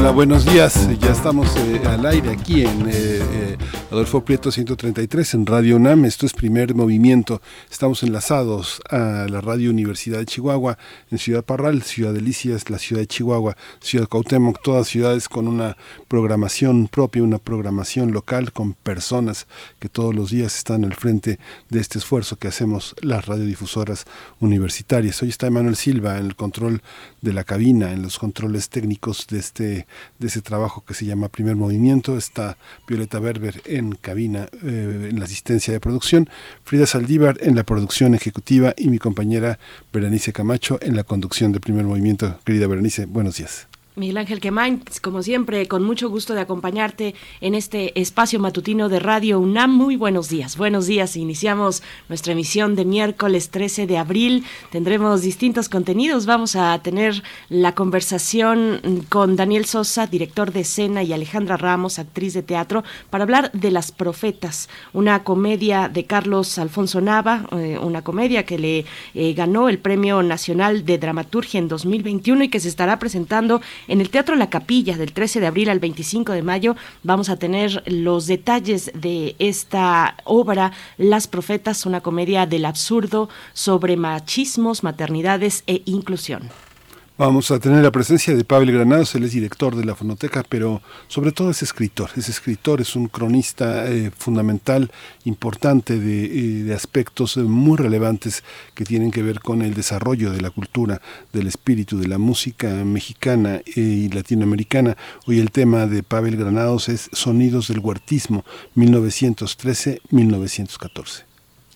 Hola, buenos días. Ya estamos eh, al aire aquí en eh, eh, Adolfo Prieto 133 en Radio UNAM. Esto es primer movimiento. Estamos enlazados a la Radio Universidad de Chihuahua en Ciudad Parral, Ciudad Delicias, la ciudad de Chihuahua, Ciudad Cuauhtémoc, todas ciudades con una programación propia, una programación local con personas que todos los días están al frente de este esfuerzo que hacemos las radiodifusoras universitarias. Hoy está Emanuel Silva en el control de la cabina, en los controles técnicos de este de ese trabajo que se llama Primer Movimiento. Está Violeta Berber en cabina, eh, en la asistencia de producción, Frida Saldívar en la producción ejecutiva y mi compañera Berenice Camacho en la conducción de Primer Movimiento. Querida Berenice, buenos días. Miguel Ángel Quemain, como siempre, con mucho gusto de acompañarte en este espacio matutino de Radio UNAM. Muy buenos días, buenos días. Iniciamos nuestra emisión de miércoles 13 de abril. Tendremos distintos contenidos. Vamos a tener la conversación con Daniel Sosa, director de escena, y Alejandra Ramos, actriz de teatro, para hablar de Las Profetas, una comedia de Carlos Alfonso Nava, eh, una comedia que le eh, ganó el Premio Nacional de Dramaturgia en 2021 y que se estará presentando en el Teatro La Capilla, del 13 de abril al 25 de mayo, vamos a tener los detalles de esta obra, Las Profetas, una comedia del absurdo sobre machismos, maternidades e inclusión. Vamos a tener la presencia de Pablo Granados, él es director de la Fonoteca, pero sobre todo es escritor. Es escritor, es un cronista eh, fundamental, importante de, eh, aspectos eh, muy relevantes que tienen que ver con el desarrollo de la cultura, del espíritu, de la música mexicana y latinoamericana. Hoy el tema de Pavel Granados es Sonidos del Huertismo, 1913-1914.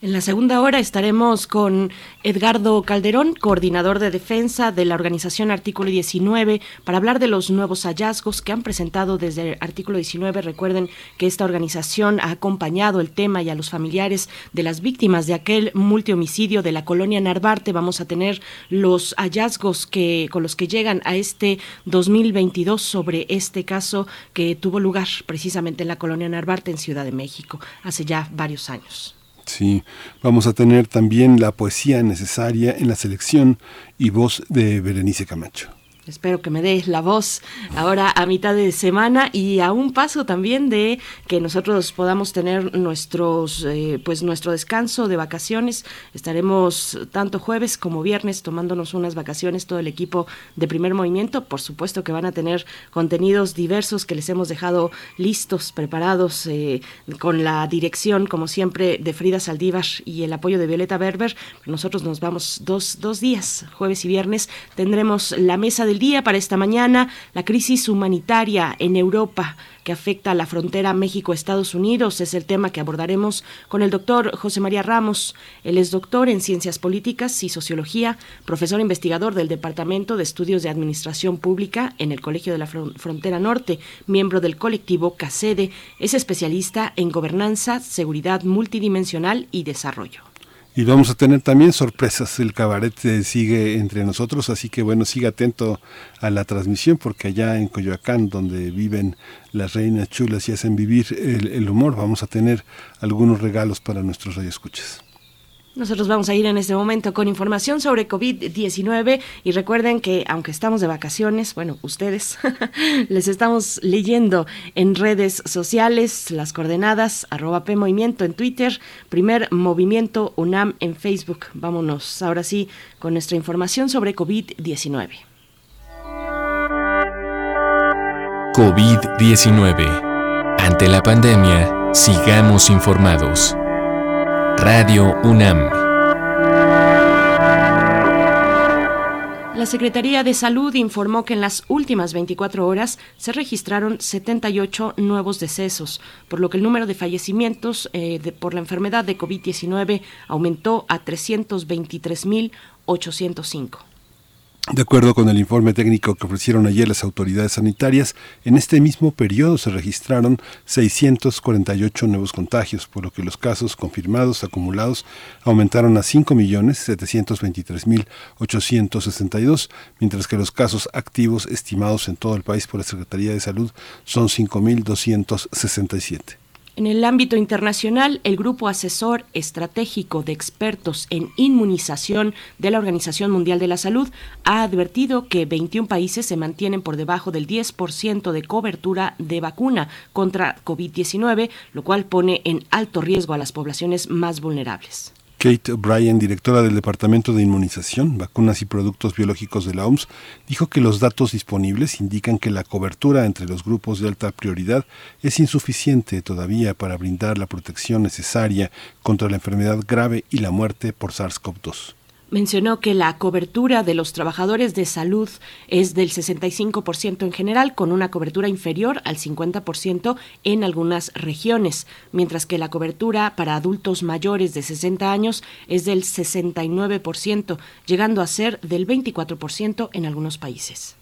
En la segunda hora estaremos con Edgardo Calderón, coordinador de defensa de la organización Artículo 19, para hablar de los nuevos hallazgos que han presentado desde Artículo 19. Recuerden que esta organización ha acompañado el tema y a los familiares de las víctimas de aquel multihomicidio de la colonia Narvarte. Vamos a tener los hallazgos que con los que llegan a este 2022 sobre este caso que tuvo lugar precisamente en la colonia Narvarte en Ciudad de México hace ya varios años. Sí, vamos a tener también la poesía necesaria en la selección y voz de Berenice Camacho. Espero que me des la voz ahora a mitad de semana y a un paso también de que nosotros podamos tener nuestros, eh, pues nuestro descanso de vacaciones. Estaremos tanto jueves como viernes tomándonos unas vacaciones todo el equipo de Primer Movimiento. Por supuesto que van a tener contenidos diversos que les hemos dejado listos, preparados eh, con la dirección, como siempre, de Frida Saldívar y el apoyo de Violeta Berber. Nosotros nos vamos dos, dos días, jueves y viernes. Tendremos la mesa de día para esta mañana, la crisis humanitaria en Europa que afecta a la frontera México-Estados Unidos es el tema que abordaremos con el doctor José María Ramos. Él es doctor en Ciencias Políticas y Sociología, profesor investigador del Departamento de Estudios de Administración Pública en el Colegio de la Frontera Norte, miembro del colectivo CACEDE, es especialista en gobernanza, seguridad multidimensional y desarrollo. Y vamos a tener también sorpresas. El cabaret eh, sigue entre nosotros, así que bueno, siga atento a la transmisión, porque allá en Coyoacán, donde viven las reinas chulas y hacen vivir el, el humor, vamos a tener algunos regalos para nuestros radioescuchas. Nosotros vamos a ir en este momento con información sobre COVID-19 y recuerden que aunque estamos de vacaciones, bueno, ustedes les estamos leyendo en redes sociales las coordenadas arroba P en Twitter, primer movimiento UNAM en Facebook. Vámonos ahora sí con nuestra información sobre COVID-19. COVID-19. Ante la pandemia, sigamos informados. Radio UNAM. La Secretaría de Salud informó que en las últimas 24 horas se registraron 78 nuevos decesos, por lo que el número de fallecimientos eh, por la enfermedad de COVID-19 aumentó a 323.805. De acuerdo con el informe técnico que ofrecieron ayer las autoridades sanitarias, en este mismo periodo se registraron 648 nuevos contagios, por lo que los casos confirmados acumulados aumentaron a 5.723.862, mientras que los casos activos estimados en todo el país por la Secretaría de Salud son 5.267. En el ámbito internacional, el Grupo Asesor Estratégico de Expertos en Inmunización de la Organización Mundial de la Salud ha advertido que 21 países se mantienen por debajo del 10% de cobertura de vacuna contra COVID-19, lo cual pone en alto riesgo a las poblaciones más vulnerables. Kate O'Brien, directora del Departamento de Inmunización, Vacunas y Productos Biológicos de la OMS, dijo que los datos disponibles indican que la cobertura entre los grupos de alta prioridad es insuficiente todavía para brindar la protección necesaria contra la enfermedad grave y la muerte por SARS-CoV-2 mencionó que la cobertura de los trabajadores de salud es del 65% en general, con una cobertura inferior al 50% en algunas regiones, mientras que la cobertura para adultos mayores de 60 años es del 69%, llegando a ser del 24% en algunos países.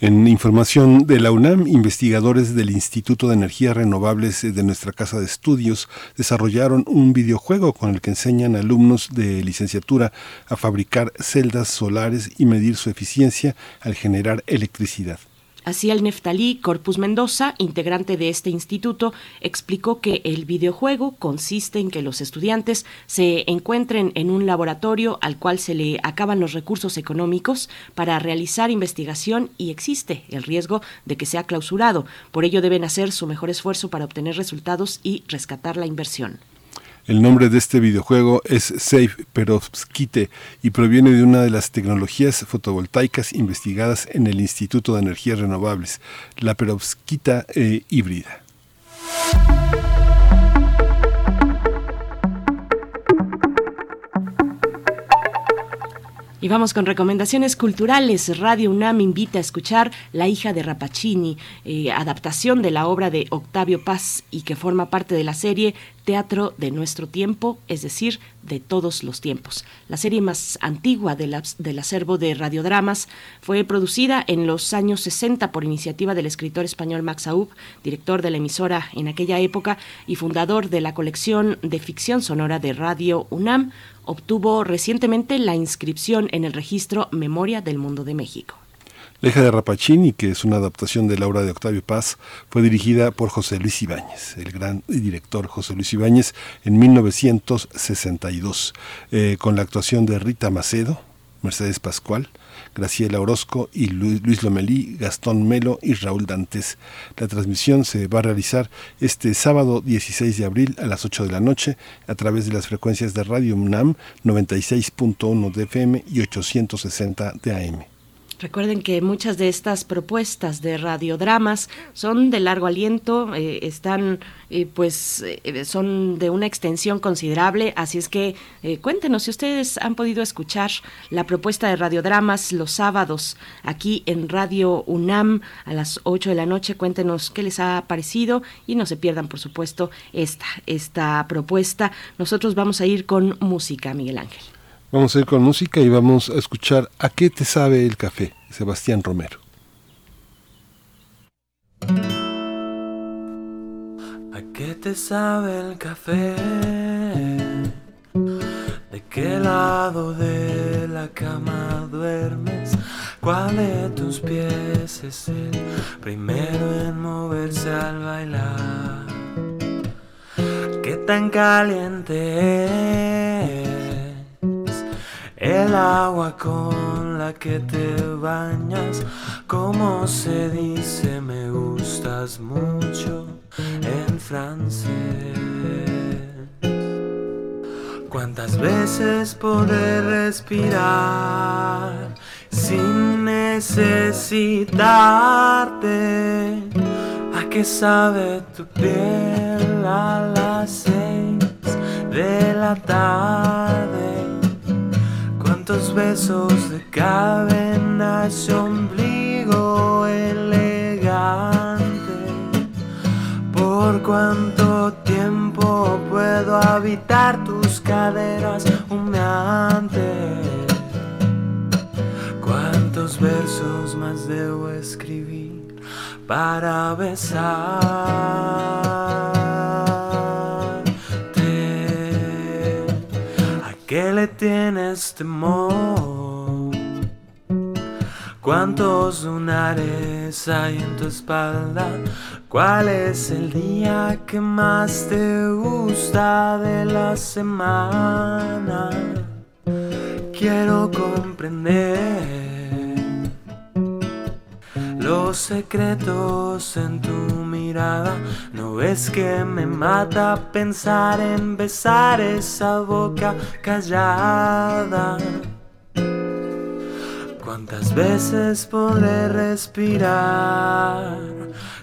En información de la UNAM, investigadores del Instituto de Energías Renovables de nuestra Casa de Estudios desarrollaron un videojuego con el que enseñan alumnos de licenciatura a fabricar celdas solares y medir su eficiencia al generar electricidad. Así el Neftalí Corpus Mendoza, integrante de este instituto, explicó que el videojuego consiste en que los estudiantes se encuentren en un laboratorio al cual se le acaban los recursos económicos para realizar investigación y existe el riesgo de que sea clausurado. Por ello deben hacer su mejor esfuerzo para obtener resultados y rescatar la inversión. El nombre de este videojuego es Safe Perovskite y proviene de una de las tecnologías fotovoltaicas investigadas en el Instituto de Energías Renovables, la perovskita eh, híbrida. Y vamos con recomendaciones culturales. Radio UNAM invita a escuchar La hija de Rapacini, eh, adaptación de la obra de Octavio Paz y que forma parte de la serie Teatro de nuestro tiempo, es decir, de todos los tiempos. La serie más antigua del acervo de radiodramas fue producida en los años 60 por iniciativa del escritor español Max Aub, director de la emisora en aquella época y fundador de la colección de ficción sonora de Radio UNAM. Obtuvo recientemente la inscripción en el registro Memoria del Mundo de México. La hija de Rapachini, que es una adaptación de la obra de Octavio Paz, fue dirigida por José Luis Ibáñez, el gran director José Luis Ibáñez, en 1962, eh, con la actuación de Rita Macedo, Mercedes Pascual, Graciela Orozco y Luis Lomelí, Gastón Melo y Raúl Dantes. La transmisión se va a realizar este sábado 16 de abril a las 8 de la noche a través de las frecuencias de Radio UNAM 96.1 de FM y 860 de AM. Recuerden que muchas de estas propuestas de radiodramas son de largo aliento, eh, están, eh, pues, eh, son de una extensión considerable, así es que cuéntenos si ustedes han podido escuchar la propuesta de radiodramas los sábados aquí en Radio UNAM a las 8 de la noche. Cuéntenos qué les ha parecido y no se pierdan, por supuesto, esta, esta propuesta. Nosotros vamos a ir con música, Miguel Ángel. Vamos a ir con música y vamos a escuchar ¿A qué te sabe el café? Sebastián Romero. ¿A qué te sabe el café? ¿De qué lado de la cama duermes? ¿Cuál de tus pies es el primero en moverse al bailar? ¿Qué tan caliente es? El agua con la que te bañas, como se dice, me gustas mucho en francés. ¿Cuántas veces poder respirar sin necesitarte? ¿A qué sabe tu piel a las seis de la tarde? Cuántos besos de cadena ese ombligo elegante. Por cuánto tiempo puedo habitar tus caderas humeantes. ¿Cuántos versos más debo escribir para besarte? Qué le tienes temor? ¿Cuántos lunares hay en tu espalda? ¿Cuál es el día que más te gusta de la semana? Quiero comprender los secretos en tu mirada. No es que me mata pensar en besar esa boca callada. ¿Cuántas veces podré respirar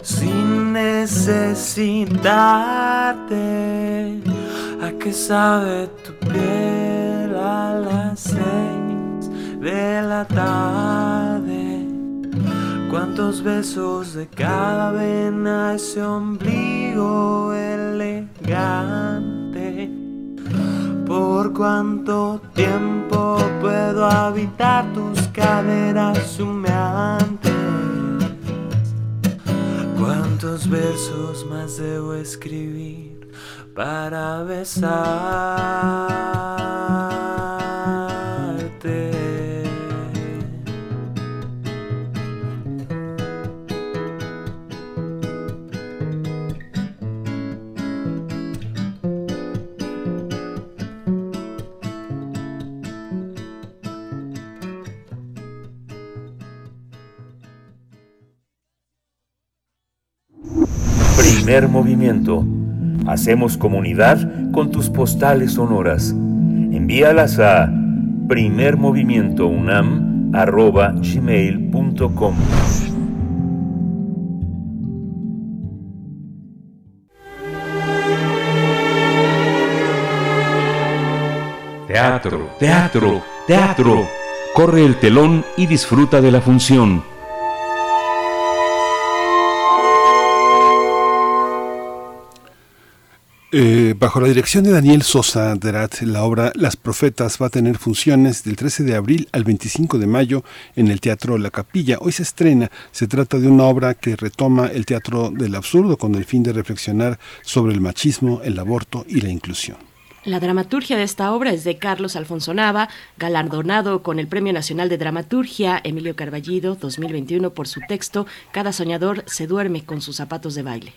sin necesitarte? ¿A qué sabe tu piel a las seis de la tarde? ¿Cuántos besos de cada vena ese ombligo elegante? ¿Por cuánto tiempo puedo habitar tus caderas humeantes? ¿Cuántos versos más debo escribir para besarte? Primer movimiento. Hacemos comunidad con tus postales sonoras. Envíalas a primermovimientounam.gmail.com Teatro, teatro, teatro. Corre el telón y disfruta de la función. Eh, bajo la dirección de Daniel Sosa Derat, la obra Las Profetas va a tener funciones del 13 de abril al 25 de mayo en el Teatro La Capilla. Hoy se estrena. Se trata de una obra que retoma el teatro del absurdo con el fin de reflexionar sobre el machismo, el aborto y la inclusión. La dramaturgia de esta obra es de Carlos Alfonso Nava, galardonado con el Premio Nacional de Dramaturgia Emilio Carballido 2021 por su texto Cada soñador se duerme con sus zapatos de baile.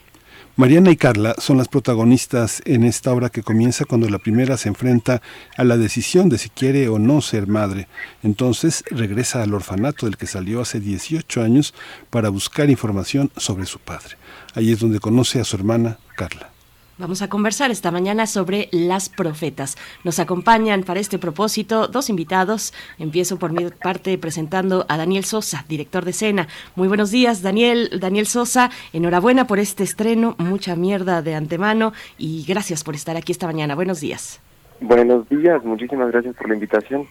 Mariana y Carla son las protagonistas en esta obra que comienza cuando la primera se enfrenta a la decisión de si quiere o no ser madre. Entonces regresa al orfanato del que salió hace 18 años para buscar información sobre su padre. Ahí es donde conoce a su hermana Carla. Vamos a conversar esta mañana sobre las profetas. Nos acompañan para este propósito dos invitados. Empiezo por mi parte presentando a Daniel Sosa, director de escena. Muy buenos días, Daniel. Daniel Sosa, enhorabuena por este estreno. Mucha mierda de antemano y gracias por estar aquí esta mañana. Buenos días. Buenos días, muchísimas gracias por la invitación.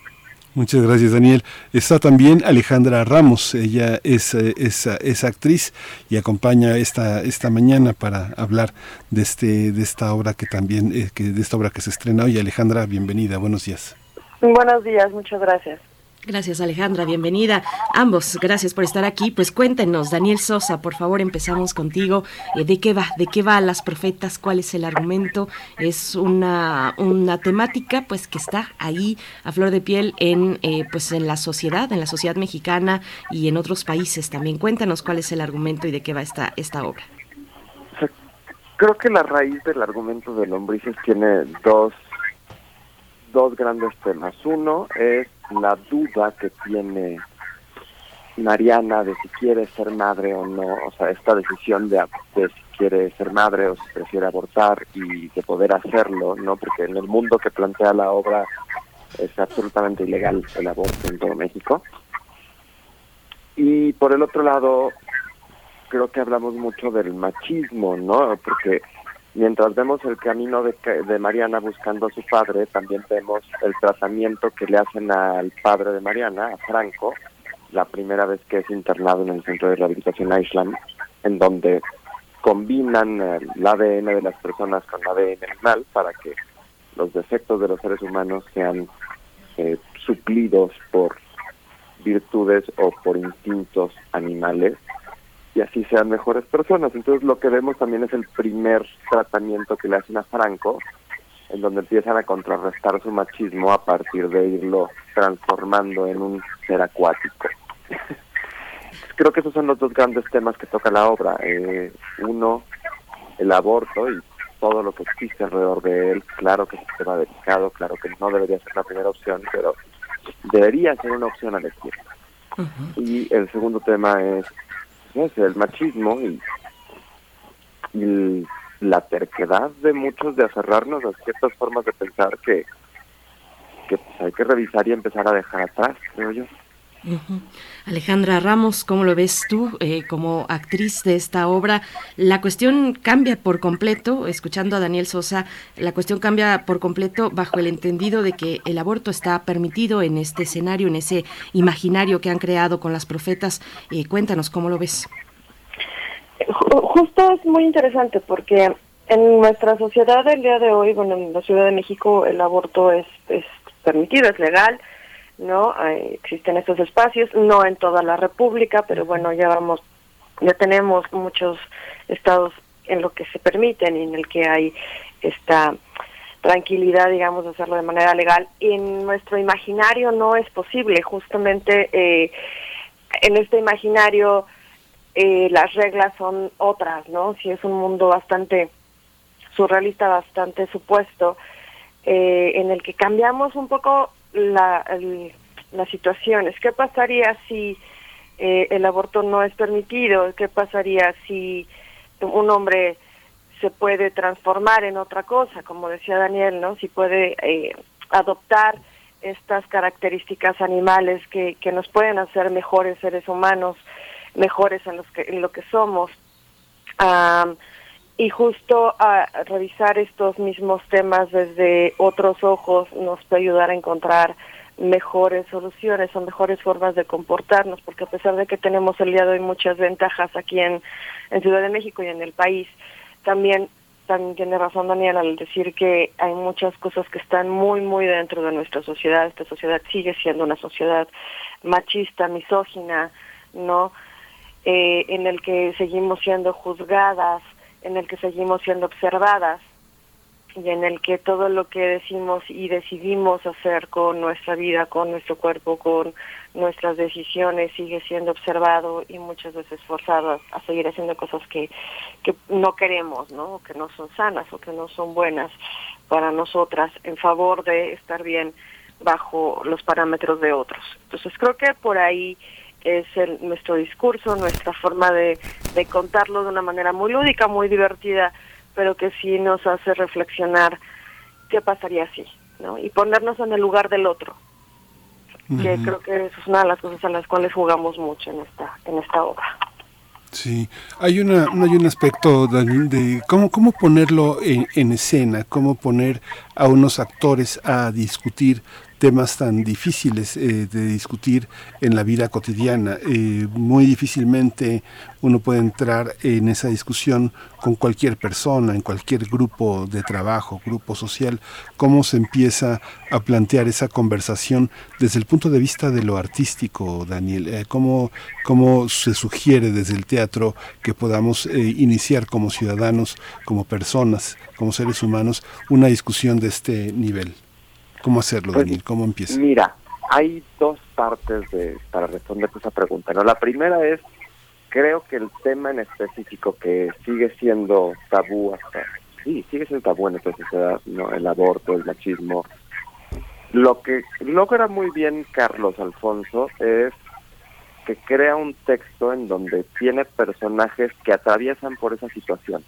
Muchas gracias, Daniel. Está también Alejandra Ramos. Ella es, eh, es, es, actriz y acompaña esta, esta mañana para hablar de, este, de esta obra que también, eh, que, de esta obra que se estrena hoy. Alejandra, bienvenida. Buenos días. Buenos días, muchas gracias. Gracias Alejandra, bienvenida. Ambos, gracias por estar aquí. Pues cuéntenos, Daniel Sosa, por favor, empezamos contigo. Eh, ¿De qué va? ¿De qué va Las Profetas? ¿Cuál es el argumento? Es una, una temática pues que está ahí a flor de piel en, eh, pues, en la sociedad, en la sociedad mexicana y en otros países también. Cuéntanos cuál es el argumento y de qué va esta, esta obra. Creo que la raíz del argumento de Lombrices tiene dos, dos grandes temas. Uno es la duda que tiene Mariana de si quiere ser madre o no, o sea, esta decisión de, si quiere ser madre o si prefiere abortar y de poder hacerlo, ¿no? Porque en el mundo que plantea la obra es absolutamente ilegal el aborto en todo México. Y por el otro lado, creo que hablamos mucho del machismo, ¿no? Porque mientras vemos el camino de, de, Mariana buscando a su padre, también vemos el tratamiento que le hacen al padre de Mariana, a Franco, la primera vez que es internado en el centro de rehabilitación Island, en donde combinan el ADN de las personas con ADN animal para que los defectos de los seres humanos sean eh, suplidos por virtudes o por instintos animales y así sean mejores personas. Entonces lo que vemos también es el primer tratamiento que le hacen a Franco, en donde empiezan a contrarrestar su machismo a partir de irlo transformando en un ser acuático. Creo que esos son los dos grandes temas que toca la obra. Eh, uno, el aborto y todo lo que existe alrededor de él. Claro que es un tema delicado, claro que no debería ser la primera opción, pero debería ser una opción a elegir. Y el segundo tema es, el machismo y, y la terquedad de muchos de aferrarnos a ciertas formas de pensar que, que pues, hay que revisar y empezar a dejar atrás, creo yo. Alejandra Ramos, ¿cómo lo ves tú eh, como actriz de esta obra? La cuestión cambia por completo, escuchando a Daniel Sosa, la cuestión cambia por completo bajo el entendido de que el aborto está permitido en este escenario, en ese imaginario que han creado con las profetas. Eh, cuéntanos, ¿cómo lo ves? Justo es muy interesante porque en nuestra sociedad del día de hoy, bueno, en la Ciudad de México el aborto es, es permitido, es legal, ¿no? existen estos espacios, no en toda la República, pero bueno, ya vamos, ya tenemos muchos estados en lo que se permiten y en el que hay esta tranquilidad, digamos, de hacerlo de manera legal. En nuestro imaginario no es posible, justamente eh, en este imaginario eh, las reglas son otras, ¿no? Si es un mundo bastante surrealista, bastante supuesto, eh, en el que cambiamos un poco la, las situaciones. ¿Qué pasaría si eh, el aborto no es permitido? ¿Qué pasaría si un hombre se puede transformar en otra cosa, como decía Daniel, ¿no? Si puede adoptar estas características animales que, que nos pueden hacer mejores seres humanos mejores en, los que, en lo que somos. Y justo a revisar estos mismos temas desde otros ojos nos puede ayudar a encontrar mejores soluciones o mejores formas de comportarnos, porque a pesar de que tenemos el día de hoy muchas ventajas aquí en, en Ciudad de México y en el país, también, también tiene razón Daniel al decir que hay muchas cosas que están muy, muy dentro de nuestra sociedad. Esta sociedad sigue siendo una sociedad machista, misógina, ¿no? eh, en el que seguimos siendo juzgadas, en el que seguimos siendo observadas y en el que todo lo que decimos y decidimos hacer con nuestra vida, con nuestro cuerpo, con nuestras decisiones sigue siendo observado y muchas veces forzado a seguir haciendo cosas que, que no queremos, ¿no? que no son sanas o que no son buenas para nosotras en favor de estar bien bajo los parámetros de otros. Entonces creo que por ahí es el, nuestro discurso, nuestra forma de, de contarlo de una manera muy lúdica, muy divertida, pero que sí nos hace reflexionar qué pasaría así, ¿no? Y ponernos en el lugar del otro, que creo que eso es una de las cosas a las cuales jugamos mucho en esta, en esta obra. Sí, hay una hay un aspecto de cómo cómo ponerlo en, en, escena, cómo poner a unos actores a discutir temas tan difíciles eh, de discutir en la vida cotidiana. Eh, muy difícilmente uno puede entrar en esa discusión con cualquier persona, en cualquier grupo de trabajo, grupo social, cómo se empieza a plantear esa conversación desde el punto de vista de lo artístico, Daniel, eh, cómo, cómo se sugiere desde el teatro que podamos iniciar como ciudadanos, como personas, como seres humanos, una discusión de este nivel. ¿Cómo hacerlo, pues, Daniel? ¿Cómo empieza? Mira, hay dos partes de, para responder esa pregunta. ¿no? La primera es, creo que el tema en específico que sigue siendo tabú hasta, sí, sigue siendo tabú en esta sociedad, ¿no? el aborto, el machismo. Lo que logra muy bien Carlos Alfonso es que crea un texto en donde tiene personajes que atraviesan por esa situación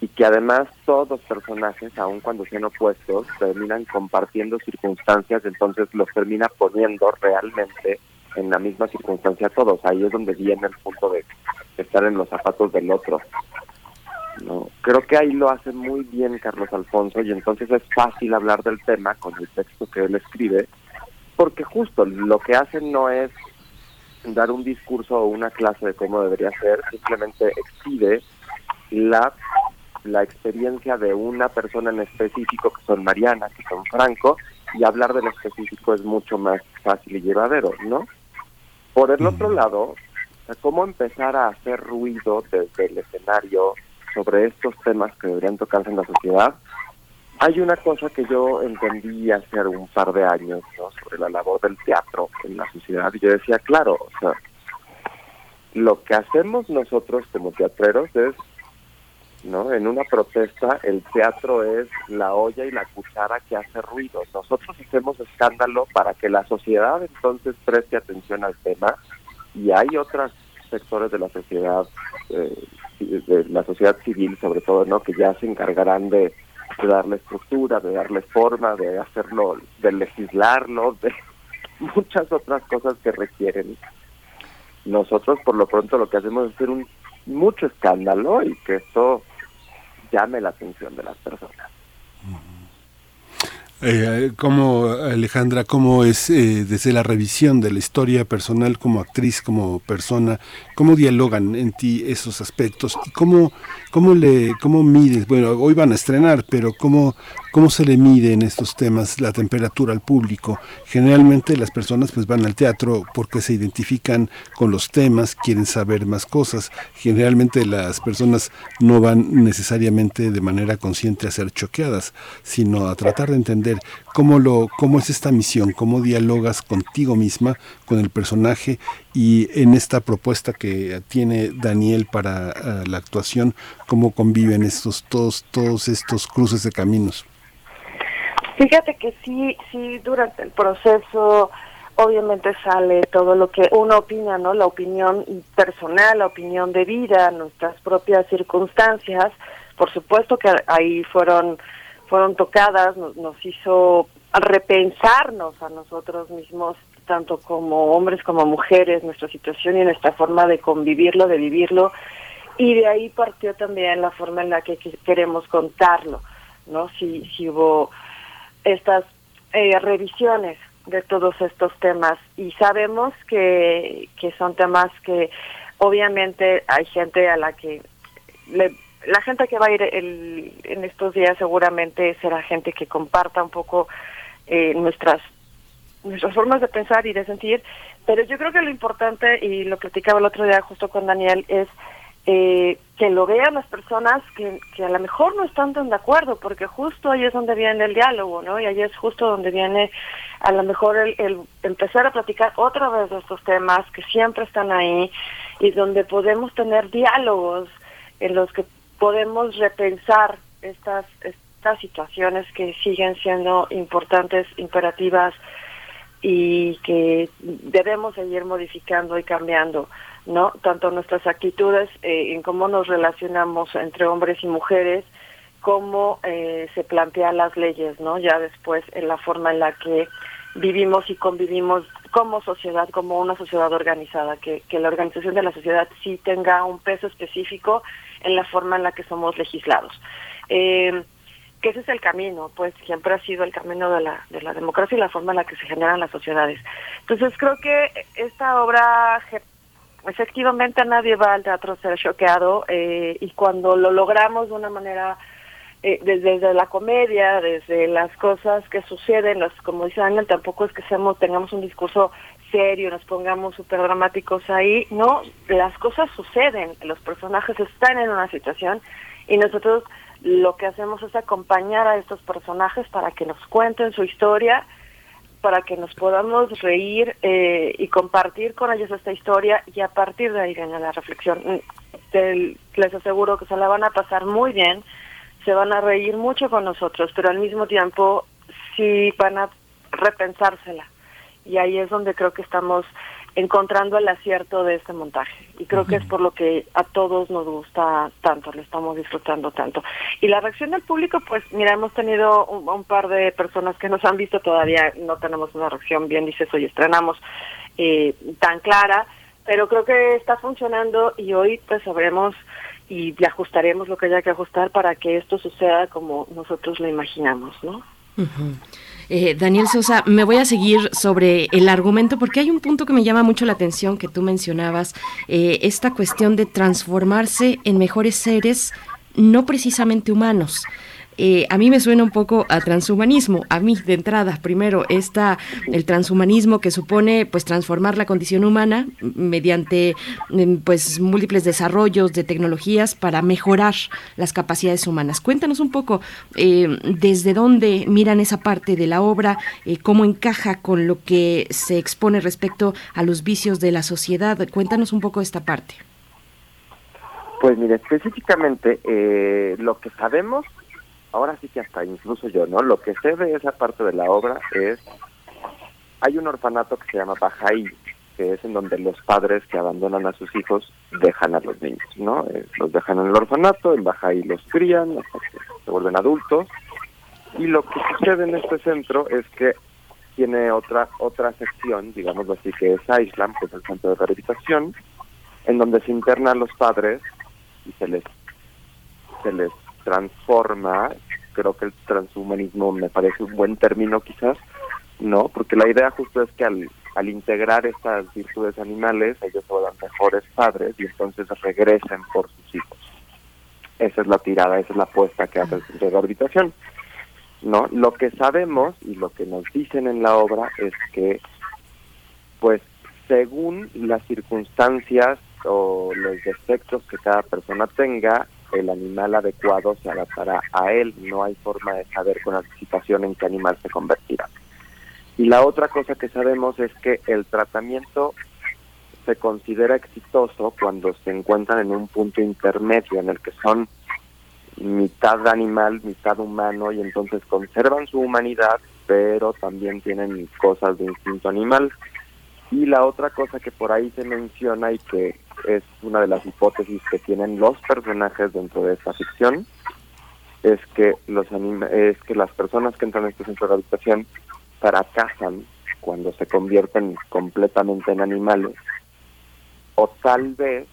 y que además todos los personajes, aun cuando sean opuestos, terminan compartiendo circunstancias, entonces los termina poniendo realmente en la misma circunstancia todos. Ahí es donde viene el punto de estar en los zapatos del otro. No, creo que ahí lo hace muy bien Carlos Alfonso y entonces es fácil hablar del tema con el texto que él escribe, porque justo lo que hace no es dar un discurso o una clase de cómo debería ser, simplemente exhibe la la experiencia de una persona en específico, que son Mariana, que son Franco, y hablar de lo específico es mucho más fácil y llevadero, ¿no? Por el otro lado, cómo empezar a hacer ruido desde el escenario sobre estos temas que deberían tocarse en la sociedad. Hay una cosa que yo entendí hace un par de años ¿no? sobre la labor del teatro en la sociedad y yo decía, claro, o sea, lo que hacemos nosotros como teatreros es, ¿no? En una protesta el teatro es la olla y la cuchara que hace ruido. Nosotros hacemos escándalo para que la sociedad entonces preste atención al tema y hay otros sectores de la sociedad, eh, de la sociedad civil sobre todo, ¿no? Que ya se encargarán de, darle estructura, de darle forma, de hacerlo, de legislarlo, de muchas otras cosas que requieren. Nosotros por lo pronto lo que hacemos es hacer un mucho escándalo y que esto llame la atención de las personas. Eh, ¿Cómo, Alejandra, cómo es eh, desde la revisión de la historia personal como actriz, como persona, cómo dialogan en ti esos aspectos y cómo, cómo le, cómo mides? Bueno, hoy van a estrenar, pero cómo, cómo se le mide en estos temas la temperatura al público. Generalmente las personas pues van al teatro porque se identifican con los temas, quieren saber más cosas. Generalmente las personas no van necesariamente de manera consciente a ser choqueadas, sino a tratar de entender cómo, lo, cómo es esta misión, cómo dialogas contigo misma, con el personaje y en esta propuesta que tiene Daniel para eh, la actuación, cómo conviven estos, todos, todos estos cruces de caminos. Fíjate que sí, sí, durante el proceso obviamente sale todo lo que uno opina, ¿no? La opinión personal, la opinión de vida, nuestras propias circunstancias. Por supuesto que ahí fueron fueron tocadas, nos, nos hizo repensarnos a nosotros mismos, tanto como hombres como mujeres, nuestra situación y nuestra forma de convivirlo, de vivirlo, y de ahí partió también la forma en la que queremos contarlo, ¿no? Si, si hubo estas eh, revisiones de todos estos temas. Y sabemos que, que son temas que obviamente hay gente a la que le la gente que va a ir en estos días seguramente será gente que comparta un poco eh, nuestras nuestras formas de pensar y de sentir, pero yo creo que lo importante, y lo platicaba el otro día justo con Daniel, es eh, que lo vean las personas que, a lo mejor no están tan de acuerdo, porque justo ahí es donde viene el diálogo, ¿no? Y ahí es justo donde viene a lo mejor el, el empezar a platicar otra vez de estos temas que siempre están ahí y donde podemos tener diálogos en los que podemos repensar estas, estas situaciones que siguen siendo importantes, imperativas y que debemos seguir modificando y cambiando, ¿no? Tanto nuestras actitudes eh, en cómo nos relacionamos entre hombres y mujeres, como eh, se plantean las leyes, ¿no? Ya después en la forma en la que vivimos y convivimos como sociedad, como una sociedad organizada, que, que la organización de la sociedad sí tenga un peso específico en la forma en la que somos legislados. Eh, que ese es el camino, pues siempre ha sido el camino de la, de la democracia y la forma en la que se generan las sociedades. Entonces creo que esta obra efectivamente nadie va al teatro a ser choqueado eh, y cuando lo logramos de una manera eh, desde, la comedia, desde las cosas que suceden, los, como dice Daniel, tampoco es que seamos, tengamos un discurso serio, nos pongamos súper dramáticos ahí, no, las cosas suceden, los personajes están en una situación y nosotros lo que hacemos es acompañar a estos personajes para que nos cuenten su historia, para que nos podamos reír eh, y compartir con ellos esta historia y a partir de ahí viene la reflexión. Mm, les aseguro que se la van a pasar muy bien, se van a reír mucho con nosotros, pero al mismo tiempo sí van a repensársela y ahí es donde creo que estamos encontrando el acierto de este montaje y creo que es por lo que a todos nos gusta tanto, lo estamos disfrutando tanto. Y la reacción del público, pues mira, hemos tenido un, par de personas que nos han visto, todavía no tenemos una reacción, bien dices, hoy estrenamos eh, tan clara, pero creo que está funcionando y hoy pues sabremos y ajustaremos lo que haya que ajustar para que esto suceda como nosotros lo imaginamos, ¿no? Eh, Daniel Sosa, me voy a seguir sobre el argumento porque hay un punto que me llama mucho la atención que tú mencionabas, eh, esta cuestión de transformarse en mejores seres no precisamente humanos. Eh, a mí me suena un poco a transhumanismo. A mí, de entrada, primero, está el transhumanismo que supone pues transformar la condición humana mediante em, pues múltiples desarrollos de tecnologías para mejorar las capacidades humanas. Cuéntanos un poco eh, desde dónde miran esa parte de la obra, eh, cómo encaja con lo que se expone respecto a los vicios de la sociedad. Cuéntanos un poco esta parte. Pues mire, específicamente eh, lo que sabemos, ahora sí que hasta incluso yo, ¿no? Lo que sé de esa parte de la obra es, hay un orfanato que se llama Bajaí, que es en donde los padres que abandonan a sus hijos dejan a los niños, ¿no? Eh, los dejan en el orfanato, en Bajaí los crían se vuelven adultos. Y lo que sucede en este centro es que tiene otra otra sección, digamos así, que es Islam, que es el centro de rehabilitación, en donde se internan los padres y se les se les transforma creo que el transhumanismo me parece un buen término quizás no porque la idea justo es que al, al integrar estas virtudes animales ellos se vuelvan mejores padres y entonces regresen por sus hijos. Esa es la tirada esa es la apuesta que hace el centro de rehabilitación no lo que sabemos y lo que nos dicen en la obra es que pues según las circunstancias o los defectos que cada persona tenga, el animal adecuado se adaptará a él. No hay forma de saber con anticipación en qué animal se convertirá. Y la otra cosa que sabemos es que el tratamiento se considera exitoso cuando se encuentran en un punto intermedio en el que son mitad animal, mitad humano y entonces conservan su humanidad, pero también tienen cosas de instinto animal. Y la otra cosa que por ahí se menciona y que es una de las hipótesis que tienen los personajes dentro de esta ficción, es que los es que las personas que entran en este centro de rehabilitación fracasan cuando se convierten completamente en animales o tal vez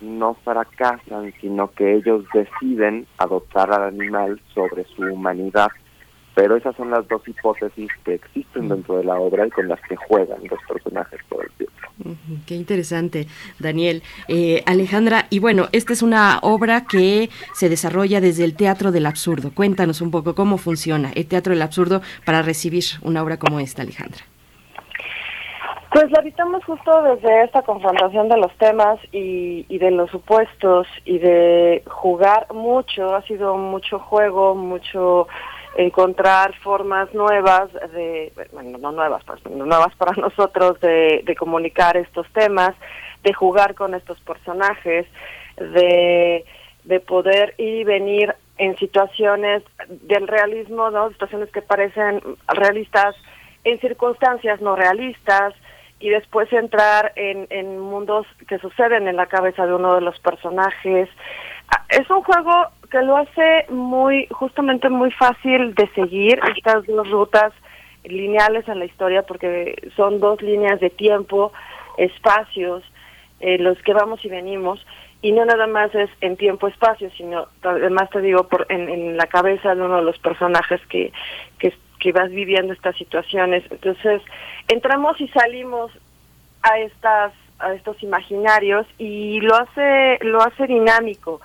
no fracasan, sino que ellos deciden adoptar al animal sobre su humanidad pero esas son las dos hipótesis que existen dentro de la obra y con las que juegan los personajes todo el tiempo. Qué interesante, Daniel. Eh, Alejandra, y bueno, esta es una obra que se desarrolla desde el Teatro del Absurdo. Cuéntanos un poco cómo funciona el Teatro del Absurdo para recibir una obra como esta, Alejandra. Pues la habitamos justo desde esta confrontación de los temas y, y, de los supuestos y de jugar mucho, ha sido mucho juego, mucho encontrar formas nuevas de, bueno, no nuevas, pues, nuevas para nosotros de, de comunicar estos temas, de jugar con estos personajes, de, de poder ir y venir en situaciones del realismo, ¿no? Situaciones que parecen realistas en circunstancias no realistas y después entrar en, en mundos que suceden en la cabeza de uno de los personajes. Es un juego que lo hace muy, justamente muy fácil de seguir. Estas dos rutas lineales en la historia porque son dos líneas de tiempo, espacios, eh, los que vamos y venimos. Y no nada más es en tiempo espacio sino además te digo por en, en la cabeza de uno de los personajes que, que que vas viviendo estas situaciones. Entonces entramos y salimos a estas a estos imaginarios y lo hace lo hace dinámico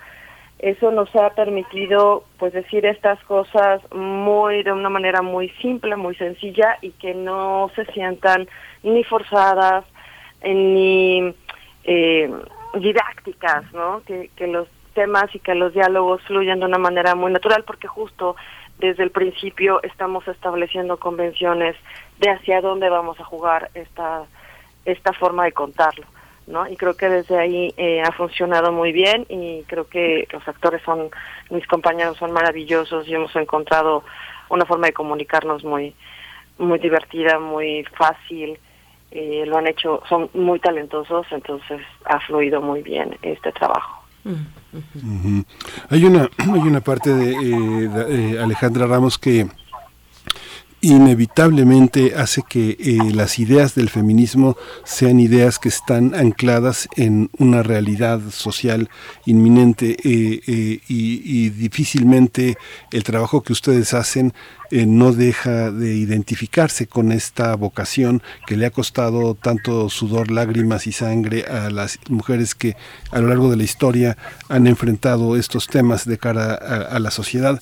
eso nos ha permitido pues decir estas cosas muy de una manera muy simple muy sencilla y que no se sientan ni forzadas ni eh, didácticas no que, los temas y que los diálogos fluyan de una manera muy natural porque justo desde el principio estamos estableciendo convenciones de hacia dónde vamos a jugar esta esta forma de contarlo ¿no? Y creo que desde ahí eh, ha funcionado muy bien y creo que los actores son, mis compañeros son maravillosos y hemos encontrado una forma de comunicarnos muy, muy divertida, muy fácil. Eh, lo han hecho, son muy talentosos, entonces ha fluido muy bien este trabajo. Hay una hay una parte de, eh, de Alejandra Ramos que inevitablemente hace que eh, las ideas del feminismo sean ideas que están ancladas en una realidad social inminente eh, eh, y, difícilmente el trabajo que ustedes hacen no deja de identificarse con esta vocación que le ha costado tanto sudor, lágrimas y sangre a las mujeres que a lo largo de la historia han enfrentado estos temas de cara a la sociedad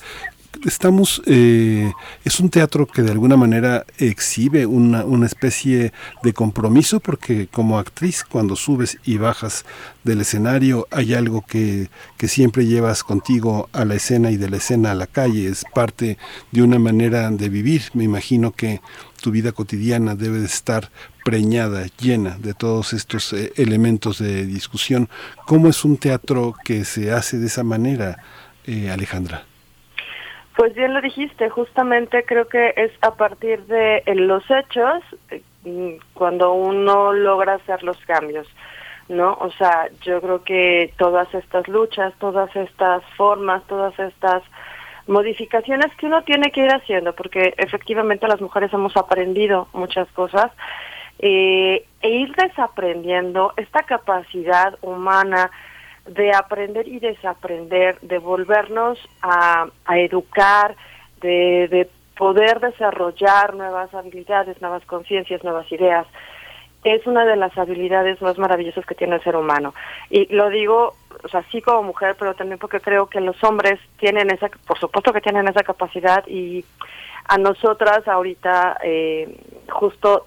estamos, eh, es un teatro que de alguna manera exhibe una, una especie de compromiso porque como actriz cuando subes y bajas del escenario hay algo que, que siempre llevas contigo a la escena y de la escena a la calle, es parte de una manera de vivir. Me imagino que tu vida cotidiana debe de estar preñada, llena de todos estos eh, elementos de discusión. ¿Cómo es un teatro que se hace de esa manera, eh, Alejandra? Pues bien lo dijiste, justamente creo que es a partir de los hechos eh, cuando uno logra hacer los cambios. ¿no? O sea, yo creo que todas estas luchas, todas estas formas, todas estas modificaciones que uno tiene que ir haciendo, porque efectivamente las mujeres hemos aprendido muchas cosas, eh, e ir desaprendiendo esta capacidad humana de aprender y desaprender, de volvernos a, a educar, de, de poder desarrollar nuevas habilidades, nuevas conciencias, nuevas ideas es una de las habilidades más maravillosas que tiene el ser humano. Y lo digo, o sea, sí como mujer, pero también porque creo que los hombres tienen esa, por supuesto que tienen esa capacidad y a nosotras ahorita, eh, justo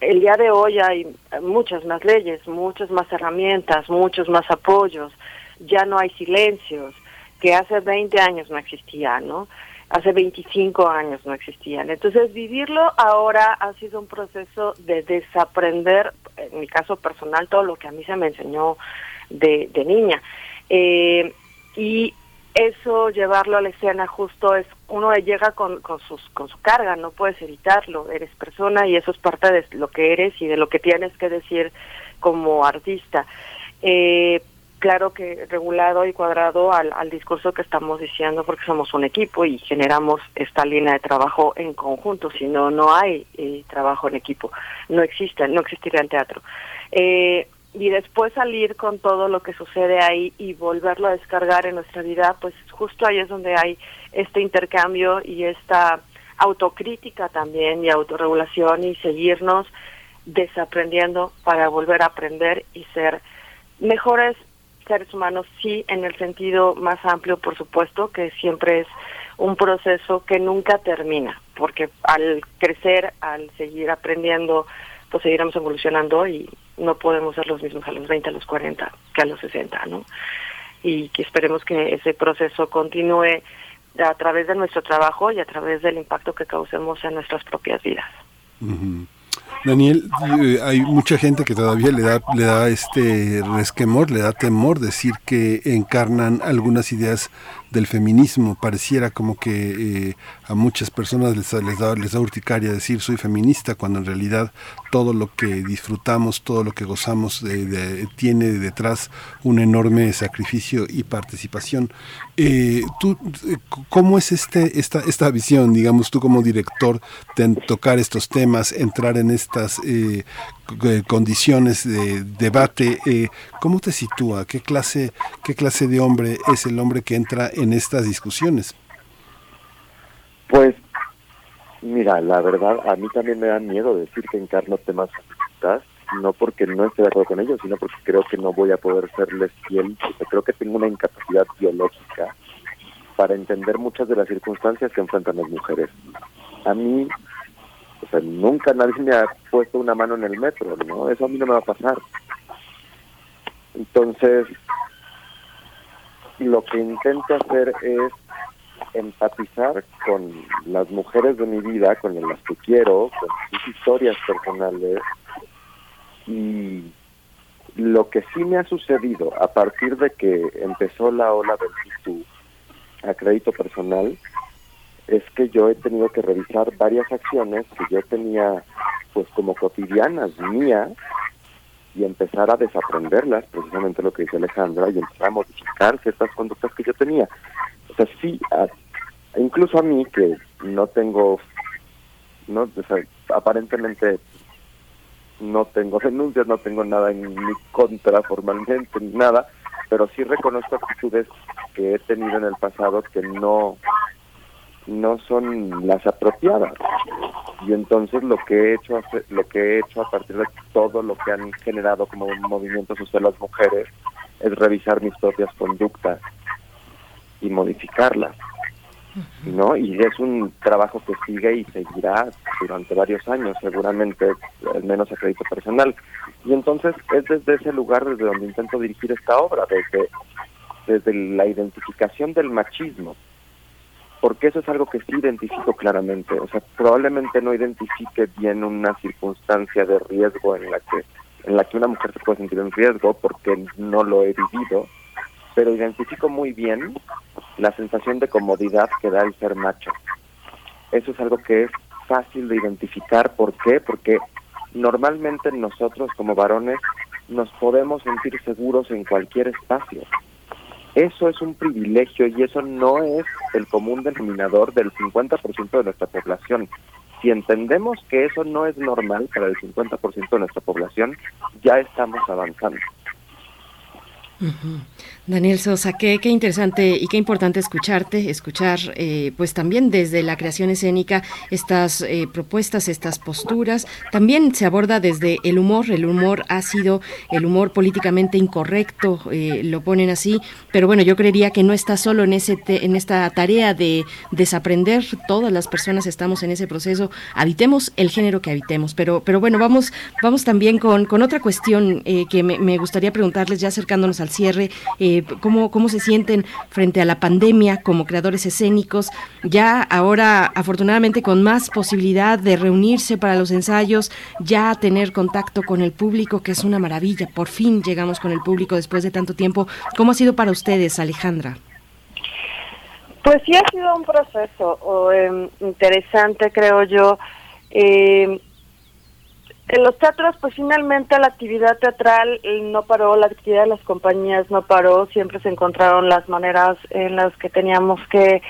el día de hoy hay muchas más leyes, muchas más herramientas, muchos más apoyos, ya no hay silencios, que hace 20 años no existía, ¿no? hace 25 años no existían. Entonces, vivirlo ahora ha sido un proceso de desaprender, en mi caso personal, todo lo que a mí se me enseñó de, niña. Eh, y eso, llevarlo a la escena justo es, uno llega con, con, sus, con su carga, no puedes evitarlo, eres persona y eso es parte de lo que eres y de lo que tienes que decir como artista. Eh, claro que regulado y cuadrado al, discurso que estamos diciendo porque somos un equipo y generamos esta línea de trabajo en conjunto, si no, no hay eh, trabajo en equipo, no existe, no existiría el teatro. Eh, y después salir con todo lo que sucede ahí y volverlo a descargar en nuestra vida, pues justo ahí es donde hay este intercambio y esta autocrítica también y autorregulación y seguirnos desaprendiendo para volver a aprender y ser mejores seres humanos, sí, en el sentido más amplio, por supuesto, que siempre es un proceso que nunca termina, porque al crecer, al seguir aprendiendo, pues seguiremos evolucionando y no podemos ser los mismos a los 20, a los 40 que a los 60, ¿no? Y que esperemos que ese proceso continúe a través de nuestro trabajo y a través del impacto que causemos en nuestras propias vidas. Daniel, eh, hay mucha gente que todavía le da, le da este resquemor, le da temor decir que encarnan algunas ideas del feminismo. Pareciera como que eh, a muchas personas les, da, urticaria decir soy feminista, cuando en realidad todo lo que disfrutamos, todo lo que gozamos tiene detrás un enorme sacrificio y participación. Eh, tú, eh, ¿Cómo es este, esta, esta visión, digamos, tú como director, de tocar estos temas, entrar en estas condiciones de debate? ¿Cómo te sitúa? ¿Qué clase, ¿Qué clase de hombre es el hombre que entra en estas discusiones? Pues, mira, la verdad, a mí también me da miedo decir que encarno temas feministas, no porque no esté de acuerdo con ellos, sino porque creo que no voy a poder serles fiel, creo que tengo una incapacidad biológica para entender muchas de las circunstancias que enfrentan las mujeres. A mí, o sea, nunca nadie me ha puesto una mano en el metro, ¿no? Eso a mí no me va a pasar. Entonces, lo que intento hacer es empatizar con las mujeres de mi vida, con las que quiero, con sus historias personales y lo que sí me ha sucedido a partir de que empezó la ola del YouTube a crédito personal es que yo he tenido que revisar varias acciones que yo tenía pues como cotidianas mías y empezar a desaprenderlas, precisamente lo que dice Alejandra, y empezar a modificar ciertas conductas que yo tenía. O sea, sí, incluso a mí que no tengo, no, aparentemente no tengo denuncias, no tengo nada en mi contra formalmente, nada, pero sí reconozco actitudes que he tenido en el pasado que no no son las apropiadas. Y entonces lo que he hecho lo que he hecho a partir de todo lo que han generado como un movimiento social las mujeres es revisar mis propias conductas y modificarlas ¿no? Y es un trabajo que sigue y seguirá durante varios años, seguramente, al menos a crédito personal. Y entonces es desde ese lugar desde donde intento dirigir esta obra, desde, desde la identificación del machismo, porque eso es algo que sí identifico claramente. O sea, probablemente no identifique bien una circunstancia de riesgo en la que en la que una mujer se puede sentir en riesgo porque no lo he vivido, pero identifico muy bien la sensación de comodidad que da el ser macho. Eso es algo que es fácil de identificar. ¿Por qué? Porque normalmente nosotros como varones nos podemos sentir seguros en cualquier espacio. Eso es un privilegio y eso no es el común denominador del 50% de nuestra población. Si entendemos que eso no es normal para el 50% de nuestra población, ya estamos avanzando. Daniel Sosa, qué, interesante y qué importante escucharte, escuchar eh, pues también desde la creación escénica estas eh, propuestas, estas posturas. También se aborda desde el humor, el humor ha sido el humor políticamente incorrecto, eh, lo ponen así, pero bueno, yo creería que no está solo en, ese en esta tarea de desaprender, todas las personas estamos en ese proceso, habitemos el género que habitemos, pero, pero bueno, vamos, vamos también con, con otra cuestión que me, gustaría preguntarles ya acercándonos al cierre. Cómo, cómo se sienten frente a la pandemia como creadores escénicos, ya ahora afortunadamente con más posibilidad de reunirse para los ensayos, ya tener contacto con el público, que es una maravilla, por fin llegamos con el público después de tanto tiempo. ¿Cómo ha sido para ustedes, Alejandra? Pues sí ha sido un proceso em, interesante, creo yo. Eh, en los teatros, pues finalmente la actividad teatral no paró, la actividad de las compañías no paró, siempre se encontraron las maneras en las que teníamos que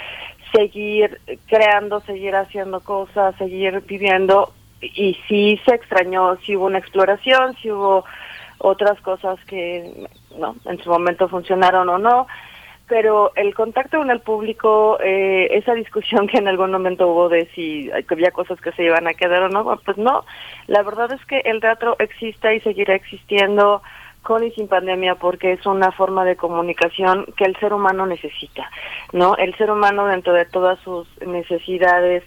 seguir creando, seguir haciendo cosas, seguir viviendo. Y sí se extrañó, sí hubo una exploración, sí hubo otras cosas que no en su momento funcionaron o no, pero el contacto con el público, eh, esa discusión que en algún momento hubo de si había cosas que se iban a quedar o no, pues no. La verdad es que el teatro existe y seguirá existiendo con y sin pandemia porque es una forma de comunicación que el ser humano necesita, ¿no? El ser humano dentro de todas sus necesidades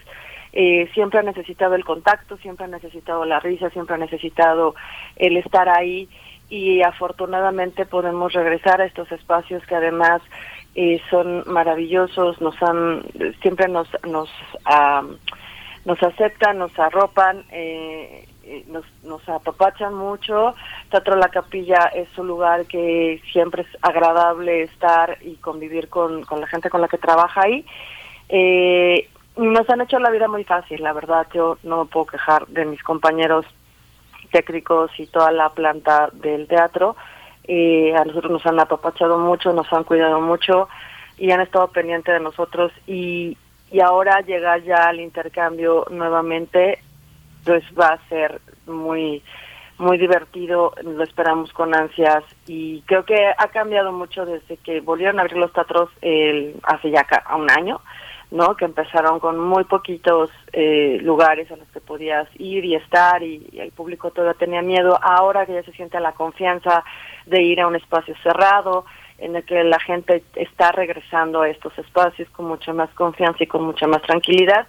eh, siempre ha necesitado el contacto, siempre ha necesitado la risa, siempre ha necesitado el estar ahí y afortunadamente podemos regresar a estos espacios que además eh, son maravillosos, nos han siempre nos nos nos aceptan, nos arropan, eh, eh, nos, nos apapachan mucho. Teatro La Capilla es un lugar que siempre es agradable estar y convivir con, con la gente con la que trabaja ahí. Eh, nos han hecho la vida muy fácil, la verdad. Yo no me puedo quejar de mis compañeros técnicos y toda la planta del teatro. Eh, a nosotros nos han apapachado mucho, nos han cuidado mucho y han estado pendientes de nosotros y, y ahora llegar ya al intercambio nuevamente pues va a ser muy muy divertido, lo esperamos con ansias y creo que ha cambiado mucho desde que volvieron a abrir los teatros el, hace ya un año. ¿no? Que empezaron con muy poquitos eh, lugares a los que podías ir y estar y, el público todavía tenía miedo. Ahora que ya se siente la confianza de ir a un espacio cerrado, en el que la gente está regresando a estos espacios con mucha más confianza y con mucha más tranquilidad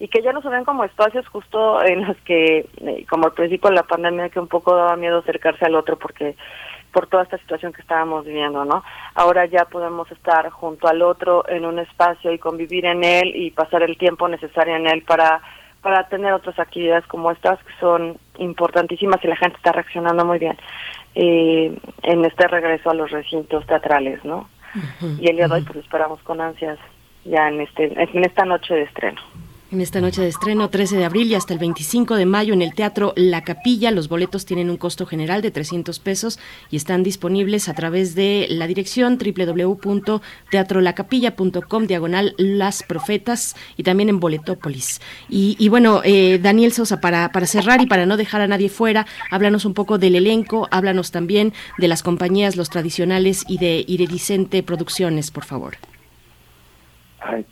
y que ya no se ven como espacios justo en los que, eh, como al principio de la pandemia, que un poco daba miedo acercarse al otro porque por toda esta situación que estábamos viviendo, ¿no? Ahora ya podemos estar junto al otro en un espacio y convivir en él y pasar el tiempo necesario en él para para tener otras actividades como estas que son importantísimas y la gente está reaccionando muy bien eh, en este regreso a los recintos teatrales, ¿no? y el día de hoy pues esperamos con ansias ya en este en esta noche de estreno. En esta noche de estreno, 13 de abril y hasta el 25 de mayo en el Teatro La Capilla, los boletos tienen un costo general de 300 pesos y están disponibles a través de la dirección www.teatrolacapilla.com, diagonal Las Profetas y también en Boletópolis. Y, bueno, eh, Daniel Sosa, para, para cerrar y para no dejar a nadie fuera, háblanos un poco del elenco, háblanos también de las compañías, los tradicionales y de Iridicente Producciones, por favor.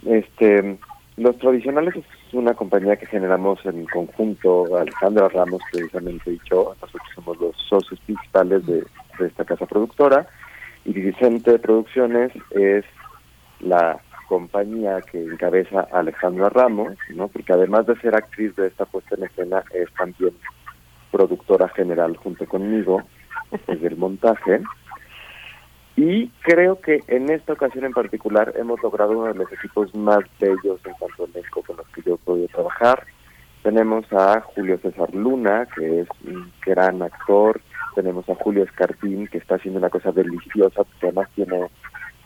este los tradicionales es una compañía que generamos en conjunto, Alejandra Ramos precisamente dicho, nosotros somos los socios principales de, esta casa productora, y Vicente Producciones es la compañía que encabeza Alejandra Ramos, ¿no? Porque además de ser actriz de esta puesta en escena, es también productora general junto conmigo desde el montaje. Y creo que en esta ocasión en particular hemos logrado uno de los equipos más bellos en cuanto a elenco con los que yo he podido trabajar. Tenemos a Julio César Luna, que es un gran actor. Tenemos a Julio Escartín, que está haciendo una cosa deliciosa, porque además tiene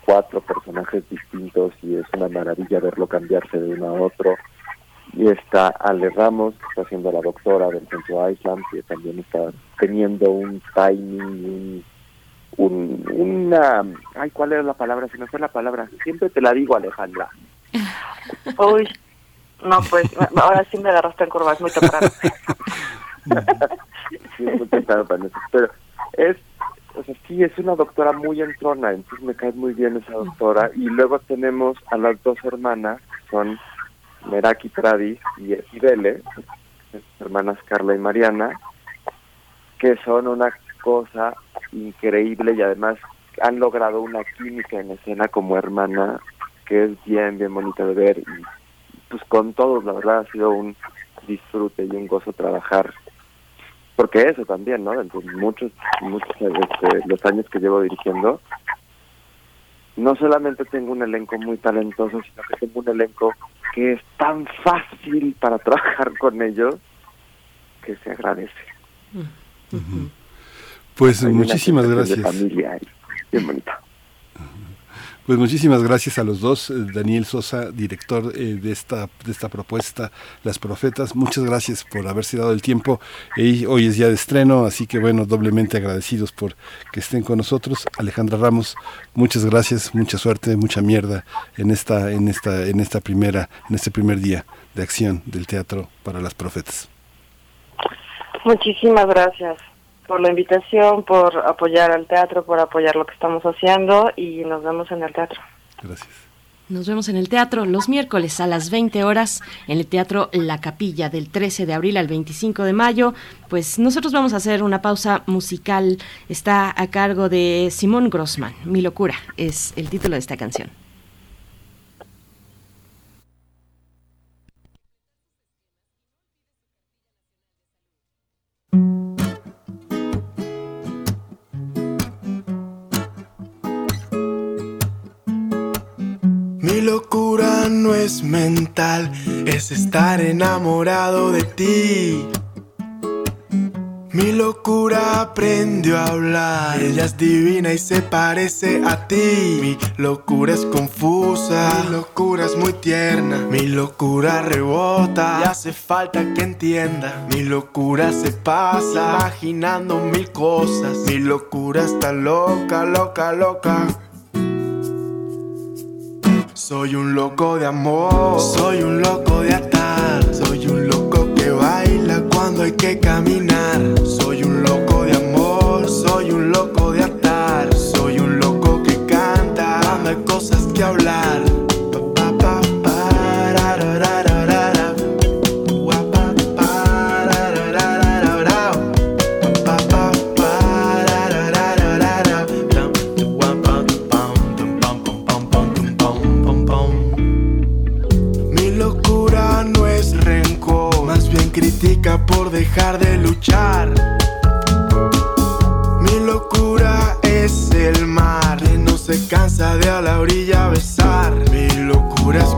cuatro personajes distintos y es una maravilla verlo cambiarse de uno a otro. Y está Ale Ramos, que está haciendo la doctora del Centro Island, que también está teniendo un timing, un, una... Ay, ¿cuál era la palabra? Si no fue la palabra. Siempre te la digo, Alejandra. Uy, no, pues ahora sí me agarraste en curva, es muy temprano. sí, es muy temprano para eso. Pero es o sea, sí, es una doctora muy entrona, entonces me cae muy bien esa doctora. Y luego tenemos a las dos hermanas, son Meraki Tradis y Isabelle, hermanas Carla y Mariana, que son una cosa increíble y además han logrado una química en escena como hermana que es bien, bien bonita de ver. Y pues con todos, la verdad, ha sido un disfrute y un gozo trabajar porque eso también, ¿no? Dentro muchos, muchos este, los años que llevo dirigiendo, no solamente tengo un elenco muy talentoso, sino que tengo un elenco que es tan fácil para trabajar con ellos que se agradece. Pues muchísimas gracias. familia, bien. Pues muchísimas gracias a los dos, eh, Daniel Sosa, director eh, de esta de esta propuesta, Las Profetas. Muchas gracias por haberse dado el tiempo. hoy es día de estreno, así que bueno, doblemente agradecidos por que estén con nosotros. Alejandra Ramos, muchas gracias, mucha suerte, mucha mierda en esta en esta en esta primera en este primer día de acción del teatro para Las Profetas. Muchísimas gracias por la invitación, por apoyar al teatro, por apoyar lo que estamos haciendo y nos vemos en el teatro. Gracias. Nos vemos en el teatro los miércoles a las 20 horas en el Teatro La Capilla del 13 de abril al 25 de mayo. Pues nosotros vamos a hacer una pausa musical. Está a cargo de Simón Grossman. Mi locura es el título de esta canción. Mi locura no es mental, es estar enamorado de ti. Mi locura aprendió a hablar, ella es divina y se parece a ti. Mi locura es confusa, mi locura es muy tierna, mi locura rebota y hace falta que entienda. Mi locura se pasa imaginando mil cosas, mi locura está loca, loca, loca. Soy un loco de amor, soy un loco de atar, soy un loco que baila cuando hay que caminar. Dejar de luchar. Mi locura es el mar que no se cansa de a la orilla besar. Mi locura es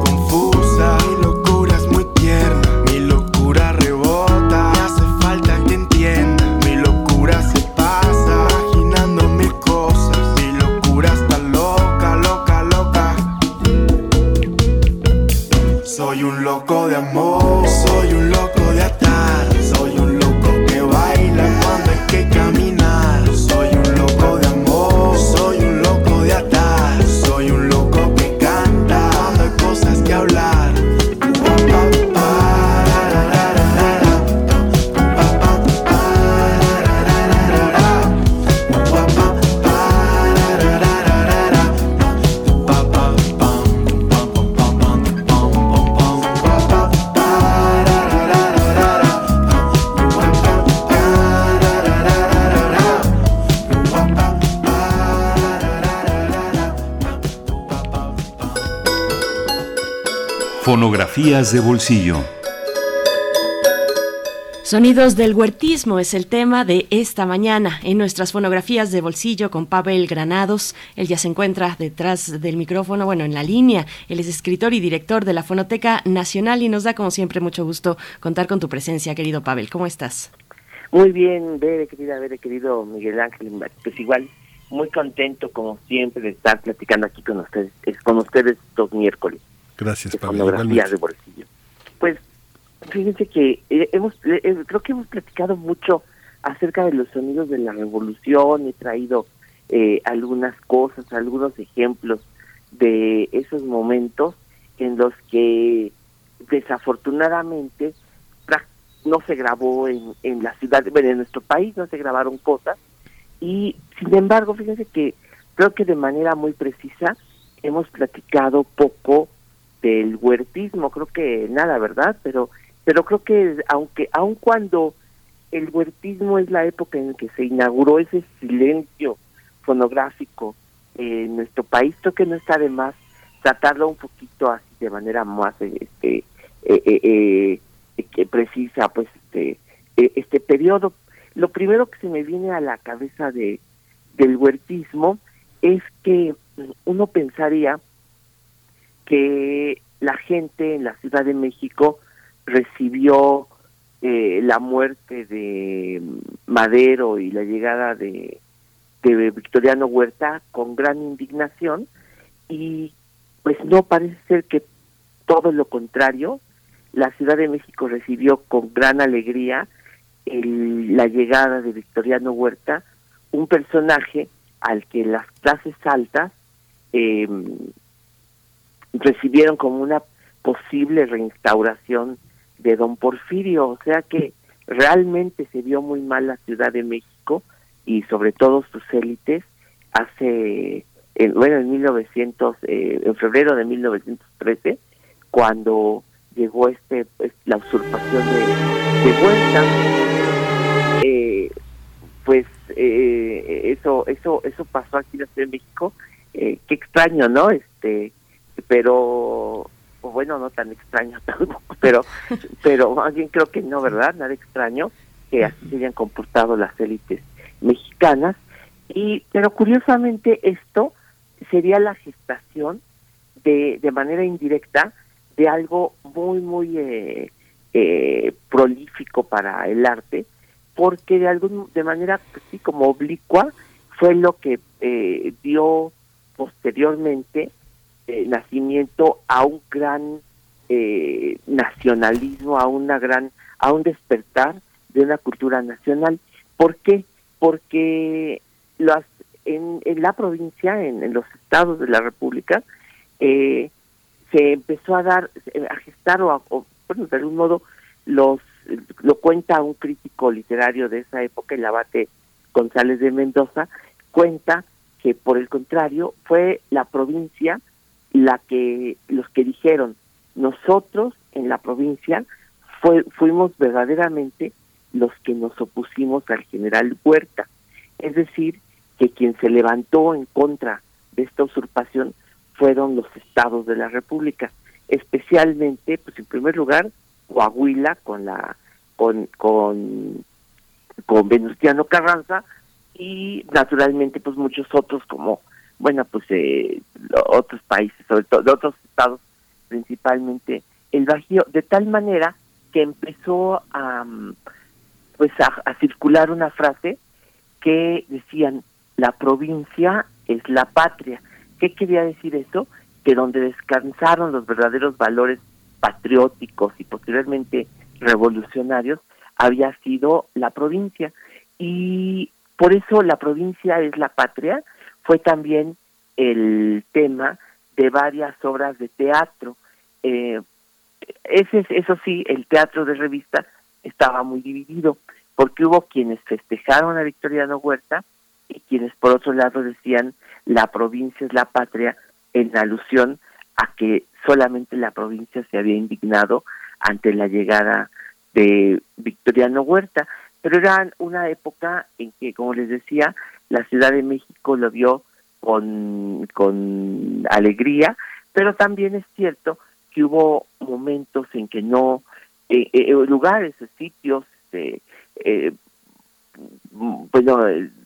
Fonografías de bolsillo. Sonidos del huertismo es el tema de esta mañana en nuestras fonografías de bolsillo con Pavel Granados. Él ya se encuentra detrás del micrófono, bueno, en la línea. Él es escritor y director de la Fonoteca Nacional y nos da como siempre mucho gusto contar con tu presencia, querido Pavel. ¿Cómo estás? Muy bien, Bere, querida Bere, querido Miguel Ángel. Pues igual, muy contento como siempre de estar platicando aquí con ustedes, con ustedes estos miércoles. Gracias. Fonografías de bolsillo. Pues Fíjense que eh, hemos, eh, eh, creo que hemos platicado mucho acerca de los sonidos de la revolución, he traído algunas cosas, algunos ejemplos de esos momentos en los que desafortunadamente no se grabó en, en la ciudad, bueno, en nuestro país no se grabaron cosas y sin embargo, fíjense que creo que de manera muy precisa hemos platicado poco del huertismo, creo que nada, ¿verdad? Pero pero creo que aunque aun cuando el huertismo es la época en que se inauguró ese silencio fonográfico en nuestro país, creo que no está de más tratarlo un poquito así de manera más este eh, eh, eh, precisa pues este este periodo lo primero que se me viene a la cabeza de del huertismo es que uno pensaría que la gente en la Ciudad de México recibió eh, la muerte de Madero y la llegada de, de Victoriano Huerta con gran indignación y pues no parece ser que todo lo contrario, la Ciudad de México recibió con gran alegría el, la llegada de Victoriano Huerta, un personaje al que las clases altas eh, recibieron como una posible reinstauración de don Porfirio, o sea que realmente se vio muy mal la Ciudad de México y sobre todo sus élites hace, en, bueno, en 1900, eh, en febrero de 1913, cuando llegó este la usurpación de, de Huerta, eh, pues eh, eso eso eso pasó aquí en la Ciudad de México, qué extraño, ¿no? Este, pero bueno, no tan extraño tampoco, pero, pero más bien creo que no, ¿verdad? Nada extraño que así se hayan comportado las élites mexicanas. Y, pero curiosamente esto sería la gestación de, de manera indirecta de algo muy, muy eh, eh, prolífico para el arte, porque de algún, de manera pues, sí como oblicua fue lo que eh, dio posteriormente eh, nacimiento a un gran eh, nacionalismo, a una gran, a un despertar de una cultura nacional. ¿Por qué? Porque las, en, en la provincia, en, los estados de la República, eh, se empezó a dar, a gestar o, bueno, de algún modo los lo cuenta un crítico literario de esa época, el abate González de Mendoza, cuenta que por el contrario fue la provincia la que los que dijeron nosotros en la provincia fue, fuimos verdaderamente los que nos opusimos al general Huerta, es decir, que quien se levantó en contra de esta usurpación fueron los estados de la República, especialmente, pues en primer lugar, Coahuila con la con con con Venustiano Carranza y naturalmente pues muchos otros como bueno, pues eh, otros países, sobre todo de otros estados, principalmente el Bajío, de tal manera que empezó a, pues a, circular una frase que decían, la provincia es la patria. ¿Qué quería decir eso? Que donde descansaron los verdaderos valores patrióticos y posteriormente revolucionarios había sido la provincia. Y por eso la provincia es la patria, fue también el tema de varias obras de teatro. Eh, ese, eso sí, el teatro de revista estaba muy dividido, porque hubo quienes festejaron a Victoriano Huerta y quienes por otro lado decían la provincia es la patria en alusión a que solamente la provincia se había indignado ante la llegada de Victoriano Huerta, pero era una época en que, como les decía, la Ciudad de México lo vio con, con alegría, pero también es cierto que hubo momentos en que no, eh, eh, lugares, sitios, este, eh, bueno,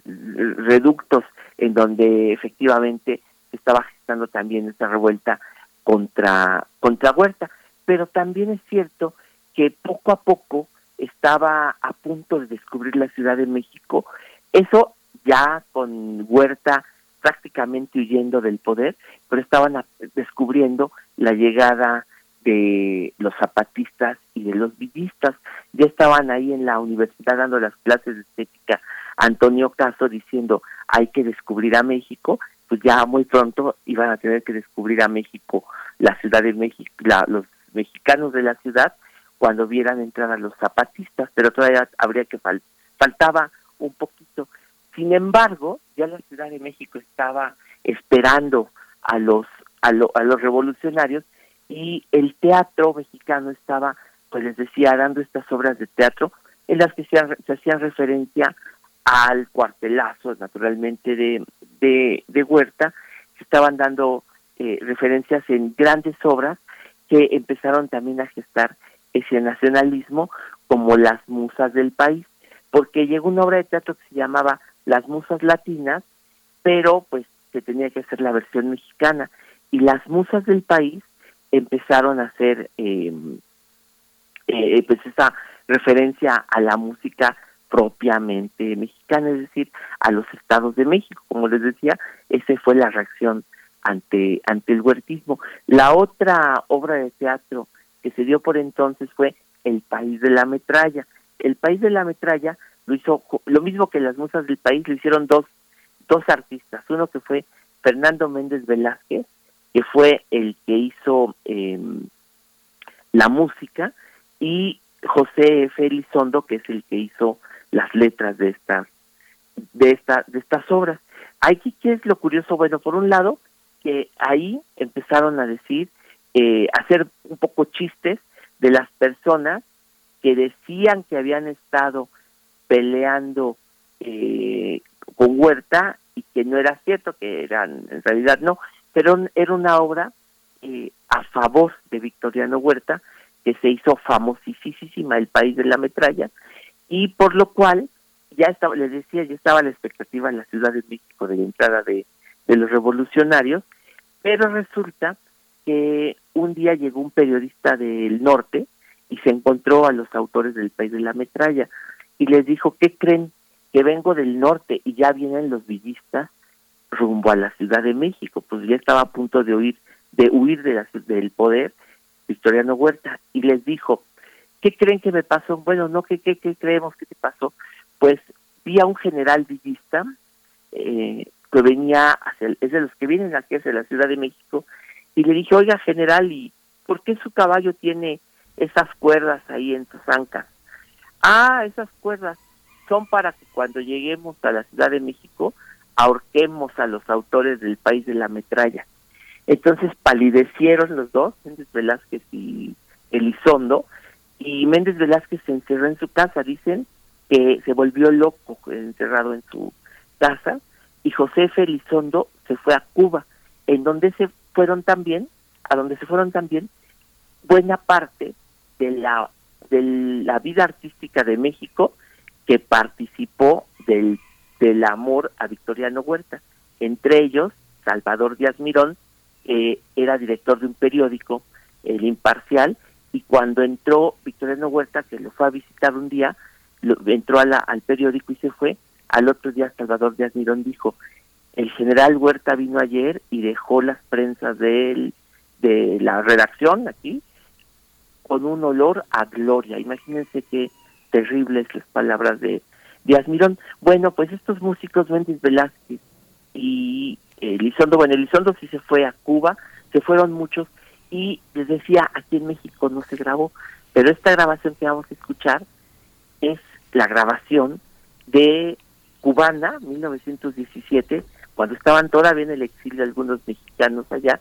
reductos en donde efectivamente se estaba gestando también esta revuelta contra, contra Huerta. Pero también es cierto que poco a poco estaba a punto de descubrir la Ciudad de México. Eso ya con Huerta prácticamente huyendo del poder, pero estaban descubriendo la llegada de los zapatistas y de los villistas. Ya estaban ahí en la universidad dando las clases de estética Antonio Caso diciendo hay que descubrir a México, pues ya muy pronto iban a tener que descubrir a México, la Ciudad de México, los mexicanos de la ciudad, cuando vieran entrar a los zapatistas, pero todavía habría que faltaba un poquito. Sin embargo, ya la Ciudad de México estaba esperando a los a, a los revolucionarios y el teatro mexicano estaba, pues les decía, dando estas obras de teatro en las que se, se hacían referencia al cuartelazo, naturalmente, de, de, de Huerta, se estaban dando eh, referencias en grandes obras que empezaron también a gestar ese nacionalismo como las musas del país, porque llegó una obra de teatro que se llamaba Las musas latinas, pero pues se tenía que hacer la versión mexicana y las musas del país empezaron a hacer eh, eh, pues esa referencia a la música propiamente mexicana, es decir, a los estados de México. Como les decía, esa fue la reacción ante, ante el huertismo. La otra obra de teatro que se dio por entonces fue El País de la Metralla. El País de la Metralla lo hizo lo mismo que las musas del país, lo hicieron dos, dos artistas, uno que fue Fernando Méndez Velázquez, que fue el que hizo em, la música, y José Felizondo, que es el que hizo las letras de estas de esta de estas obras. Aquí qué es lo curioso, bueno, por un lado que ahí empezaron a decir eh, hacer un poco chistes de las personas que decían que habían estado peleando eh, con Huerta y que no era cierto, que eran en realidad no, pero era una obra eh, a favor de Victoriano Huerta que se hizo famosísima El País de la Metralla y por lo cual ya estaba, les decía, ya estaba la expectativa en la Ciudad de México de la entrada de, de los revolucionarios, pero resulta que un día llegó un periodista del norte y se encontró a los autores del País de la Metralla y les dijo, ¿qué creen? Que vengo del norte y ya vienen los villistas rumbo a la Ciudad de México, pues ya estaba a punto de huir, de huir de la, del poder Victoriano Huerta y les dijo, ¿qué creen que me pasó? Bueno, no, ¿qué, qué, qué creemos que te pasó? Pues vi a un general villista eh, que venía, es de los que vienen aquí hacia la Ciudad de México, y le dije, oiga general, ¿y por qué su caballo tiene esas cuerdas ahí en sus ancas? Ah, esas cuerdas son para que cuando lleguemos a la Ciudad de México ahorquemos a los autores del país de la metralla. Entonces palidecieron los dos, Méndez Velázquez y Elizondo, y Méndez Velázquez se encerró en su casa, dicen que se volvió loco encerrado en su casa, y José Elizondo se fue a Cuba, en donde se fueron también, a donde se fueron también buena parte de la de la vida artística de México que participó del, del amor a Victoriano Huerta. Entre ellos, Salvador Díaz Mirón eh, era director de un periódico, El Imparcial, y cuando entró Victoriano Huerta, que lo fue a visitar un día, entró a la, al periódico y se fue, al otro día Salvador Díaz Mirón dijo, el general Huerta vino ayer y dejó las prensas de, de la redacción aquí con un olor a gloria. Imagínense qué terribles las palabras de Díaz Mirón. Bueno, pues estos músicos, Méndez Velázquez y Elizondo, bueno, Elizondo sí se fue a Cuba, se fueron muchos y les decía, aquí en México no se grabó, pero esta grabación que vamos a escuchar es la grabación de Cubana, 1917, cuando estaban todavía en el exilio algunos mexicanos allá,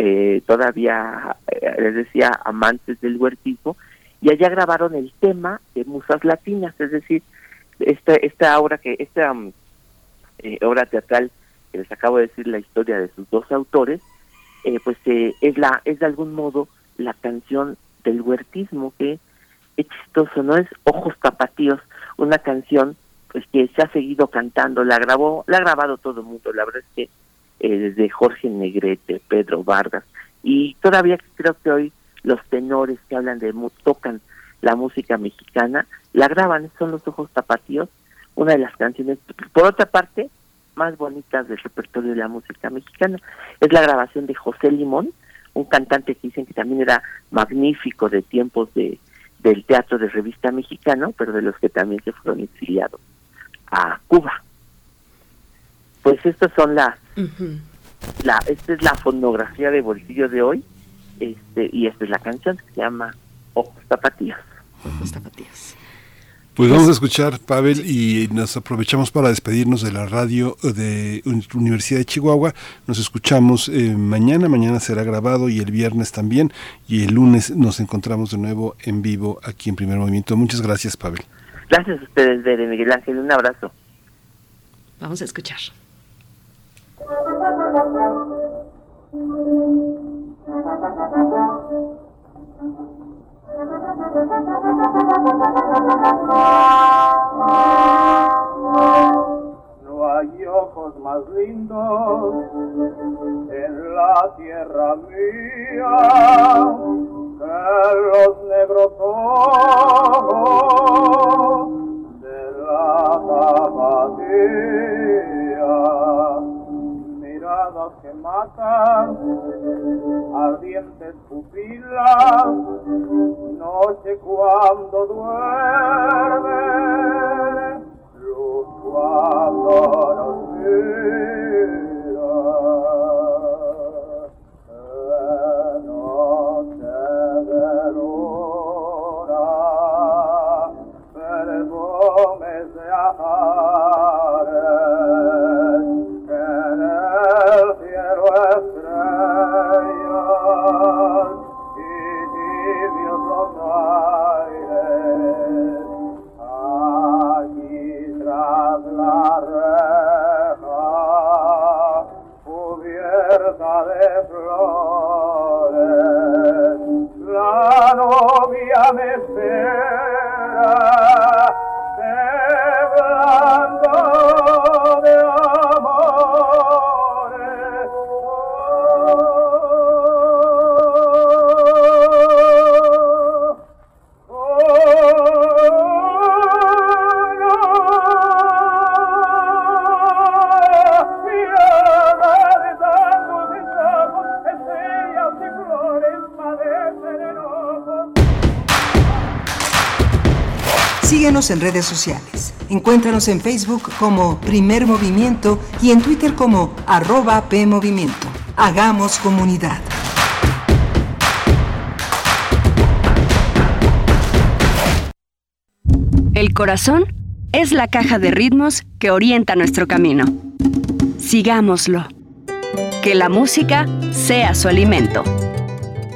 eh, todavía, eh, les decía, amantes del huertismo, y allá grabaron el tema de Musas Latinas, es decir, esta, esta obra que, esta mm, eh, obra teatral que les acabo de decir la historia de sus dos autores, pues es la es de algún modo la canción del huertismo, que es chistoso, ¿no? Es Ojos Tapatíos, una canción pues que se ha seguido cantando, la grabó, la ha grabado todo el mundo, la verdad es que eh, desde Jorge Negrete, Pedro Vargas, y todavía creo que hoy los tenores que hablan de, tocan la música mexicana, la graban, son los ojos tapatíos, una de las canciones, por otra parte, más bonitas del repertorio de la música mexicana. Es la grabación de José Limón, un cantante que dicen que también era magnífico de tiempos de del teatro de revista mexicano, pero de los que también se fueron exiliados a Cuba. Pues estas son las, la, esta es la fonografía de bolsillo de hoy, este, y esta es la canción que se llama Ojos Tapatías. Ojos Tapatías. Pues vamos a escuchar, Pavel, y nos aprovechamos para despedirnos de la radio de Universidad de Chihuahua. Nos escuchamos eh, mañana, mañana será grabado y el viernes también, y el lunes nos encontramos de nuevo en vivo aquí en Primer Movimiento. Muchas gracias, Pavel. Gracias a ustedes, de Miguel Ángel. Un abrazo. Vamos a escuchar. No hay ojos más lindos en la tierra mía que los negros que matan, ardientes pupilas, noche cuando duerme, luz cuando nos mira. Noche de luna, perfumes de ajares, En redes sociales. Encuéntranos en Facebook como Primer Movimiento y en Twitter como arroba PMovimiento. Hagamos comunidad. El corazón es la caja de ritmos que orienta nuestro camino. Sigámoslo. Que la música sea su alimento.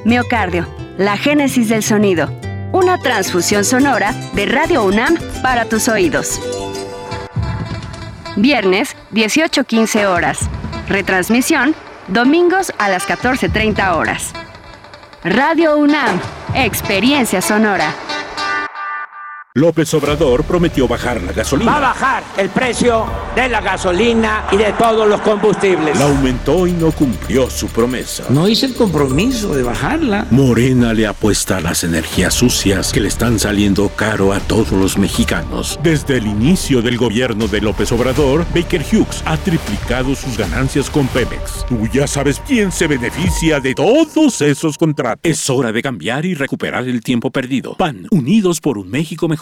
Miocardio, la génesis del sonido. Transfusión sonora de Radio UNAM para tus oídos. Viernes, 18.15 horas. Retransmisión, domingos a las 14.30 horas. Radio UNAM, experiencia sonora. López Obrador prometió bajar la gasolina. Va a bajar el precio de la gasolina y de todos los combustibles. La aumentó y no cumplió su promesa. No hice el compromiso de bajarla. Morena le apuesta a las energías sucias que le están saliendo caro a todos los mexicanos. Desde el inicio del gobierno de López Obrador, Baker Hughes ha triplicado sus ganancias con Pemex. Tú ya sabes quién se beneficia de todos esos contratos. Es hora de cambiar y recuperar el tiempo perdido. PAN, unidos por un México mejor.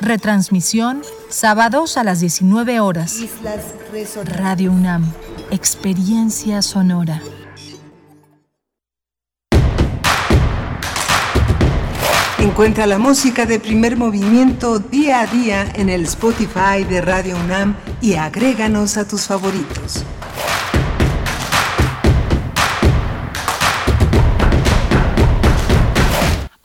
Retransmisión sábados a las 19 horas. Radio UNAM. Experiencia sonora. Encuentra la música de primer movimiento día a día en el Spotify de Radio UNAM y agréganos a tus favoritos.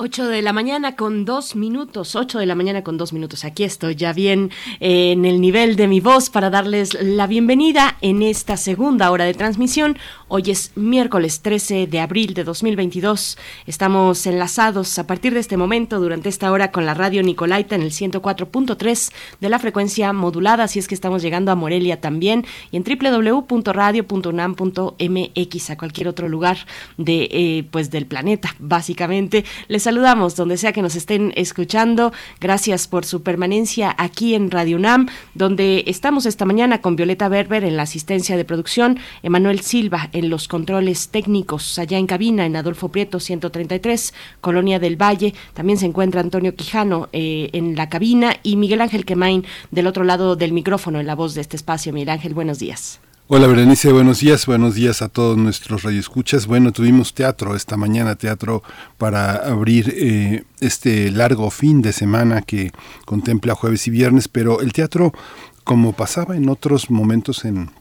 8 de la mañana con dos minutos, 8 de la mañana con dos minutos. Aquí estoy ya bien eh, en el nivel de mi voz para darles la bienvenida en esta segunda hora de transmisión. Hoy es miércoles 13 de abril de 2022. Estamos enlazados a partir de este momento durante esta hora con la radio Nicolaita en el 104.3 de la frecuencia modulada, así es que estamos llegando a Morelia también y en www.radio.unam.mx a cualquier otro lugar de eh, pues del planeta, básicamente. Les saludamos donde sea que nos estén escuchando. Gracias por su permanencia aquí en Radio UNAM, donde estamos esta mañana con Violeta Berber en la asistencia de producción, Emanuel Silva en los controles técnicos, allá en cabina en Adolfo Prieto 133, Colonia del Valle. También se encuentra Antonio Quijano eh, en la cabina y Miguel Ángel Quemain del otro lado del micrófono en la voz de este espacio. Miguel Ángel, buenos días. Hola Berenice, buenos días, buenos días a todos nuestros radioescuchas. Bueno, tuvimos teatro esta mañana, teatro para abrir eh, este largo fin de semana que contempla jueves y viernes, pero el teatro, como pasaba en otros momentos en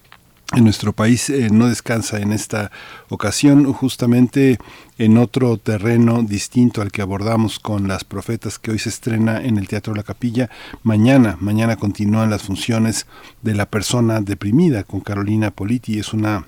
en nuestro país eh, no descansa en esta ocasión, justamente en otro terreno distinto al que abordamos con las profetas que hoy se estrena en el Teatro La Capilla. Mañana, mañana continúan las funciones de la persona deprimida con Carolina Politi. Es una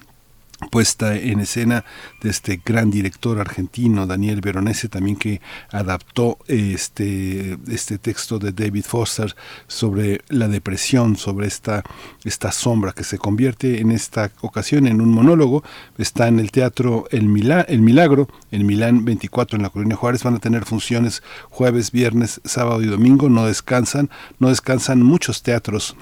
puesta en escena de este gran director argentino Daniel Veronese también que adaptó este este texto de David Foster sobre la depresión sobre esta esta sombra que se convierte en esta ocasión en un monólogo. Está en el teatro El, el Milagro en Milán 24 en la Colonia Juárez. Van a tener funciones jueves viernes sábado y domingo. No descansan no descansan muchos teatros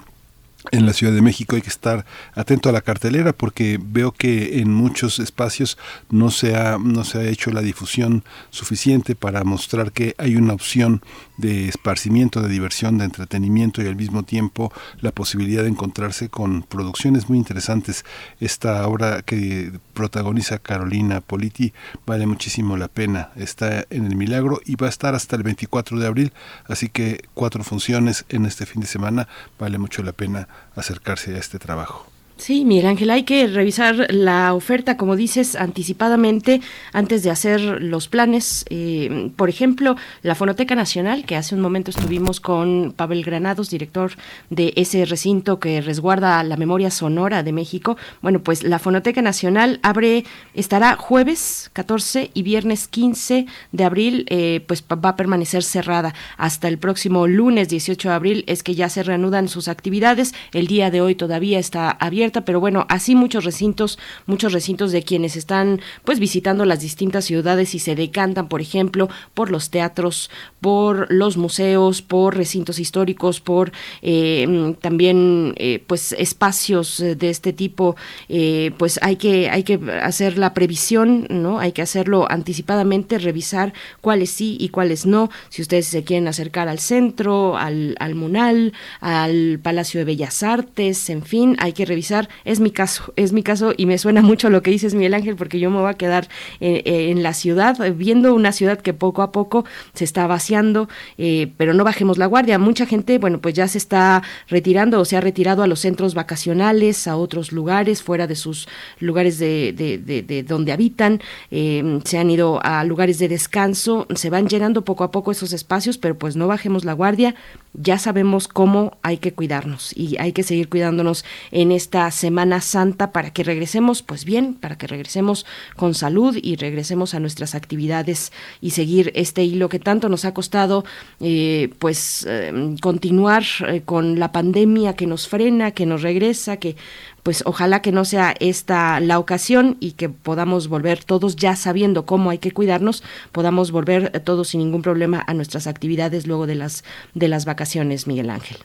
en la Ciudad de México hay que estar atento a la cartelera porque veo que en muchos espacios no se ha no se ha hecho la difusión suficiente para mostrar que hay una opción de esparcimiento, de diversión, de entretenimiento y al mismo tiempo la posibilidad de encontrarse con producciones muy interesantes. Esta obra que protagoniza Carolina Politi vale muchísimo la pena. Está en el Milagro y va a estar hasta el 24 de abril, así que cuatro funciones en este fin de semana vale mucho la pena acercarse a este trabajo. Sí, Miguel Ángel, hay que revisar la oferta, como dices, anticipadamente antes de hacer los planes. Eh, por ejemplo, la Fonoteca Nacional, que hace un momento estuvimos con Pavel Granados, director de ese recinto que resguarda la memoria sonora de México. Bueno, pues la Fonoteca Nacional abre, estará jueves 14 y viernes 15 de abril, eh, pues va a permanecer cerrada hasta el próximo lunes 18 de abril, es que ya se reanudan sus actividades. El día de hoy todavía está pero bueno, así muchos recintos, muchos recintos de quienes están pues visitando las distintas ciudades y se decantan, por ejemplo, por los teatros, por los museos, por recintos históricos, por eh, también eh, pues espacios de este tipo, eh, pues hay que hay que hacer la previsión, no, hay que hacerlo anticipadamente, revisar cuáles sí y cuáles no. Si ustedes se quieren acercar al centro, al, al Munal, al Palacio de Bellas Artes, en fin, hay que revisar es mi caso, es mi caso y me suena mucho lo que dices Miguel Ángel porque yo me voy a quedar eh, eh, en la ciudad, viendo una ciudad que poco a poco se está vaciando, eh, pero no bajemos la guardia. Mucha gente, bueno, pues ya se está retirando o se ha retirado a los centros vacacionales, a otros lugares, fuera de sus lugares de, de donde habitan, se han ido a lugares de descanso, se van llenando poco a poco esos espacios, pero pues no bajemos la guardia, ya sabemos cómo hay que cuidarnos y hay que seguir cuidándonos en esta Semana Santa para que regresemos pues bien, para que regresemos con salud y regresemos a nuestras actividades y seguir este hilo que tanto nos ha costado eh, pues eh, continuar eh, con la pandemia que nos frena, que nos regresa, que pues ojalá que no sea esta la ocasión y que podamos volver todos ya sabiendo cómo hay que cuidarnos, podamos volver todos sin ningún problema a nuestras actividades luego de las de las vacaciones, Miguel Ángel.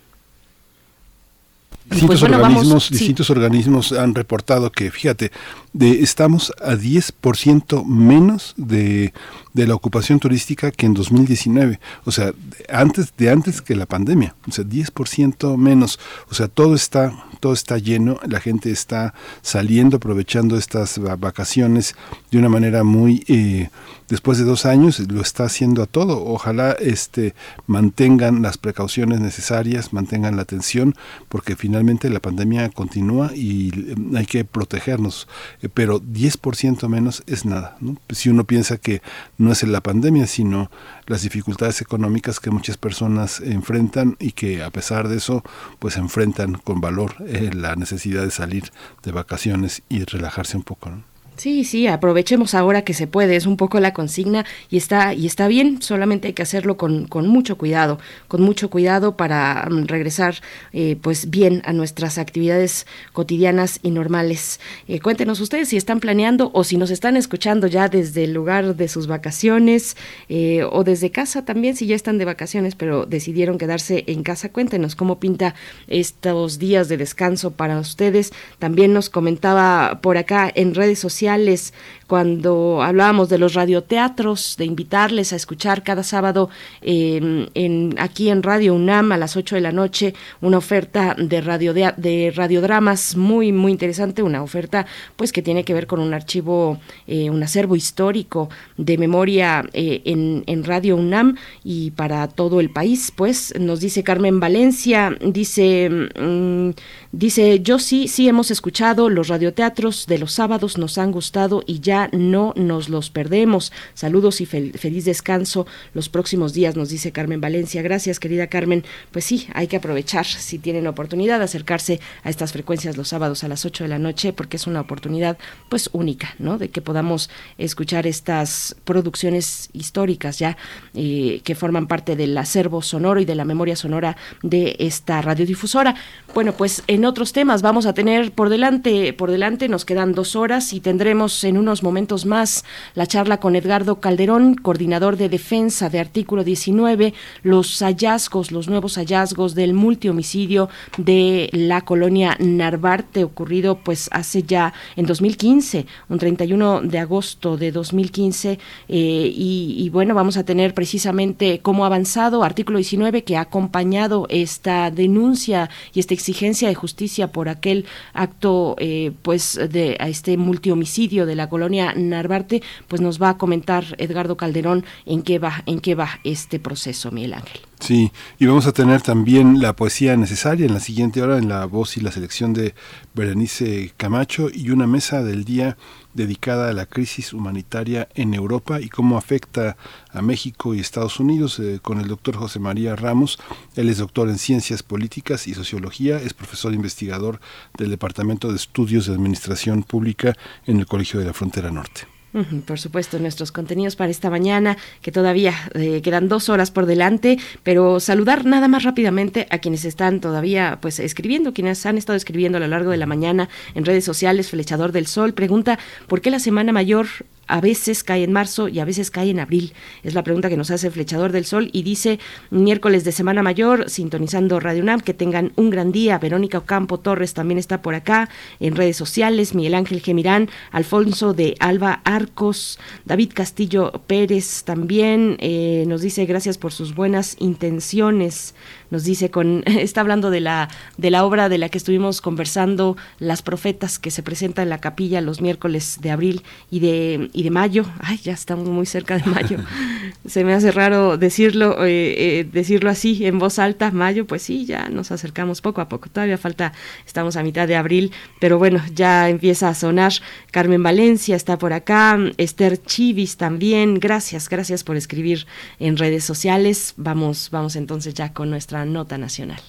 Distintos, pues, organismos, distintos organismos han reportado que, fíjate, de, estamos a 10% menos de, de, la ocupación turística que en 2019. O sea, antes de antes que la pandemia. O sea, 10% menos. O sea, todo está todo está lleno, la gente está saliendo, aprovechando estas vacaciones de una manera muy, eh, después de dos años, lo está haciendo a todo. Ojalá este, mantengan las precauciones necesarias, mantengan la atención, porque finalmente la pandemia continúa y eh, hay que protegernos. Eh, pero 10% menos es nada. Si uno piensa que no es la pandemia, sino las dificultades económicas que muchas personas enfrentan y que a pesar de eso pues enfrentan con valor eh, la necesidad de salir de vacaciones y relajarse un poco. ¿no? Sí, sí, aprovechemos ahora que se puede, es un poco la consigna y está, y está bien, solamente hay que hacerlo con, con mucho cuidado, con mucho cuidado para mm, regresar eh, pues bien a nuestras actividades cotidianas y normales. Eh, cuéntenos ustedes si están planeando o si nos están escuchando ya desde el lugar de sus vacaciones eh, o desde casa también, si ya están de vacaciones pero decidieron quedarse en casa, cuéntenos cómo pinta estos días de descanso para ustedes. También nos comentaba por acá en redes sociales sociales cuando hablábamos de los radioteatros, de invitarles a escuchar cada sábado en, aquí en Radio UNAM a las 8 de la noche una oferta de, radio de, radiodramas muy, muy interesante, una oferta pues que tiene que ver con un archivo, eh, un acervo histórico de memoria eh, en, en Radio UNAM y para todo el país, pues nos dice Carmen Valencia, dice, mm, dice, yo sí, sí hemos escuchado los radioteatros de los sábados, nos han gustado y ya no nos los perdemos. Saludos y feliz descanso los próximos días, nos dice Carmen Valencia. Gracias, querida Carmen. Pues sí, hay que aprovechar, si tienen oportunidad, de acercarse a estas frecuencias los sábados a las 8 de la noche, porque es una oportunidad pues única, ¿no? De que podamos escuchar estas producciones históricas ya eh, que forman parte del acervo sonoro y de la memoria sonora de esta radiodifusora. Bueno, pues en otros temas vamos a tener por delante, por delante nos quedan dos horas y tendremos en unos momentos más. La charla con Edgardo Calderón, coordinador de defensa de artículo 19, los hallazgos, los nuevos hallazgos del multihomicidio de la colonia Narvarte ocurrido pues hace ya en 2015, un 31 de agosto de 2015 eh, y, y, bueno, vamos a tener precisamente cómo ha avanzado. Artículo 19 que ha acompañado esta denuncia y esta exigencia de justicia por aquel acto eh, pues de este multihomicidio de la colonia Narvarte, pues nos va a comentar Edgardo Calderón en qué va, en qué va este proceso, Miguel Ángel. Sí, y vamos a tener también la poesía necesaria en la siguiente hora, en la voz y la selección de Berenice Camacho y una mesa del día dedicada a la crisis humanitaria en Europa y cómo afecta a México y Estados Unidos eh, con el doctor José María Ramos. Él es doctor en Ciencias Políticas y Sociología, es profesor investigador del Departamento de Estudios de Administración Pública en el Colegio de la Frontera Norte. Por supuesto, nuestros contenidos para esta mañana, que todavía eh, quedan dos horas por delante, pero saludar nada más rápidamente a quienes están todavía pues escribiendo, quienes han estado escribiendo a lo largo de la mañana en redes sociales. Flechador del Sol pregunta por qué la Semana Mayor a veces cae en marzo y a veces cae en abril. Es la pregunta que nos hace Flechador del Sol y dice miércoles de Semana Mayor, sintonizando Radio UNAM, que tengan un gran día. Verónica Ocampo Torres también está por acá en redes sociales, Miguel Ángel Gemirán, Alfonso de Alba Arcos, David Castillo Pérez también eh, nos dice gracias por sus buenas intenciones nos dice con está hablando de la de la obra de la que estuvimos conversando Las profetas que se presenta en la capilla los miércoles de abril y de y de mayo. Ay, ya estamos muy cerca de mayo. se me hace raro decirlo eh, eh, decirlo así en voz alta, mayo, pues sí, ya nos acercamos poco a poco. Todavía falta estamos a mitad de abril, pero bueno, ya empieza a sonar Carmen Valencia está por acá, Esther Chivis también. Gracias, gracias por escribir en redes sociales. Vamos vamos entonces ya con nuestra nota nacional.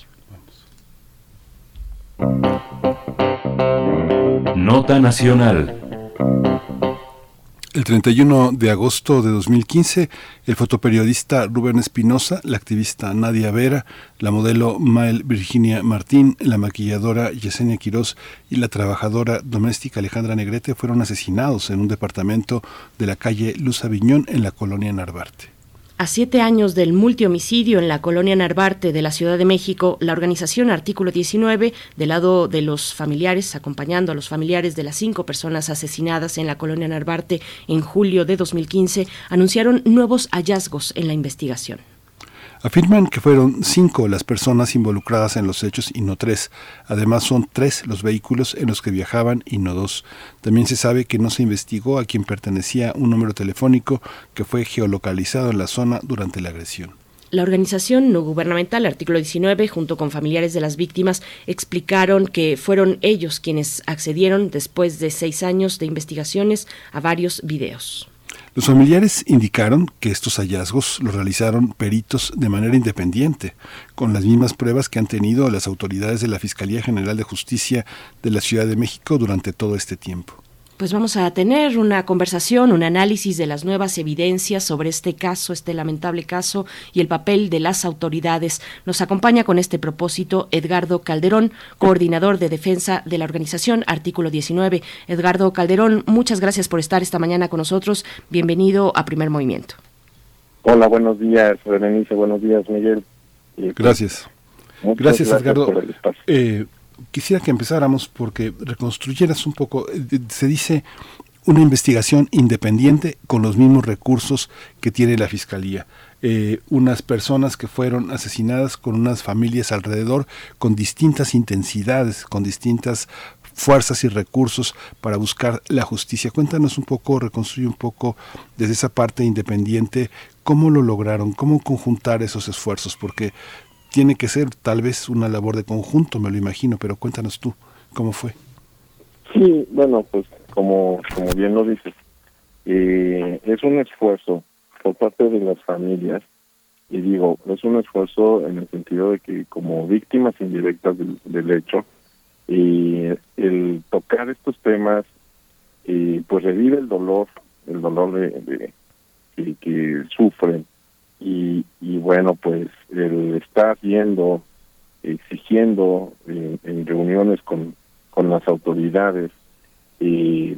Nota Nacional. El 31 de agosto de 2015, el fotoperiodista Rubén Espinosa, la activista Nadia Vera, la modelo Mael Virginia Martín, la maquilladora Yesenia Quirós y la trabajadora doméstica Alejandra Negrete fueron asesinados en un departamento de la calle Luz Aviñón en la colonia Narvarte. A siete años del multihomicidio en la colonia Narvarte de la Ciudad de México, la organización Artículo 19, del lado de los familiares, acompañando a los familiares de las cinco personas asesinadas en la colonia Narvarte en julio de 2015, anunciaron nuevos hallazgos en la investigación. Afirman que fueron cinco las personas involucradas en los hechos y no tres. Además son tres los vehículos en los que viajaban y no dos. También se sabe que no se investigó a quien pertenecía un número telefónico que fue geolocalizado en la zona durante la agresión. La organización no gubernamental Artículo 19, junto con familiares de las víctimas, explicaron que fueron ellos quienes accedieron, después de seis años de investigaciones, a varios videos. Los familiares indicaron que estos hallazgos los realizaron peritos de manera independiente, con las mismas pruebas que han tenido las autoridades de la Fiscalía General de Justicia de la Ciudad de México durante todo este tiempo pues vamos a tener una conversación, un análisis de las nuevas evidencias sobre este caso, este lamentable caso y el papel de las autoridades. Nos acompaña con este propósito Edgardo Calderón, coordinador de defensa de la organización Artículo 19. Edgardo Calderón, muchas gracias por estar esta mañana con nosotros. Bienvenido a Primer Movimiento. Hola, buenos días, Berenice. Buenos días, Miguel. Gracias. Gracias, Edgardo quisiera que empezáramos porque reconstruyeras un poco, eh, se dice una investigación independiente con los mismos recursos que tiene la Fiscalía. Eh, unas personas que fueron asesinadas con unas familias alrededor, con distintas intensidades, con distintas fuerzas y recursos para buscar la justicia. Cuéntanos un poco, reconstruye un poco desde esa parte independiente, cómo lo lograron, cómo conjuntar esos esfuerzos, porque tiene que ser tal vez una labor de conjunto, me lo imagino, pero cuéntanos tú, ¿cómo fue? Sí, bueno, pues como, como bien lo dices, eh, es un esfuerzo por parte de las familias, y digo, es un esfuerzo en el sentido de que como víctimas indirectas del, hecho, y el tocar estos temas, y pues revive el dolor, el dolor de, de que sufren y, y bueno, pues el estar yendo, exigiendo en, reuniones con, con las autoridades y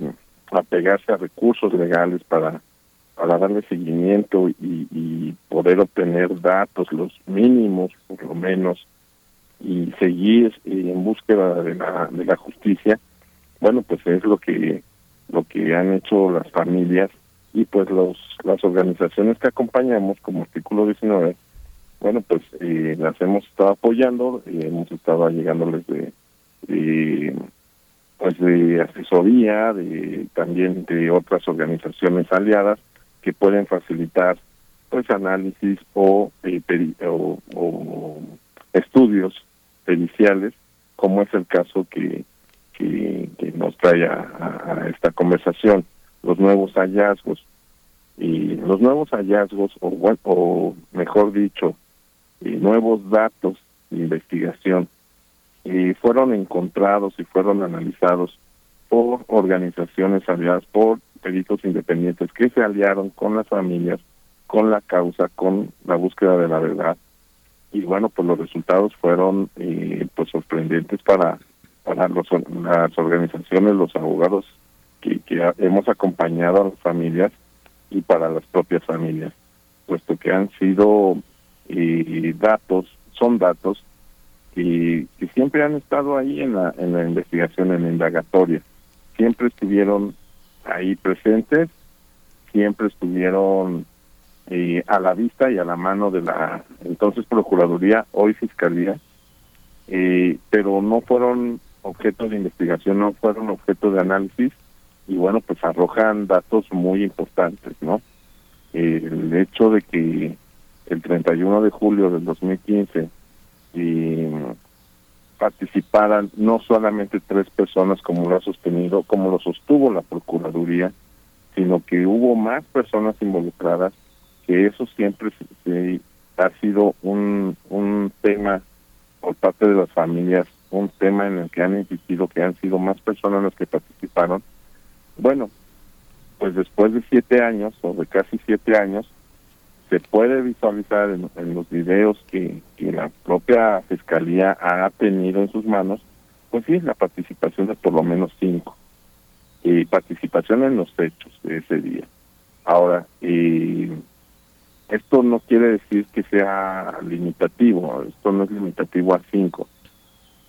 apegarse a recursos legales para, para darle seguimiento y, y poder obtener datos, los mínimos por lo menos, y seguir en búsqueda de la, de la justicia, bueno, pues es lo que lo que han hecho las familias y pues los las organizaciones que acompañamos como artículo 19 bueno pues eh, las hemos estado apoyando y hemos estado llegándoles de, pues de asesoría de también de otras organizaciones aliadas que pueden facilitar pues análisis o, eh, estudios periciales como es el caso que, que nos trae a esta conversación los nuevos hallazgos. Y los nuevos hallazgos, o, o mejor dicho, nuevos datos de investigación, y fueron encontrados y fueron analizados por organizaciones aliadas, por peritos independientes que se aliaron con las familias, con la causa, con la búsqueda de la verdad. Y bueno, pues los resultados fueron eh, pues sorprendentes para para los, las organizaciones, los abogados que, hemos acompañado a las familias y para las propias familias, puesto que han sido eh, datos, son datos que, que siempre han estado ahí en la, en la investigación, en la indagatoria, siempre estuvieron ahí presentes, siempre estuvieron eh, a la vista y a la mano de la entonces Procuraduría, hoy Fiscalía, eh, pero no fueron objeto de investigación, no fueron objeto de análisis y bueno, pues arrojan datos muy importantes, ¿no? El hecho de que el 31 de julio del 2015 y participaran no solamente tres personas como lo ha sostenido, como lo sostuvo la Procuraduría, sino que hubo más personas involucradas, que eso siempre ha sido un, un tema por parte de las familias un tema en el que han insistido que han sido más personas las que participaron, bueno, pues después de siete años o de casi siete años, se puede visualizar en, los videos que, que, la propia fiscalía ha tenido en sus manos, pues sí, la participación de por lo menos cinco. Y participación en los hechos de ese día. Ahora, y esto no quiere decir que sea limitativo, esto no es limitativo a cinco.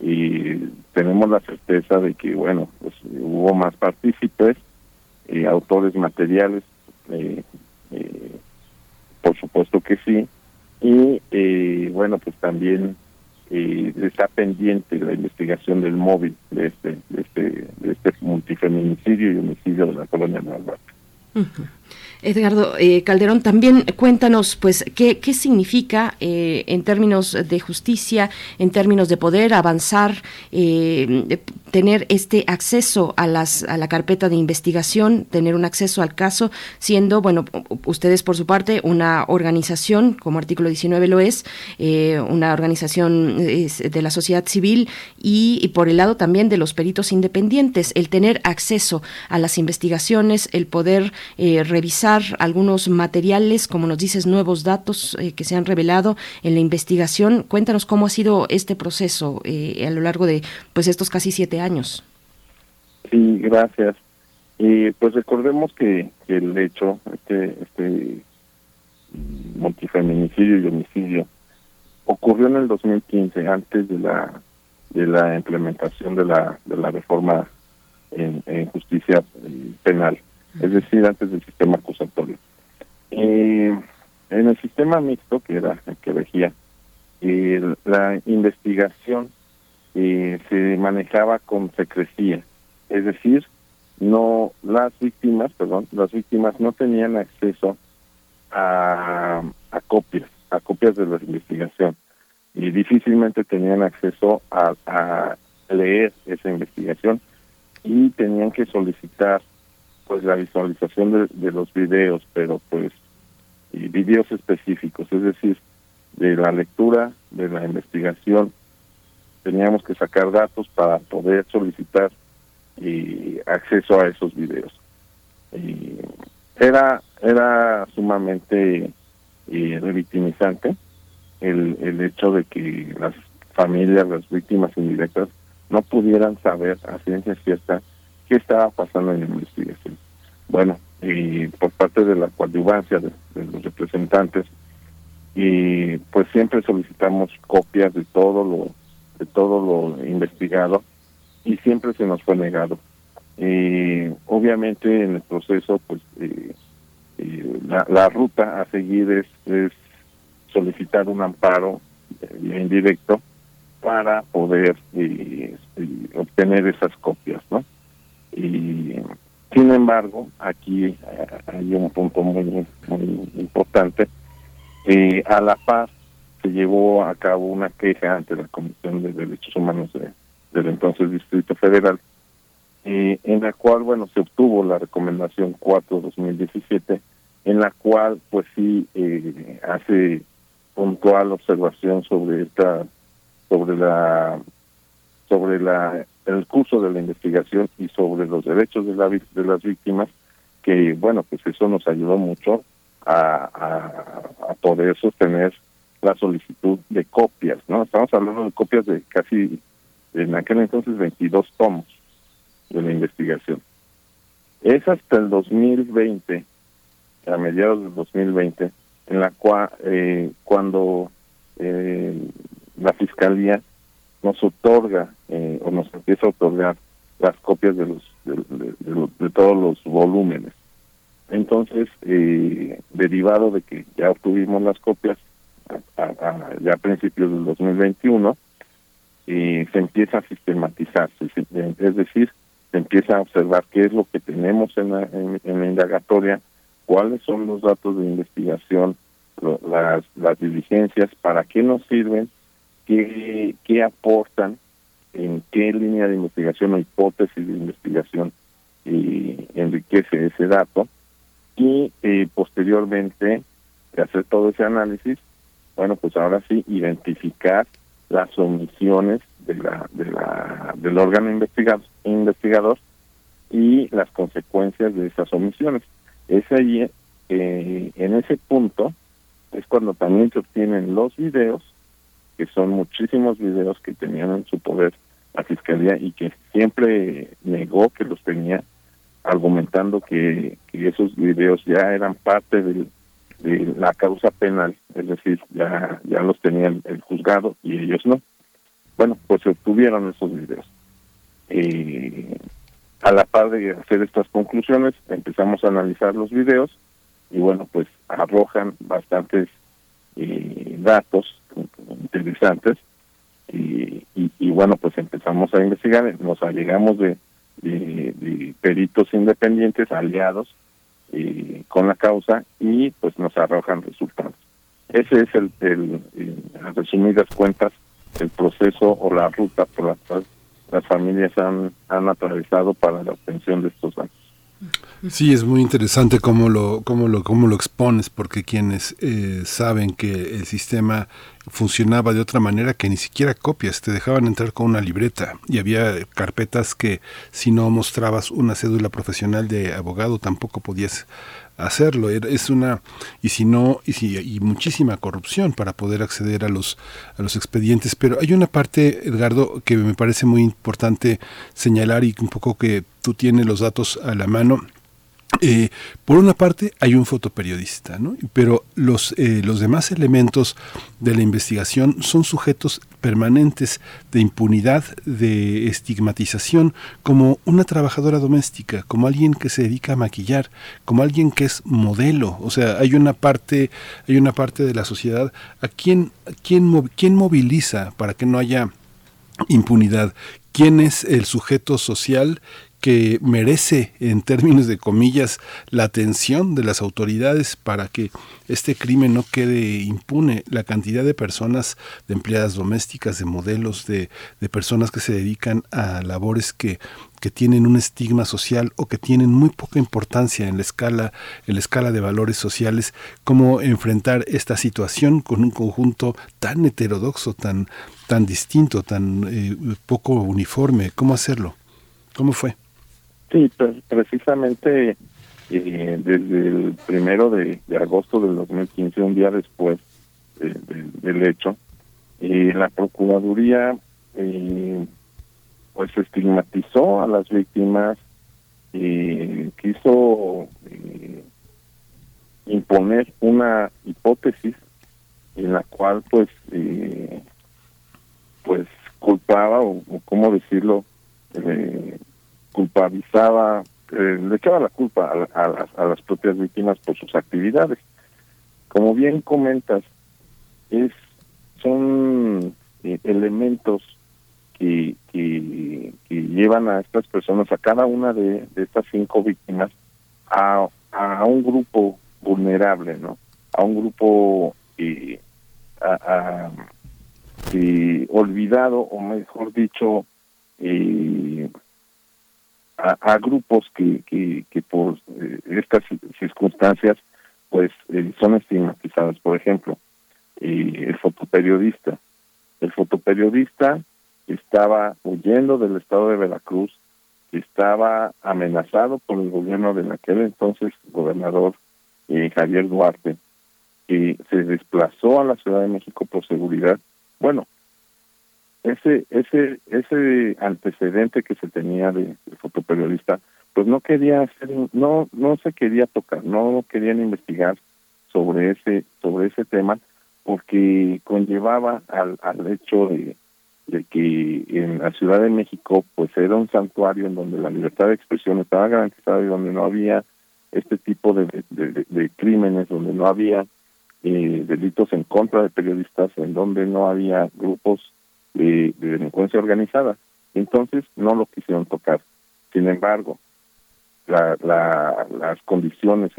Y tenemos la certeza de que, bueno, pues hubo más partícipes, eh, autores materiales, eh, eh, por supuesto que sí, y bueno, pues también está pendiente la investigación del móvil de este, de este, de este multifeminicidio y homicidio de la colonia Nueva Edgardo eh, Calderón, también cuéntanos, pues, qué, significa eh, en términos de justicia, en términos de poder avanzar, eh, tener este acceso a las a la carpeta de investigación, tener un acceso al caso, siendo, bueno, ustedes por su parte una organización, como artículo 19 lo es, una organización de la sociedad civil y, y por el lado también de los peritos independientes, el tener acceso a las investigaciones, el poder revisar algunos materiales, como nos dices, nuevos datos eh, que se han revelado en la investigación. Cuéntanos cómo ha sido este proceso eh, a lo largo de pues estos casi siete años. Sí, gracias. y pues recordemos que, el hecho, este, este multifeminicidio y homicidio, ocurrió en el 2015, antes de la de la implementación de la de la reforma en, en justicia eh, penal es decir, antes del sistema acusatorio. Eh, en el sistema mixto, que era el que regía, eh, la investigación eh, se manejaba con secrecía, es decir, no las víctimas, perdón, las víctimas no tenían acceso a, a copias, a copias de la investigación y difícilmente tenían acceso a, a leer esa investigación y tenían que solicitar pues la visualización de, los videos, pero pues y videos específicos, es decir, de la lectura, de la investigación, teníamos que sacar datos para poder solicitar y acceso a esos videos. Y era era sumamente eh, revictimizante el, el hecho de que las familias, las víctimas indirectas, no pudieran saber a ciencia cierta qué estaba pasando en la investigación. Bueno, y por parte de la coadyuvancia de, los representantes, y pues siempre solicitamos copias de todo lo de todo lo investigado y siempre se nos fue negado. Y obviamente en el proceso, pues eh, eh, la, ruta a seguir es, es solicitar un amparo eh, indirecto para poder obtener esas copias, ¿no? Y sin embargo, aquí eh, hay un punto muy, muy importante. Eh, a la paz se llevó a cabo una queja ante la Comisión de Derechos Humanos del entonces Distrito Federal, eh, en la cual, bueno, se obtuvo la recomendación 4-2017, en la cual, pues sí, eh, hace puntual observación sobre esta, sobre la, sobre la el curso de la investigación y sobre los derechos de, la, de las víctimas, que bueno, pues eso nos ayudó mucho a, poder sostener la solicitud de copias, ¿no? Estamos hablando de copias de casi, en aquel entonces, 22 tomos de la investigación. Es hasta el 2020, a mediados del 2020, en la cual, eh, cuando eh, la Fiscalía nos otorga eh, o nos empieza a otorgar las copias de los de, todos los volúmenes. Entonces, eh, derivado de que ya obtuvimos las copias ya a principios del 2021, eh, se empieza a sistematizar, es decir, se empieza a observar qué es lo que tenemos en la, en, la indagatoria, cuáles son los datos de investigación, las, las diligencias, para qué nos sirven qué, aportan, en qué línea de investigación o hipótesis de investigación y enriquece ese dato y eh, posteriormente de hacer todo ese análisis, bueno, pues ahora sí, identificar las omisiones de la, de la, del órgano investigador, investigador y las consecuencias de esas omisiones. Es ahí, eh, en ese punto, es cuando también se obtienen los videos, que son muchísimos videos que tenían en su poder la fiscalía y que siempre negó que los tenía, argumentando que, esos videos ya eran parte de la causa penal, es decir, ya, ya los tenía el, juzgado y ellos no. Bueno, pues se obtuvieron esos videos. Eh, a la par de hacer estas conclusiones, empezamos a analizar los videos y bueno, pues arrojan bastantes eh, datos interesantes y, y, bueno, pues empezamos a investigar, nos allegamos de, de peritos independientes aliados eh, con la causa y pues nos arrojan resultados. Ese es el, el, en resumidas cuentas, el proceso o la ruta por la cual las familias han, han atravesado para la obtención de estos datos. Sí, es muy interesante cómo lo, cómo lo, cómo lo expones, porque quienes eh, saben que el sistema funcionaba de otra manera que ni siquiera copias, te dejaban entrar con una libreta y había carpetas que si no mostrabas una cédula profesional de abogado tampoco podías hacerlo. Es una y si no y si y muchísima corrupción para poder acceder a los a los expedientes. Pero hay una parte Edgardo que me parece muy importante señalar y un poco que tú tienes los datos a la mano eh, por una parte hay un fotoperiodista, ¿no? pero los, eh, los demás elementos de la investigación son sujetos permanentes de impunidad, de estigmatización, como una trabajadora doméstica, como alguien que se dedica a maquillar, como alguien que es modelo. O sea, hay una parte, hay una parte de la sociedad a quien, quien, quien moviliza para que no haya impunidad. ¿Quién es el sujeto social que merece, en términos de comillas, la atención de las autoridades para que este crimen no quede impune. La cantidad de personas, de empleadas domésticas, de modelos, de, de personas que se dedican a labores que que tienen un estigma social o que tienen muy poca importancia en la escala en la escala de valores sociales cómo enfrentar esta situación con un conjunto tan heterodoxo tan tan distinto tan eh, poco uniforme. Cómo hacerlo cómo fue Sí, precisamente eh, desde el primero de, agosto del 2015, un día después del hecho, eh, la Procuraduría eh, pues estigmatizó a las víctimas, y quiso imponer una hipótesis en la cual pues pues culpaba o, o cómo decirlo eh, culpabilizaba, eh, le echaba la culpa a, las propias víctimas por sus actividades. Como bien comentas, es son eh, elementos que, que, llevan a estas personas, a cada una de, estas cinco víctimas, a, a, un grupo vulnerable, ¿no? A un grupo eh, a, olvidado, o mejor dicho, eh, a, grupos que, que, por eh, estas circunstancias pues eh, son estigmatizados. Por ejemplo, eh, el fotoperiodista. El fotoperiodista estaba huyendo del estado de Veracruz, estaba amenazado por el gobierno de aquel entonces gobernador Javier Duarte, que se desplazó a la Ciudad de México por seguridad. Bueno, ese ese ese antecedente que se tenía de, fotoperiodista pues no quería hacer no no se quería tocar no querían investigar sobre ese sobre ese tema porque conllevaba al, al hecho de, de que en la Ciudad de México pues era un santuario en donde la libertad de expresión estaba garantizada y donde no había este tipo de, de, de crímenes donde no había eh, delitos en contra de periodistas en donde no había grupos de, delincuencia organizada. Entonces no lo quisieron tocar. Sin embargo, la, las condiciones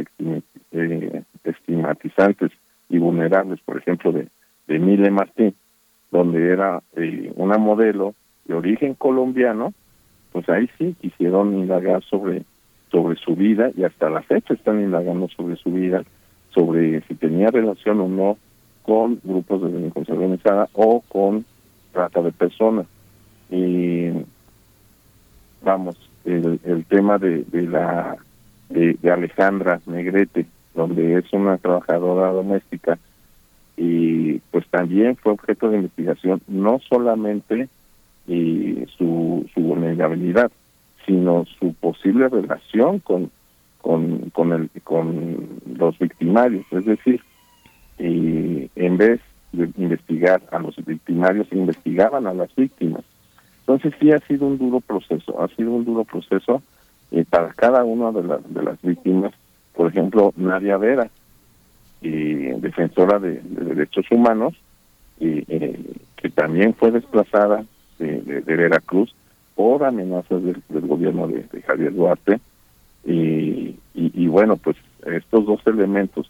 eh, estigmatizantes y vulnerables, por ejemplo, de, de Mile Martín, donde era eh, una modelo de origen colombiano, pues ahí sí quisieron indagar sobre sobre su vida y hasta la fecha están indagando sobre su vida, sobre si tenía relación o no con grupos de delincuencia organizada o con trata de personas. eh, vamos, el, el tema de, de la de, de Alejandra Negrete, donde es una trabajadora doméstica y pues también fue objeto de investigación no solamente eh, su, su vulnerabilidad, sino su posible relación con con con el con los victimarios, es decir, eh, en vez de investigar a los victimarios, investigaban a las víctimas. Entonces sí ha sido un duro proceso, ha sido un duro proceso eh, para cada una de, las de las víctimas. Por ejemplo, Nadia Vera, eh, defensora de, de derechos humanos, eh, que también fue desplazada de, Veracruz por amenazas del, gobierno de, Javier Duarte. Y, y bueno, pues estos dos elementos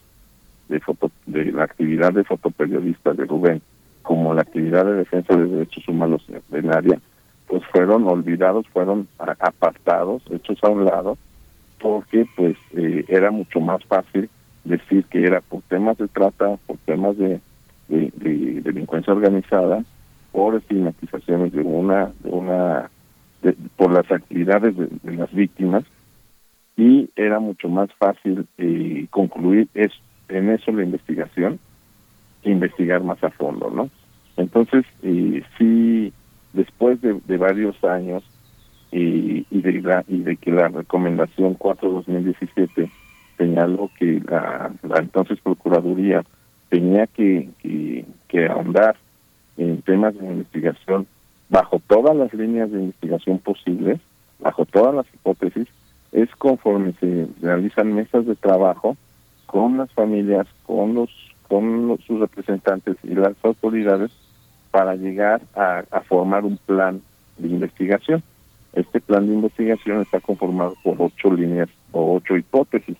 de foto, de la actividad de fotoperiodista de Rubén como la actividad de defensa de derechos humanos de Nadia, pues fueron olvidados, fueron apartados, hechos a un lado, porque pues eh, era mucho más fácil decir que era por temas de trata, por temas de, de, de delincuencia organizada, por estigmatizaciones de una, de una, de- por las actividades de, las víctimas, y era mucho más fácil eh, concluir es, en eso la investigación investigar más a fondo, ¿no? Entonces, eh, sí, después de, varios años eh, y, de la, y de que la recomendación 4-2017 señaló que la, entonces Procuraduría tenía que, que ahondar en temas de investigación bajo todas las líneas de investigación posibles, bajo todas las hipótesis, es conforme se realizan mesas de trabajo con las familias, con los con sus representantes y las autoridades para llegar a, formar un plan de investigación. Este plan de investigación está conformado por ocho líneas o ocho hipótesis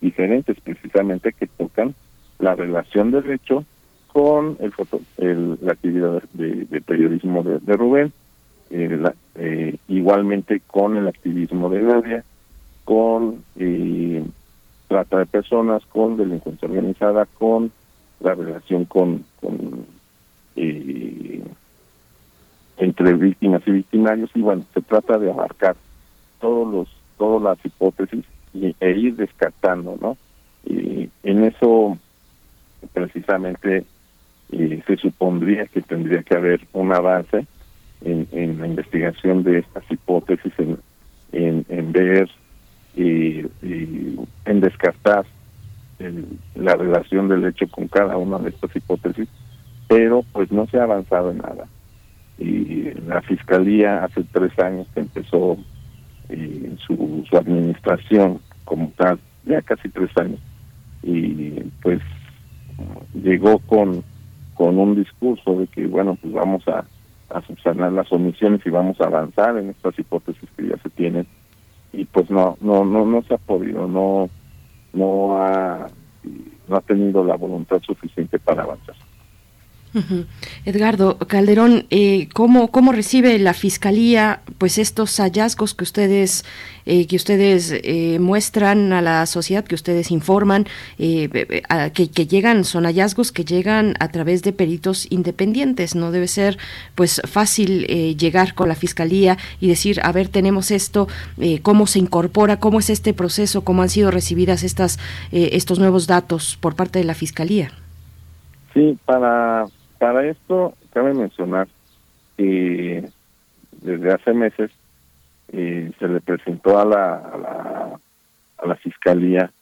diferentes precisamente que tocan la relación del hecho con el foto, el- la actividad de, periodismo de, de Rubén, eh, la- eh, igualmente con el activismo de Nadia, con eh, trata de personas, con delincuencia organizada, con la relación con, con eh, entre víctimas y victimarios y bueno se trata de abarcar todos los todas las hipótesis y, e ir descartando no y en eso precisamente eh, se supondría que tendría que haber un avance en, en la investigación de estas hipótesis en, en, en ver y, en descartar el- la relación del hecho con cada una de estas hipótesis, pero pues no se ha avanzado en nada. Y la Fiscalía hace tres años que empezó eh, su, su administración como tal, ya casi tres años, y pues llegó con, con un discurso de que, bueno, pues vamos a, a subsanar las omisiones y vamos a avanzar en estas hipótesis que ya se tienen y pues no no no no se ha podido no no ha no ha tenido la voluntad suficiente para avanzar Edgardo Calderón, eh, ¿cómo, ¿cómo recibe la fiscalía pues estos hallazgos que ustedes eh, que ustedes eh, muestran a la sociedad, que ustedes informan, eh, a- que, que llegan son hallazgos que llegan a través de peritos independientes? No debe ser pues fácil eh, llegar con la fiscalía y decir a ver tenemos esto, eh, cómo se incorpora, cómo es este proceso, cómo han sido recibidas estas eh, estos nuevos datos por parte de la fiscalía. sí para para esto cabe mencionar que desde hace meses eh, se le presentó a la, a la a la fiscalía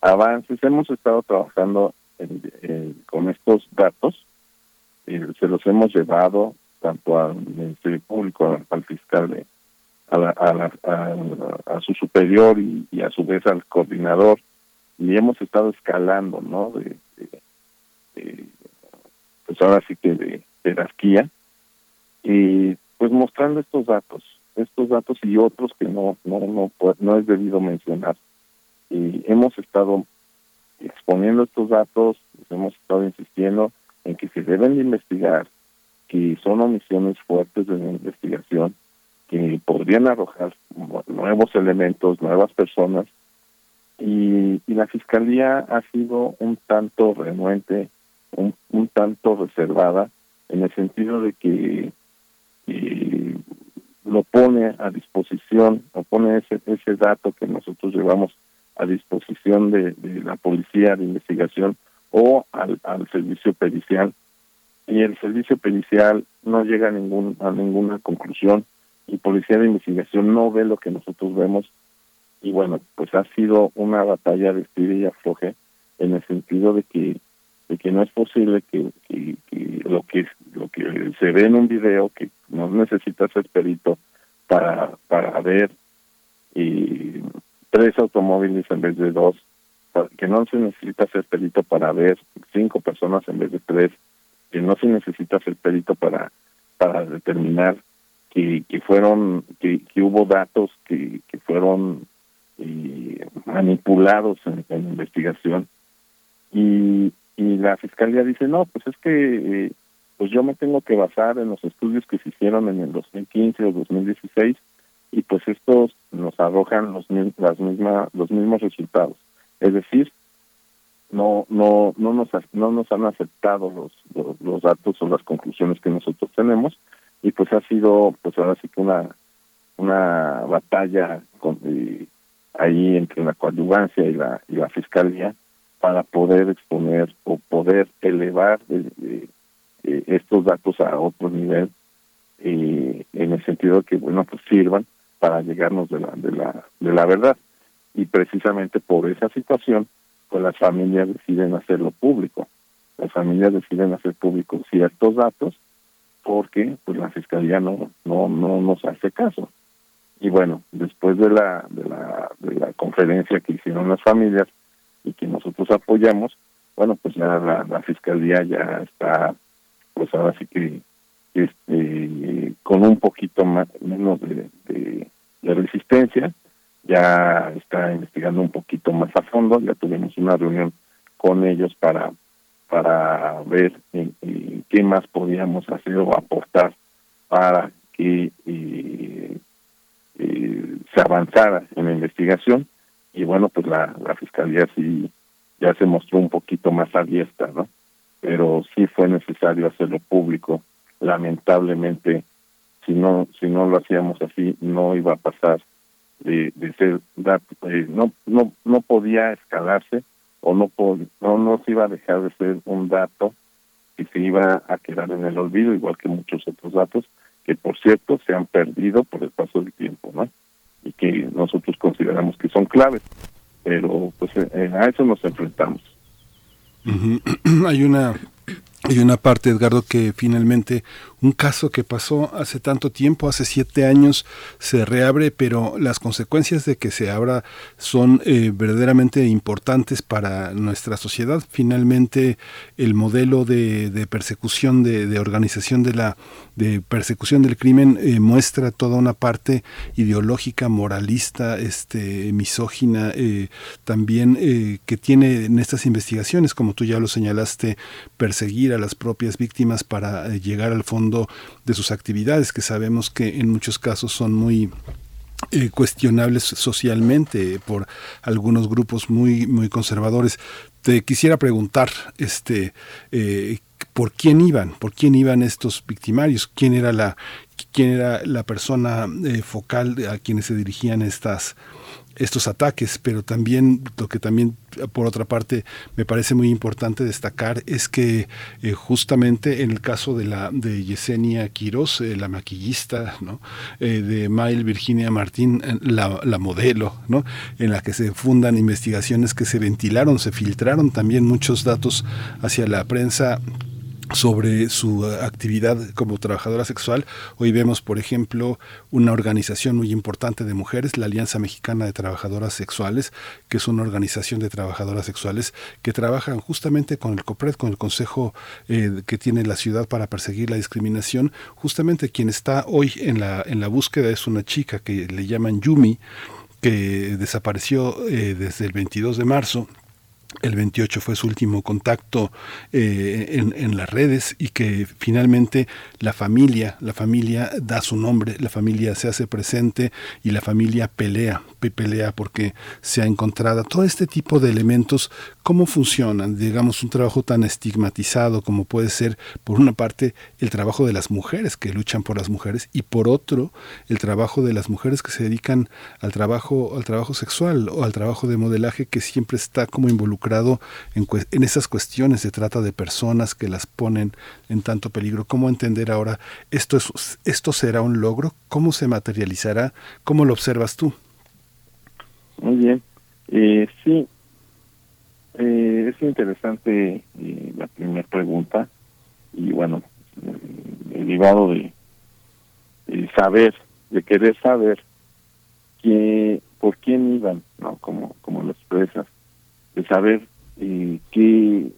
avances. Hemos estado trabajando con estos datos eh, se los hemos llevado tanto al Ministerio Público al, al fiscal de- a, la- a, la- a- a su superior y, a su vez al coordinador y hemos estado escalando no de, pues ahora sí que de jerarquía y pues mostrando estos datos estos datos y otros que no no no no es debido mencionar. Y hemos estado exponiendo estos datos hemos estado insistiendo en que se deben de investigar que son omisiones fuertes de la investigación que podrían arrojar nu- nuevos elementos nuevas personas y, y la fiscalía ha sido un tanto renuente un, tanto reservada en el sentido de que eh, pone a disposición o pone ese, ese dato que nosotros llevamos a disposición de, la policía de investigación o al, al servicio pericial. Y el servicio pericial no llega a ningún a ninguna conclusión y policía de investigación no ve lo que nosotros vemos. Y bueno pues ha sido una batalla de estira y afloje en el sentido de que de que no es posible que, que, lo que lo que se ve en un video que no necesita ser perito para para ver y tres automóviles en vez de dos que no se necesita ser perito para ver cinco personas en vez de tres que no se necesita ser perito para para determinar que, que fueron que, que hubo datos que, que fueron eh, manipulados en, en investigación. Y, y la fiscalía dice no pues es que eh, pues yo me tengo que basar en los estudios que se hicieron en el 2015 o 2016 y pues estos nos arrojan los las mismas los mismos resultados es decir no no no nos no nos han aceptado los, los, datos o las conclusiones que nosotros tenemos y pues ha sido pues ahora sí que una una batalla con, eh, ahí entre la coadyuvancia y la y la fiscalía para poder exponer o poder elevar eh, eh, estos datos a otro nivel en el sentido de que bueno pues sirvan para llegarnos de la de la de la verdad y precisamente por esa situación pues las familias deciden hacerlo público. Las familias deciden hacer públicos ciertos datos porque pues la fiscalía no no no nos hace caso. Y bueno, después de la de la de la conferencia que hicieron las familias y que nosotros apoyamos, bueno, pues ya la, fiscalía ya está pues ahora sí que este con un poquito más menos de, de resistencia ya está investigando un poquito más a fondo, ya tuvimos una reunión con ellos para para ver en, qué más podíamos hacer o aportar para que eh, eh, se avanzara en la investigación y bueno pues la, la fiscalía sí ya se mostró un poquito más abierta no pero sí fue necesario hacerlo público. Lamentablemente si no si no lo hacíamos así no iba a pasar de, de ser eh, no no no podía escalarse o no no no se iba a dejar de ser un dato que se iba a quedar en el olvido igual que muchos otros datos que por cierto se han perdido por el paso del tiempo no que nosotros consideramos que son claves pero pues eh, a eso nos enfrentamos. Hay una hay una parte, Edgardo, que finalmente un caso que pasó hace tanto tiempo, hace siete años, se reabre, pero las consecuencias de que se abra son eh, verdaderamente importantes para nuestra sociedad. Finalmente, el modelo de, persecución, de, organización de la de persecución del crimen eh, muestra toda una parte ideológica, moralista, este, misógina, eh, también que tiene en estas investigaciones, como tú ya lo señalaste, perseguir a las propias víctimas para llegar al fondo de sus actividades, que sabemos que en muchos casos son muy eh, cuestionables socialmente por algunos grupos muy muy conservadores. Te quisiera preguntar, este, eh, por quién iban, por quién iban estos victimarios, quién era la quién era la persona eh, focal a quienes se dirigían estas estos ataques, pero también lo que también por otra parte me parece muy importante destacar es que eh, justamente en el caso de la de Yesenia Quiroz, eh, la maquillista. Eh, de Mail Virginia Martín, la, la, modelo, ¿no? en la que se fundan investigaciones que se ventilaron, se filtraron también muchos datos hacia la prensa sobre su actividad como trabajadora sexual. Hoy vemos, por ejemplo, una organización muy importante de mujeres, la Alianza Mexicana de Trabajadoras Sexuales, que es una organización de trabajadoras sexuales que trabajan justamente con el COPRED, con el Consejo eh, que tiene la ciudad para perseguir la discriminación. Justamente quien está hoy en la, en la búsqueda es una chica que le llaman Yumi, que desapareció eh, desde el 22 de marzo el 28 fue su último contacto eh, en, las redes y que finalmente la familia, la familia da su nombre, la familia se hace presente y la familia pelea, pelea porque se ha encontrado todo este tipo de elementos, cómo funcionan, digamos, un trabajo tan estigmatizado como puede ser, por una parte, el trabajo de las mujeres que luchan por las mujeres y por otro, el trabajo de las mujeres que se dedican al trabajo, al trabajo sexual o al trabajo de modelaje que siempre está como involucrado en, en esas cuestiones de trata de personas que las ponen en tanto peligro. ¿Cómo entender ahora esto, es, esto será un logro? ¿Cómo se materializará? ¿Cómo lo observas tú? Muy bien. Eh, sí, eh, es interesante eh, la primera pregunta y bueno, derivado de, de, saber, de querer saber que por quién iban, no, como como lo expresas, de saber eh, qué,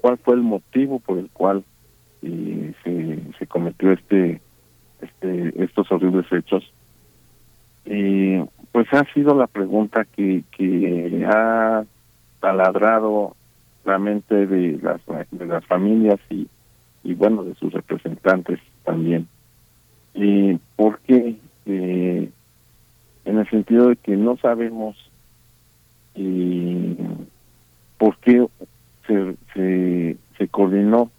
cuál fue el motivo por el cual eh, se, se cometió este, este estos horribles hechos. Eh, pues ha sido la pregunta que, que ha taladrado la mente de las, de las familias y, y bueno, de sus representantes también. Eh, porque eh, en el sentido de que no sabemos eh, por qué se, se, coordinó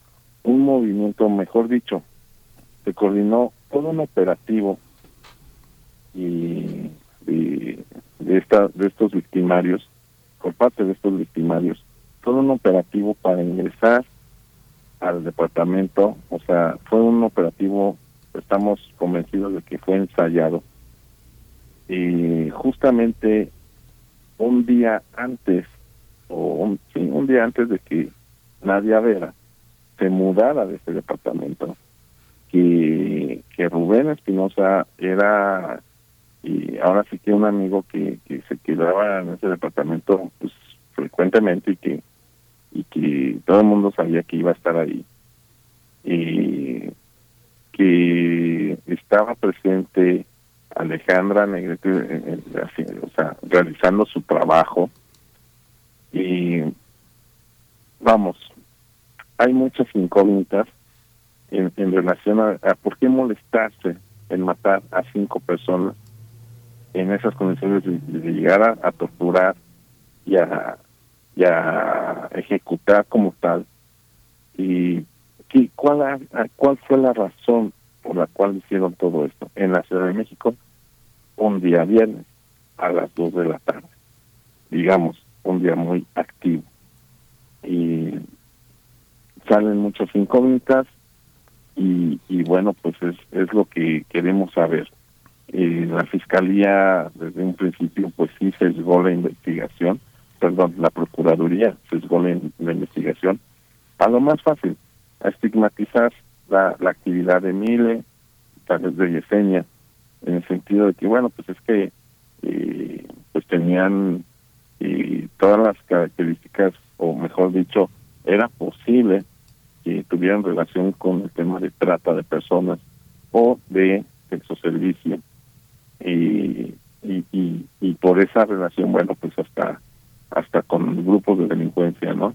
un movimiento, mejor dicho, se coordinó todo un operativo y de, de, esta, de estos victimarios, por parte de estos victimarios, todo un operativo para ingresar al departamento, o sea, fue un operativo, estamos convencidos de que fue ensayado. Y justamente un día antes, o un, sí, un día antes de que Nadia Vera se mudara de este departamento, que, que Rubén Espinosa era y ahora sí que un amigo que, que se quedaba en ese departamento pues frecuentemente y que y que todo el mundo sabía que iba a estar ahí. Y que estaba presente Alejandra Negrete o sea realizando su trabajo y vamos hay muchas incógnitas en, en relación a, por qué molestarse en matar a cinco personas en esas condiciones de, llegar a, torturar y a, y a ejecutar como tal. ¿Y qué, cuál, cuál fue la razón por la cual hicieron todo esto? En la Ciudad de México, un día viernes a las dos de la tarde, digamos, un día muy activo. Y salen muchas incógnitas y, y bueno, pues es, es lo que queremos saber eh, la fiscalía desde un principio pues sí sesgó la investigación, perdón, la procuraduría sesgó la, la investigación a lo más fácil, a estigmatizar la, la actividad de Mile, tal vez de Yesenia, en el sentido de que bueno pues es que eh, pues tenían eh, todas las características o mejor dicho era posible que tuvieran relación con el tema de trata de personas o de sexo servicio y, y, y, y, por esa relación, bueno, pues hasta hasta con grupos de delincuencia, ¿no?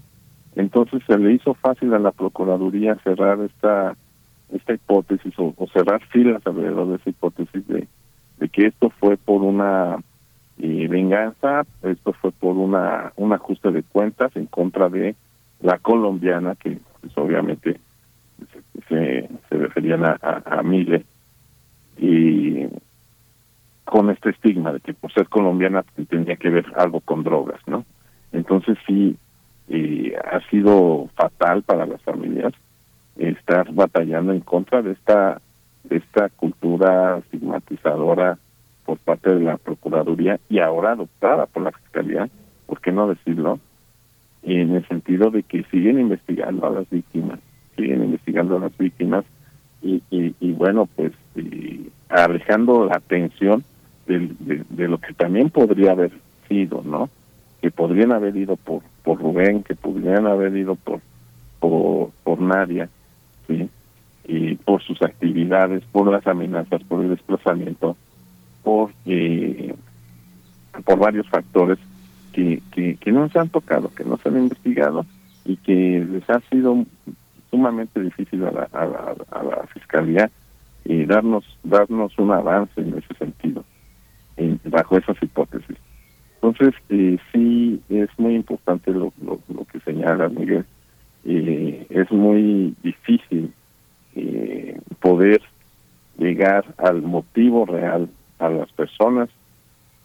Entonces se le hizo fácil a la Procuraduría cerrar esta esta hipótesis o, o cerrar filas alrededor de esa hipótesis de, de que esto fue por una eh, venganza, esto fue por una un ajuste de cuentas en contra de la colombiana, que pues, obviamente se, se referían a, a, a Mile, y con este estigma de que por ser colombiana tenía que ver algo con drogas, ¿no? Entonces sí, eh, ha sido fatal para las familias estar batallando en contra de esta de esta cultura estigmatizadora por parte de la Procuraduría y ahora adoptada por la Fiscalía, ¿por qué no decirlo? En el sentido de que siguen investigando a las víctimas, siguen investigando a las víctimas y, y, bueno, pues y alejando la atención de, de, de, lo que también podría haber sido, ¿no? Que podrían haber ido por por Rubén, que podrían haber ido por por, por Nadia, ¿sí? Y por sus actividades, por las amenazas, por el desplazamiento, por eh, por varios factores que, que, no se han tocado, que no se han investigado y que les ha sido sumamente difícil a la, a la, a la fiscalía y darnos darnos un avance en ese sentido bajo esas hipótesis. Entonces eh, sí es muy importante lo, lo, que señala Miguel. Eh, es muy difícil eh, poder llegar al motivo real a las personas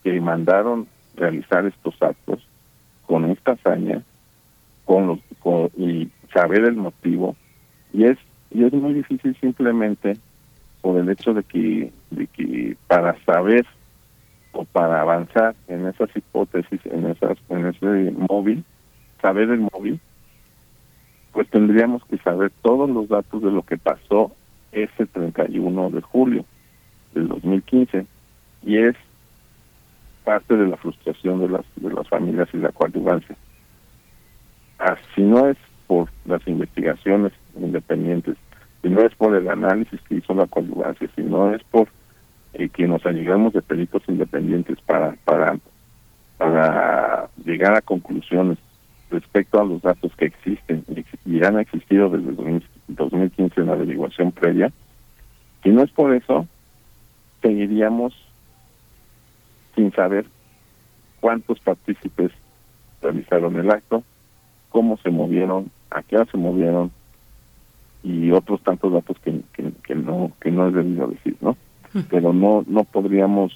que mandaron realizar estos actos con esta hazaña con, los, y saber el motivo. Y es y es muy difícil simplemente por el hecho de que de que para saber o para avanzar en esas hipótesis en esas en ese móvil saber el móvil pues tendríamos que saber todos los datos de lo que pasó ese 31 de julio del 2015 y es parte de la frustración de las de las familias y la coadyuvancia. Ah, si no es por las investigaciones independientes, si no es por el análisis que hizo la coadyuvancia, si no es por eh, que nos ayudamos de peritos independientes para para para llegar a conclusiones respecto a los datos que existen y han existido desde el 2015 en la averiguación previa, si no es por eso, seguiríamos sin saber cuántos partícipes realizaron el acto, cómo se movieron, a qué hora se movieron y otros tantos datos que, que, no que no es debido decir, ¿no? Pero no no podríamos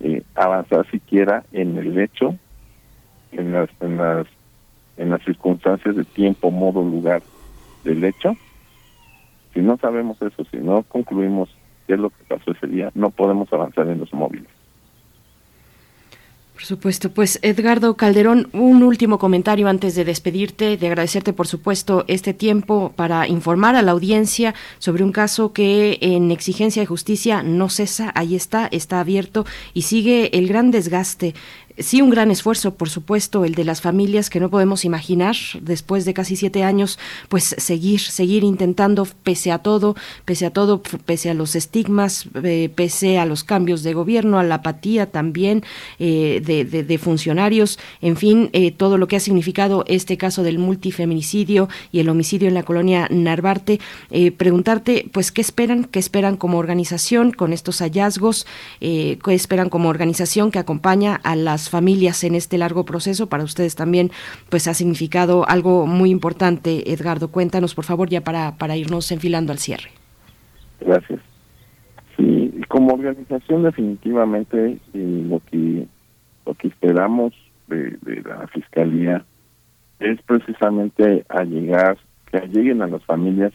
eh, avanzar siquiera en el hecho, en las en las en las circunstancias de tiempo, modo, lugar del hecho. Si no sabemos eso, si no concluimos qué es lo que pasó ese día, no podemos avanzar en los móviles. Por supuesto, pues Edgardo Calderón, un último comentario antes de despedirte, de agradecerte por supuesto este tiempo para informar a la audiencia sobre un caso que en exigencia de justicia no cesa, ahí está, está abierto y sigue el gran desgaste. Sí un gran esfuerzo, por supuesto, el de las familias que no podemos imaginar después de casi siete años, pues seguir, seguir intentando pese a todo, pese a todo, pese a los estigmas, eh, pese a los cambios de gobierno, a la apatía también eh, de, funcionarios, en fin, eh, todo lo que ha significado este caso del multifeminicidio y el homicidio en la colonia Narvarte. preguntarte, pues, ¿qué esperan? ¿Qué esperan como organización con estos hallazgos? ¿Qué esperan como organización que acompaña a las familias en este largo proceso. Para ustedes también pues ha significado algo muy importante. Edgardo, cuéntanos por favor ya para, para irnos enfilando al cierre. Gracias. Sí, como organización definitivamente eh, lo que lo que esperamos de, la fiscalía es precisamente a llegar que lleguen a las familias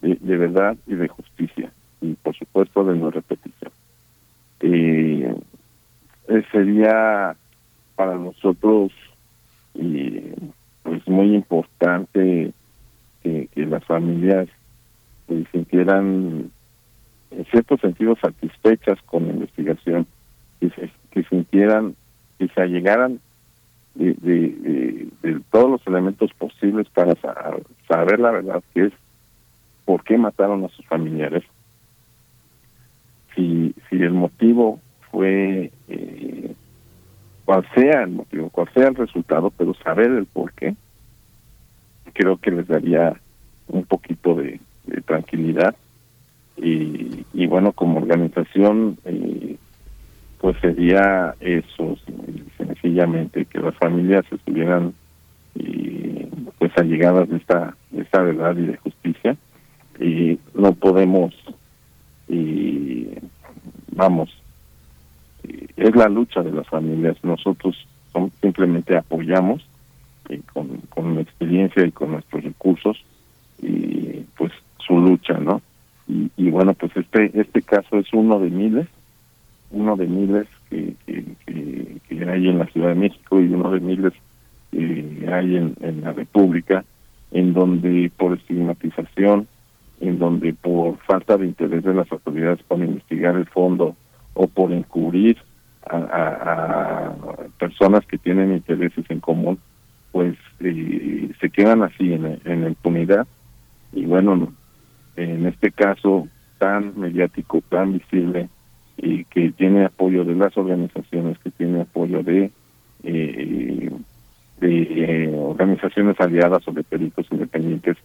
de, de verdad y de justicia y por supuesto de no repetición. Eh, sería para nosotros y pues muy importante que, las familias se sintieran en cierto sentido satisfechas con la investigación que se, que sintieran que se allegaran de, de, todos los elementos posibles para saber la verdad que es por qué mataron a sus familiares si si el motivo fue eh, cual sea el motivo, cual sea el resultado, pero saber el por qué, creo que les daría un poquito de, tranquilidad. Y, y, bueno, como organización, eh, pues sería eso, sencillamente, que las familias estuvieran y pues allegadas de esta, esta verdad y de justicia. Y no podemos, y vamos, es la lucha de las familias. Nosotros simplemente apoyamos eh, con, con experiencia y con nuestros recursos y pues su lucha, ¿no? Y, y, bueno, pues este este caso es uno de miles, uno de miles que, que, que, hay en la Ciudad de México y uno de miles que hay en, en la República, en donde por estigmatización, en donde por falta de interés de las autoridades para investigar el fondo o por encubrir a, personas que tienen intereses en común, pues eh, se quedan así en, en impunidad. Y bueno, en este caso tan mediático, tan visible, y que tiene apoyo de las organizaciones, que tiene apoyo de eh, de organizaciones aliadas o de peritos independientes.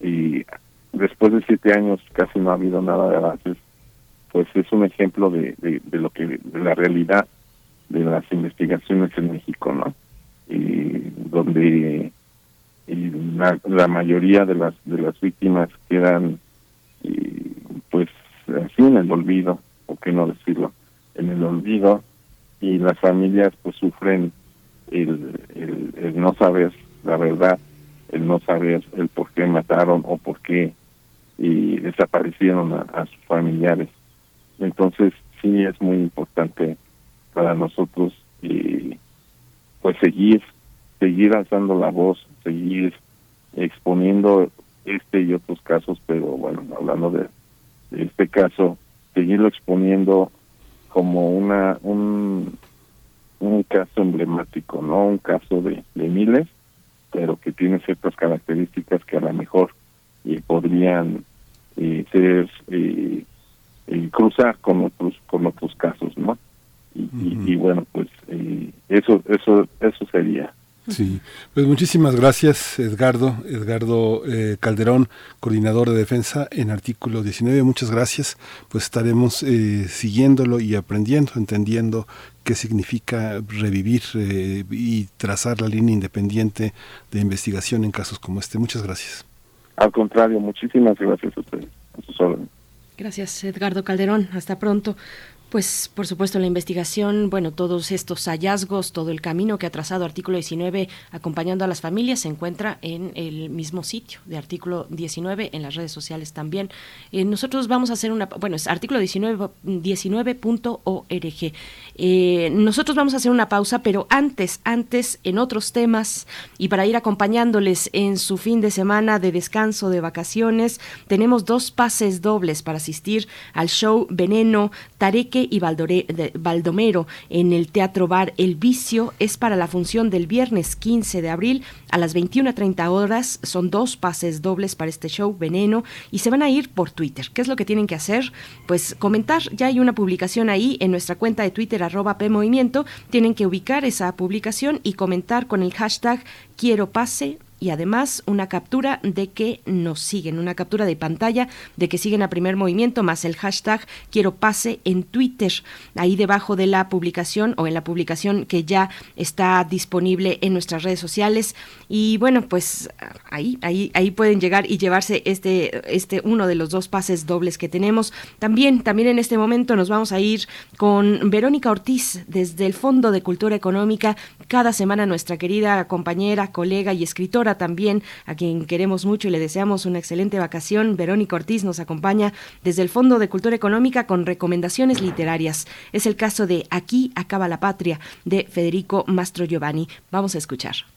Y después de siete años casi no ha habido nada de avances pues es un ejemplo de, de, lo que de la realidad de las investigaciones en México no y donde la, la, mayoría de las de las víctimas quedan pues así en el olvido o qué no decirlo en el olvido y las familias pues sufren el, no saber la verdad, el no saber el por qué mataron o por qué y desaparecieron a, sus familiares. Entonces sí es muy importante para nosotros y pues seguir, seguir alzando la voz, seguir exponiendo este y otros casos, pero bueno, hablando de este caso, seguirlo exponiendo como una un, un caso emblemático, no un caso de, de miles, pero que tiene ciertas características que a lo mejor eh, podrían eh, ser eh, eh, cruzar con otros con otros casos, ¿no? Y, y, y bueno, pues eso eso eso sería. Sí, pues muchísimas gracias Edgardo, Edgardo eh, Calderón, coordinador de defensa en artículo 19, muchas gracias, pues estaremos eh, siguiéndolo y aprendiendo, entendiendo qué significa revivir eh, y trazar la línea independiente de investigación en casos como este. Muchas gracias. Al contrario, muchísimas gracias a ustedes. A sus órdenes. Gracias, Edgardo Calderón. Hasta pronto. Pues por supuesto la investigación, bueno, todos estos hallazgos, todo el camino que ha trazado Artículo 19 acompañando a las familias se encuentra en el mismo sitio de Artículo 19, en las redes sociales también. Eh, nosotros vamos a hacer una, bueno, es artículo 19, 19.org. Eh, nosotros vamos a hacer una pausa, pero antes, antes, en otros temas y para ir acompañándoles en su fin de semana de descanso, de vacaciones, tenemos dos pases dobles para asistir al show Veneno, Tareque y Baldomero en el Teatro Bar El Vicio es para la función del viernes 15 de abril a las 21.30 horas. Son dos pases dobles para este show Veneno y se van a ir por Twitter. ¿Qué es lo que tienen que hacer? Pues comentar. Ya hay una publicación ahí en nuestra cuenta de Twitter arroba PMovimiento. Tienen que ubicar esa publicación y comentar con el hashtag quiero pase y además una captura de que nos siguen, una captura de pantalla de que siguen a primer movimiento más el hashtag quiero pase en Twitter, ahí debajo de la publicación o en la publicación que ya está disponible en nuestras redes sociales y bueno, pues ahí ahí ahí pueden llegar y llevarse este este uno de los dos pases dobles que tenemos. También también en este momento nos vamos a ir con Verónica Ortiz desde el Fondo de Cultura Económica, cada semana nuestra querida compañera, colega y escritora también, a quien queremos mucho y le deseamos una excelente vacación. Verónica Ortiz nos acompaña desde el Fondo de Cultura Económica con recomendaciones literarias. Es el caso de Aquí acaba la patria de Federico Mastro Giovanni. Vamos a escuchar.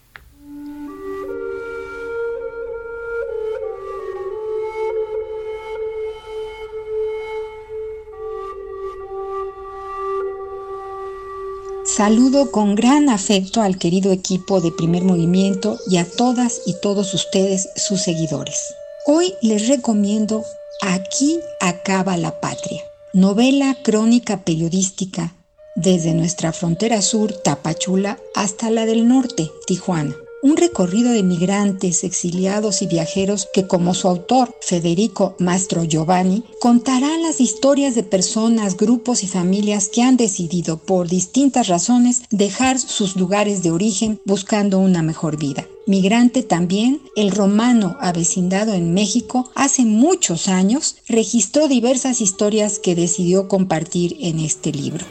Saludo con gran afecto al querido equipo de primer movimiento y a todas y todos ustedes, sus seguidores. Hoy les recomiendo Aquí acaba la patria, novela crónica periodística desde nuestra frontera sur, Tapachula, hasta la del norte, Tijuana un recorrido de migrantes, exiliados y viajeros que como su autor, Federico Mastro Giovanni, contará las historias de personas, grupos y familias que han decidido por distintas razones dejar sus lugares de origen buscando una mejor vida. Migrante también, el romano avecindado en México hace muchos años registró diversas historias que decidió compartir en este libro.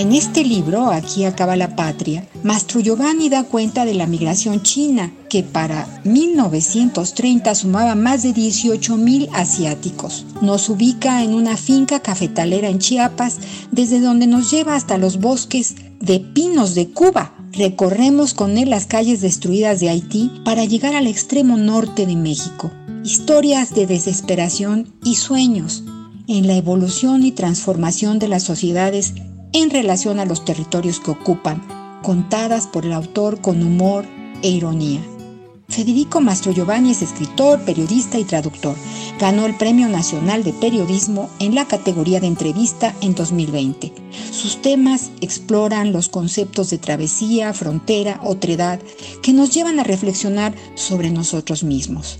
En este libro, Aquí acaba la patria, Mastro Giovanni da cuenta de la migración china, que para 1930 sumaba más de 18 mil asiáticos. Nos ubica en una finca cafetalera en Chiapas, desde donde nos lleva hasta los bosques de pinos de Cuba. Recorremos con él las calles destruidas de Haití para llegar al extremo norte de México. Historias de desesperación y sueños en la evolución y transformación de las sociedades en relación a los territorios que ocupan, contadas por el autor con humor e ironía. Federico Mastro Giovanni es escritor, periodista y traductor. Ganó el Premio Nacional de Periodismo en la categoría de entrevista en 2020. Sus temas exploran los conceptos de travesía, frontera, otredad, que nos llevan a reflexionar sobre nosotros mismos.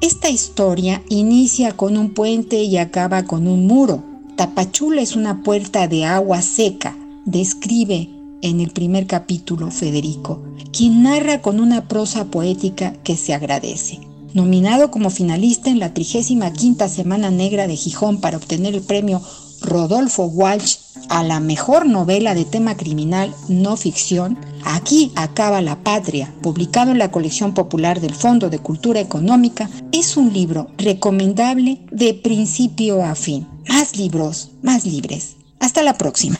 Esta historia inicia con un puente y acaba con un muro. Tapachula es una puerta de agua seca, describe en el primer capítulo Federico, quien narra con una prosa poética que se agradece. Nominado como finalista en la 35 Semana Negra de Gijón para obtener el premio Rodolfo Walsh a la mejor novela de tema criminal no ficción, Aquí acaba la patria, publicado en la colección popular del Fondo de Cultura Económica, es un libro recomendable de principio a fin. Más libros, más libres. Hasta la próxima.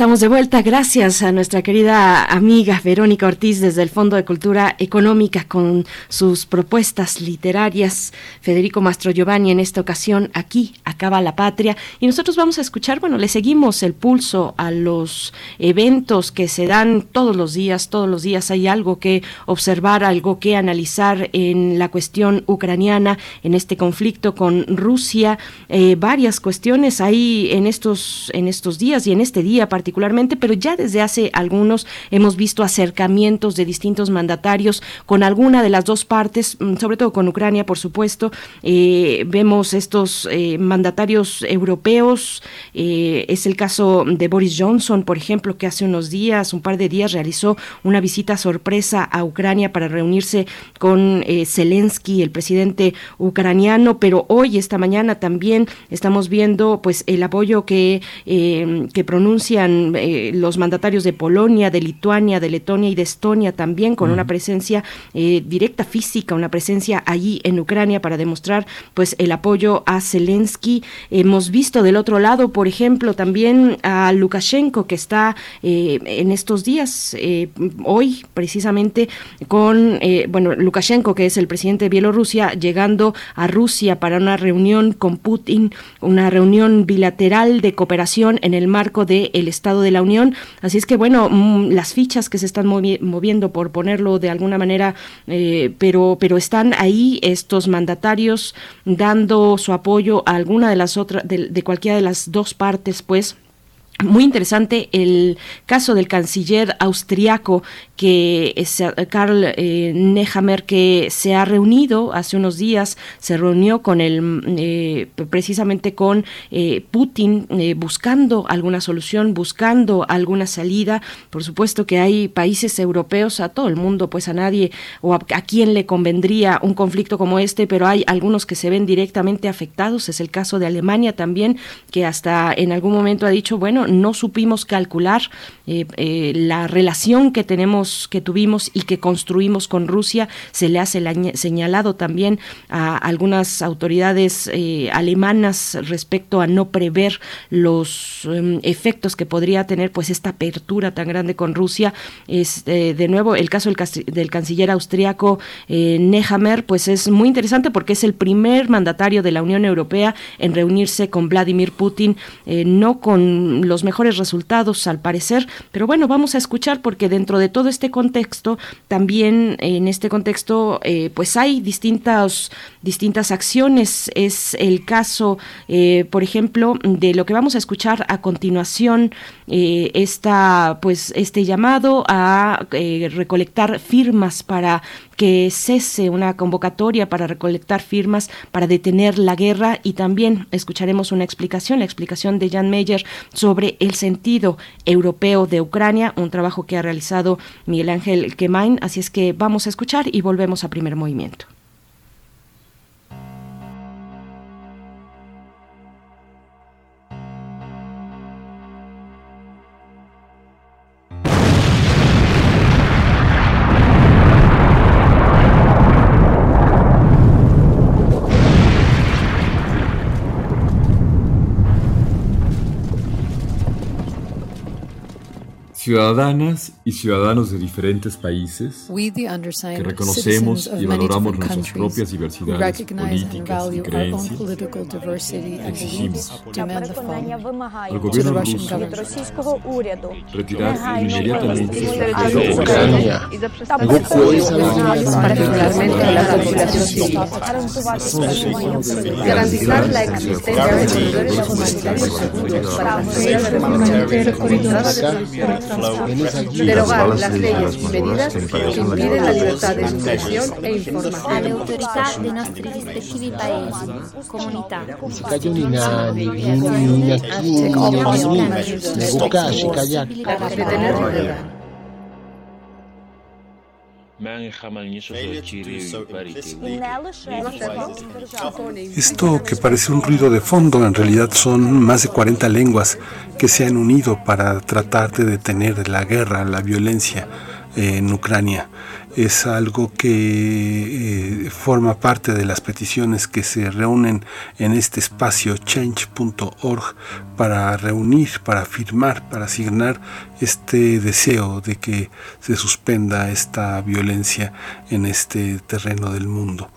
Estamos de vuelta. Gracias a nuestra querida amiga Verónica Ortiz desde el Fondo de Cultura Económica con sus propuestas literarias. Federico Mastro Giovanni en esta ocasión aquí acaba la patria. Y nosotros vamos a escuchar, bueno, le seguimos el pulso a los eventos que se dan todos los días, todos los días. Hay algo que observar, algo que analizar en la cuestión ucraniana, en este conflicto con Rusia, eh, varias cuestiones hay en estos en estos días y en este día particularmente particularmente, pero ya desde hace algunos hemos visto acercamientos de distintos mandatarios con alguna de las dos partes, mm, sobre todo con Ucrania, por supuesto. Eh, vemos estos eh, mandatarios europeos, eh, es el caso de Boris Johnson, por ejemplo, que hace unos días, un par de días, realizó una visita sorpresa a Ucrania para reunirse con Zelensky, el presidente ucraniano, pero hoy, esta mañana también estamos viendo pues el apoyo que, que pronuncian eh, los mandatarios de Polonia, de Lituania, de Letonia y de Estonia también con una presencia eh, directa física, una presencia allí en Ucrania para demostrar pues el apoyo a Zelensky. Hemos visto del otro lado, por ejemplo, también a Lukashenko que está eh, en estos días, hoy precisamente con, bueno, Lukashenko que es el presidente de Bielorrusia, llegando a Rusia para una reunión con Putin, una reunión bilateral de cooperación en el marco del de Estado de la Unión. Así es que, bueno, mm, las fichas que se están moviendo, por ponerlo de alguna manera, eh, pero, pero están ahí estos mandatarios dando su apoyo a alguna de las otras, de cualquiera de las dos partes, pues muy interesante el caso del canciller austriaco que es eh, Karl eh, Nehammer que se ha reunido hace unos días se reunió con el eh, precisamente con Putin buscando alguna solución buscando alguna salida. Por supuesto que hay países europeos a todo el mundo pues a nadie o a, quien le convendría un conflicto como este pero hay algunos que se ven directamente afectados. Es el caso de Alemania también que hasta en algún momento ha dicho bueno no supimos calcular eh, eh, la relación que tenemos, que tuvimos y que construimos con Rusia. Se le ha señalado también a algunas autoridades eh, alemanas respecto a no prever los em, efectos que podría tener pues esta apertura tan grande con Rusia. Es de nuevo el caso del, canciller austriaco Nehammer, pues es muy interesante porque es el primer mandatario de la Unión Europea en reunirse con Vladimir Putin, no con los mejores resultados al parecer, pero bueno, vamos a escuchar porque dentro de todo este contexto, también en este contexto, eh, pues hay distintas, distintas acciones. Es el caso, eh, por ejemplo, de lo que vamos a escuchar a continuación, eh, esta, pues, este llamado a recolectar firmas para que cese una convocatoria para recolectar firmas para detener la guerra y también escucharemos una explicación, la explicación de Jan Meyer sobre el sentido europeo de Ucrania, un trabajo que ha realizado Miguel Ángel Kemain, así es que vamos a escuchar y volvemos a primer movimiento. Ciudadanas y ciudadanos de diferentes países que reconocemos y valoramos nuestras propias diversidades políticas y creencias, exigimos al gobierno ruso retirar inmediatamente particularmente de la población civil, garantizar la existencia de corredores humanitarios seguros. Para la derogar las leyes y medidas que impiden la libertad de expresión e información. Alle autorità dei nostri rispettivi paesi, comunità. Esto que parece un ruido de fondo, en realidad son más de 40 lenguas que se han unido para tratar de detener la guerra, la violencia en Ucrania es algo que eh, forma parte de las peticiones que se reúnen en este espacio change.org para reunir, para firmar, para asignar este deseo de que se suspenda esta violencia en este terreno del mundo.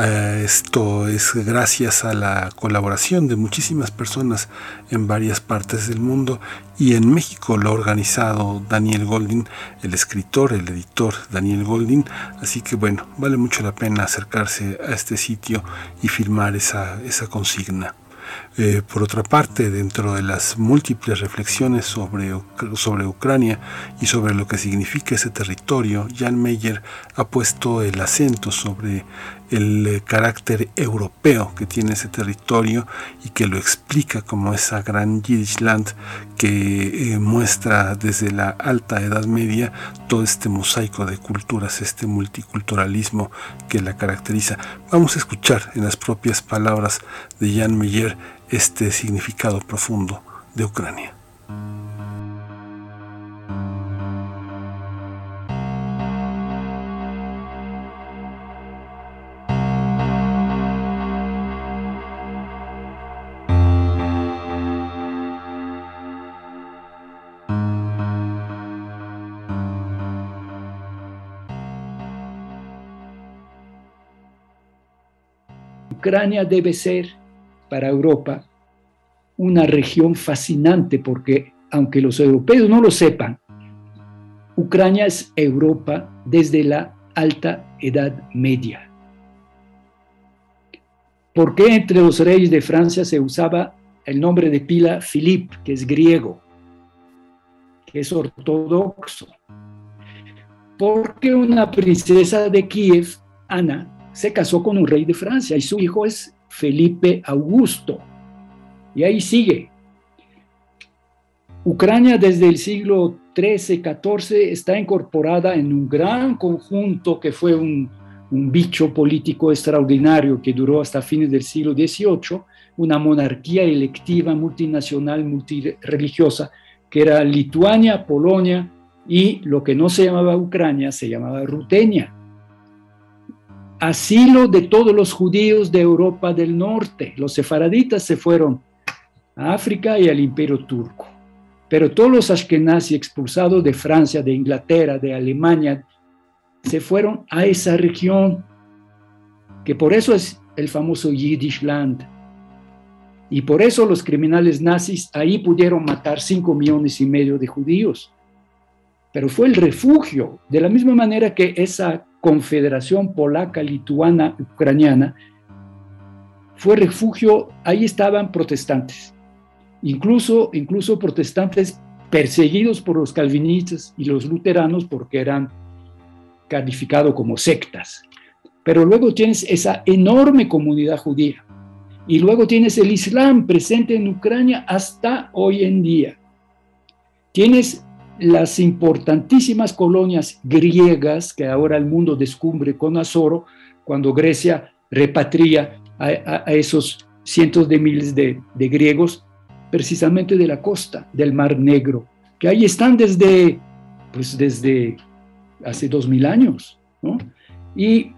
Eh, esto es gracias a la colaboración de muchísimas personas en varias partes del mundo y en México lo ha organizado Daniel Goldin, el escritor, el editor Daniel Goldin. Así que bueno, vale mucho la pena acercarse a este sitio y firmar esa, esa consigna. Eh, por otra parte, dentro de las múltiples reflexiones sobre, sobre Ucrania y sobre lo que significa ese territorio, Jan Meyer ha puesto el acento sobre el eh, carácter europeo que tiene ese territorio y que lo explica como esa gran Yiddish Land que eh, muestra desde la alta Edad Media todo este mosaico de culturas, este multiculturalismo que la caracteriza. Vamos a escuchar en las propias palabras de Jan Meyer este significado profundo de Ucrania. Ucrania debe ser para Europa una región fascinante porque, aunque los europeos no lo sepan, Ucrania es Europa desde la alta Edad Media. ¿Por qué entre los reyes de Francia se usaba el nombre de pila Philippe, que es griego, que es ortodoxo? Porque una princesa de Kiev, Ana, se casó con un rey de Francia y su hijo es Felipe Augusto. Y ahí sigue. Ucrania desde el siglo XIII, XIV está incorporada en un gran conjunto que fue un, un bicho político extraordinario que duró hasta fines del siglo XVIII, una monarquía electiva multinacional, multireligiosa, que era Lituania, Polonia y lo que no se llamaba Ucrania se llamaba Rutenia asilo de todos los judíos de Europa del Norte. Los sefaraditas se fueron a África y al imperio turco. Pero todos los ashkenazis expulsados de Francia, de Inglaterra, de Alemania, se fueron a esa región, que por eso es el famoso Yiddish Land. Y por eso los criminales nazis ahí pudieron matar cinco millones y medio de judíos. Pero fue el refugio, de la misma manera que esa confederación polaca, lituana, ucraniana, fue refugio, ahí estaban protestantes, incluso, incluso protestantes perseguidos por los calvinistas y los luteranos porque eran calificados como sectas. Pero luego tienes esa enorme comunidad judía y luego tienes el Islam presente en Ucrania hasta hoy en día. Tienes las importantísimas colonias griegas que ahora el mundo descubre con Azoro, cuando Grecia repatria a, esos cientos de miles de, griegos precisamente de la costa del Mar Negro, que ahí están desde, pues desde hace dos mil años. Y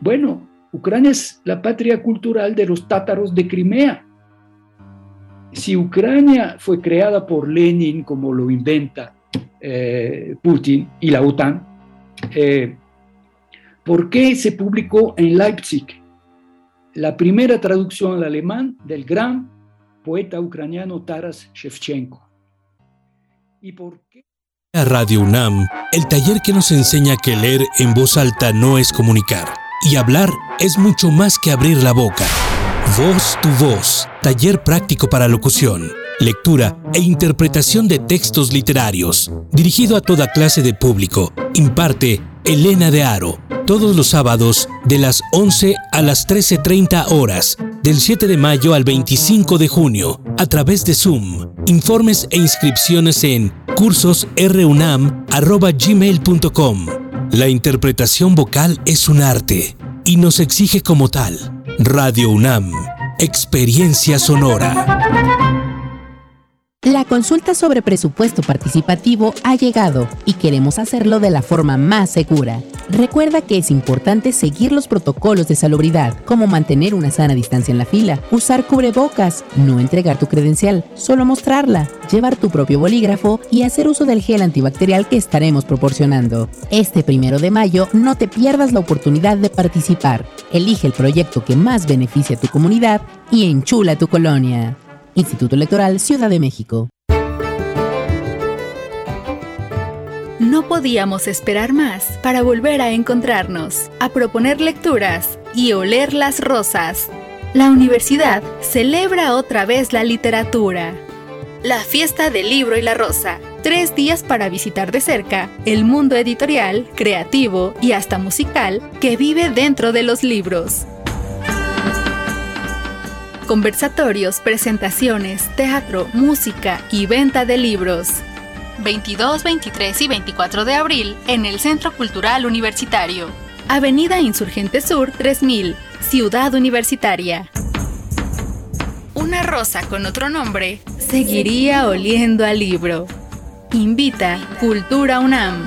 bueno, Ucrania es la patria cultural de los tátaros de Crimea. Si Ucrania fue creada por Lenin, como lo inventa eh, Putin y la OTAN. Eh, ¿Por qué se publicó en Leipzig la primera traducción al alemán del gran poeta ucraniano Taras Shevchenko? ¿Y por qué? Radio UNAM, el taller que nos enseña que leer en voz alta no es comunicar y hablar es mucho más que abrir la boca. Voz tu voz, taller práctico para locución lectura e interpretación de textos literarios, dirigido a toda clase de público. Imparte Elena de Aro, todos los sábados de las 11 a las 13.30 horas, del 7 de mayo al 25 de junio, a través de Zoom. Informes e inscripciones en cursosrunam.gmail.com. La interpretación vocal es un arte y nos exige como tal. Radio UNAM, experiencia sonora. La consulta sobre presupuesto participativo ha llegado y queremos hacerlo de la forma más segura. Recuerda que es importante seguir los protocolos de salubridad, como mantener una sana distancia en la fila, usar cubrebocas, no entregar tu credencial, solo mostrarla, llevar tu propio bolígrafo y hacer uso del gel antibacterial que estaremos proporcionando. Este primero de mayo no te pierdas la oportunidad de participar. Elige el proyecto que más beneficie a tu comunidad y enchula tu colonia. Instituto Electoral Ciudad de México. No podíamos esperar más para volver a encontrarnos, a proponer lecturas y oler las rosas. La universidad celebra otra vez la literatura. La fiesta del libro y la rosa. Tres días para visitar de cerca el mundo editorial, creativo y hasta musical que vive dentro de los libros conversatorios, presentaciones, teatro, música y venta de libros. 22, 23 y 24 de abril en el Centro Cultural Universitario. Avenida Insurgente Sur 3000, Ciudad Universitaria. Una rosa con otro nombre seguiría oliendo al libro. Invita Cultura UNAM.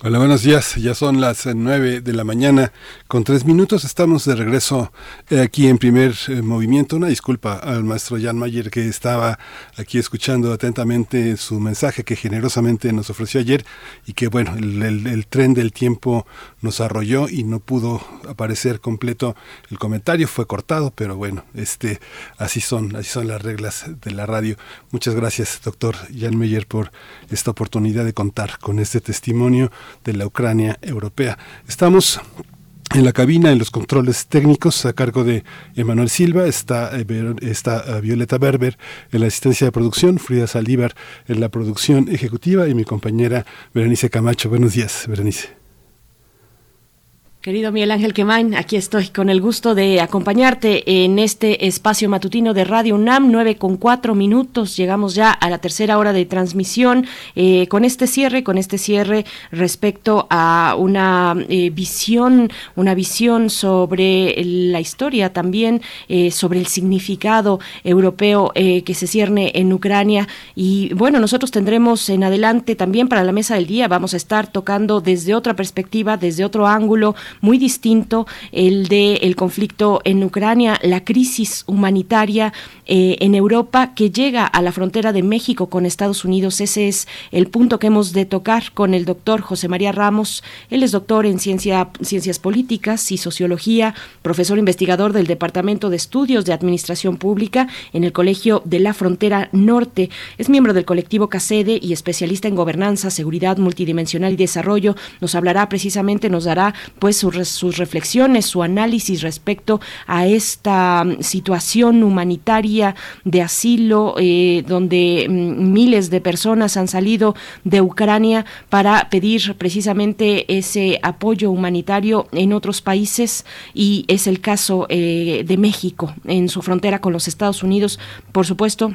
Hola, buenos días. Ya son las eh, nueve de la mañana con tres minutos. Estamos de regreso eh, aquí en primer eh, movimiento. Una disculpa al maestro Jan Mayer que estaba aquí escuchando atentamente su mensaje que generosamente nos ofreció ayer y que bueno, el, tren del tiempo nos arrolló y no pudo aparecer completo el comentario. Fue cortado, pero bueno, este, así son, así son las reglas de la radio. Muchas gracias, doctor Jan Mayer, por esta oportunidad de contar con este testimonio de la Ucrania europea. Estamos en la cabina, en los controles técnicos, a cargo de Emanuel Silva, está, eh, está eh, Violeta Berber en la asistencia de producción, Frida Saldívar en la producción ejecutiva y mi compañera Berenice Camacho. Buenos días, Berenice. Querido Miguel Ángel Quemain, aquí estoy con el gusto de acompañarte en este espacio matutino de Radio UNAM, nueve con cuatro minutos. Llegamos ya a la tercera hora de transmisión eh, con este cierre, con este cierre respecto a una eh, visión, una visión sobre la historia también, eh, sobre el significado europeo que se cierne en Ucrania. Y bueno, nosotros tendremos en adelante también para la mesa del día, vamos a estar tocando desde otra perspectiva, desde otro ángulo muy distinto, el de el conflicto en Ucrania, la crisis humanitaria eh, en Europa que llega a la frontera de México con Estados Unidos. Ese es el punto que hemos de tocar con el doctor José María Ramos. Él es doctor en ciencia, ciencias políticas y sociología, profesor investigador del Departamento de Estudios de Administración Pública en el Colegio de la Frontera Norte. Es miembro del colectivo CACEDE y especialista en gobernanza, seguridad multidimensional y desarrollo. Nos hablará precisamente, nos dará pues sus reflexiones, su análisis respecto a esta mm, situación humanitaria de asilo, eh, donde mm, miles de personas han salido de Ucrania para pedir precisamente ese apoyo humanitario en otros países. Y es el caso eh, de México en su frontera con los Estados Unidos, por supuesto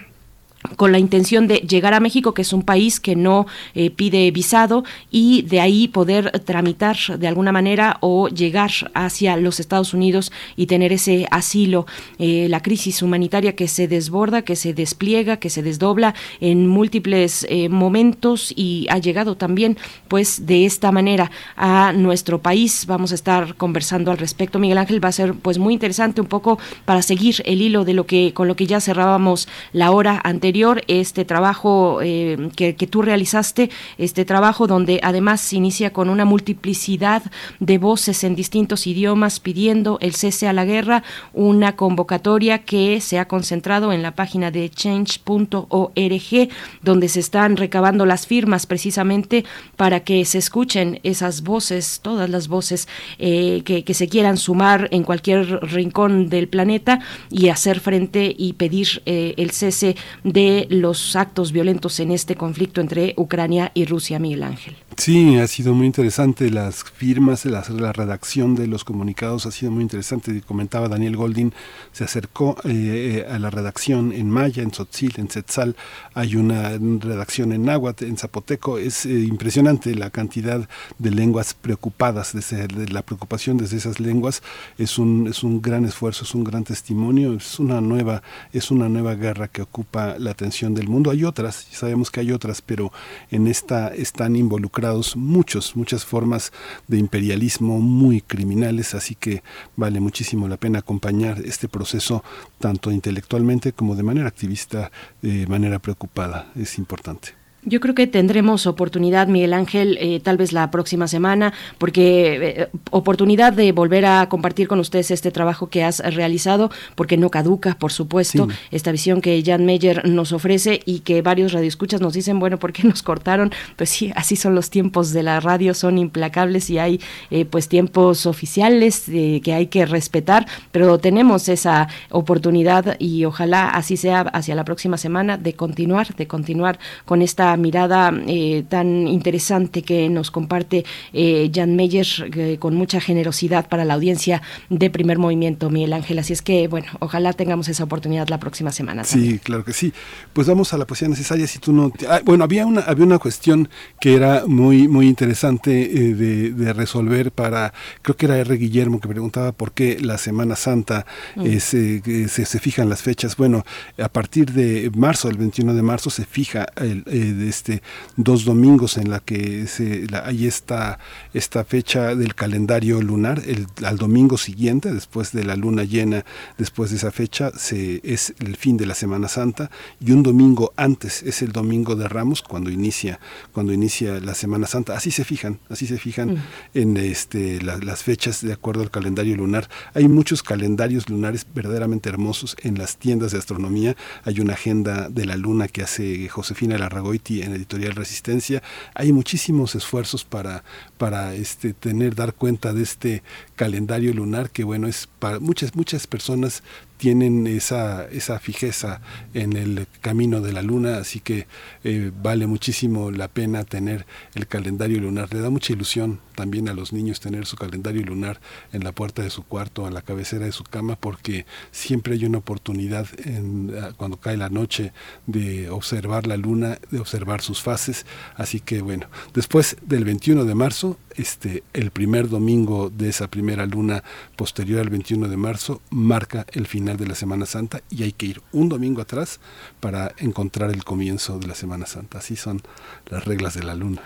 con la intención de llegar a México, que es un país que no eh, pide visado, y de ahí poder tramitar de alguna manera o llegar hacia los Estados Unidos y tener ese asilo. Eh, la crisis humanitaria que se desborda, que se despliega, que se desdobla en múltiples eh, momentos y ha llegado también, pues, de esta manera a nuestro país. Vamos a estar conversando al respecto. Miguel Ángel va a ser, pues, muy interesante un poco para seguir el hilo de lo que con lo que ya cerrábamos la hora anterior este trabajo eh, que, tú realizaste, este trabajo donde además se inicia con una multiplicidad de voces en distintos idiomas pidiendo el cese a la guerra, una convocatoria que se ha concentrado en la página de change.org, donde se están recabando las firmas precisamente para que se escuchen esas voces, todas las voces eh, que, se quieran sumar en cualquier rincón del planeta y hacer frente y pedir eh, el cese de los actos violentos en este conflicto entre Ucrania y Rusia, Miguel Ángel. Sí, ha sido muy interesante las firmas, la, la redacción de los comunicados ha sido muy interesante. Comentaba Daniel Goldin, se acercó eh, a la redacción en maya, en Tzotzil, en Tzetzal, hay una redacción en náhuatl, en zapoteco. Es eh, impresionante la cantidad de lenguas preocupadas, desde la preocupación desde esas lenguas es un es un gran esfuerzo, es un gran testimonio, es una nueva es una nueva guerra que ocupa la atención del mundo. Hay otras, sabemos que hay otras, pero en esta están involucrados muchos, muchas formas de imperialismo muy criminales, así que vale muchísimo la pena acompañar este proceso tanto intelectualmente como de manera activista, de manera preocupada. Es importante. Yo creo que tendremos oportunidad, Miguel Ángel, eh, tal vez la próxima semana, porque eh, oportunidad de volver a compartir con ustedes este trabajo que has realizado, porque no caduca, por supuesto, esta visión que Jan Meyer nos ofrece y que varios radioescuchas nos dicen, bueno, ¿por qué nos cortaron? Pues sí, así son los tiempos de la radio, son implacables y hay eh, pues tiempos oficiales que hay que respetar, pero tenemos esa oportunidad y ojalá así sea hacia la próxima semana de continuar, de continuar con esta mirada eh, tan interesante que nos comparte eh, Jan Meyer eh, con mucha generosidad para la audiencia de primer movimiento, Miguel Ángel. Así es que, bueno, ojalá tengamos esa oportunidad la próxima semana. Sí, claro que sí. Pues vamos a la poesía necesaria. Si tú no. Ah, bueno, había una, había una cuestión que era muy, muy interesante de, resolver para. Creo que era R. Guillermo que preguntaba por qué la Semana Santa mm. se, se, fijan las fechas. Bueno, a partir de marzo, el 21 de marzo, se fija el, este, dos domingos en la que se, hay esta, esta fecha del calendario lunar, el, al domingo siguiente, después de la luna llena, después de esa fecha, se, es el fin de la Semana Santa y un domingo antes es el domingo de Ramos cuando inicia, cuando inicia la Semana Santa. Así se fijan, así se fijan mm. en este, las fechas de acuerdo al calendario lunar. Hay muchos calendarios lunares verdaderamente hermosos en las tiendas de astronomía. Hay una agenda de la luna que hace Josefina Larragoiti en Editorial Resistencia. Hay muchísimos esfuerzos para, para este, tener, dar cuenta de este calendario lunar que, bueno, es para muchas, muchas personas tienen esa, esa fijeza en el camino de la luna, así que eh, vale muchísimo la pena tener el calendario lunar. Le da mucha ilusión también a los niños tener su calendario lunar en la puerta de su cuarto, a la cabecera de su cama, porque siempre hay una oportunidad en, cuando cae la noche de observar la luna, de observar sus fases. Así que bueno, después del 21 de marzo, este, el primer domingo de esa primera luna posterior al 21 de marzo marca el final de la Semana Santa y hay que ir un domingo atrás para encontrar el comienzo de la Semana Santa. Así son las reglas de la luna.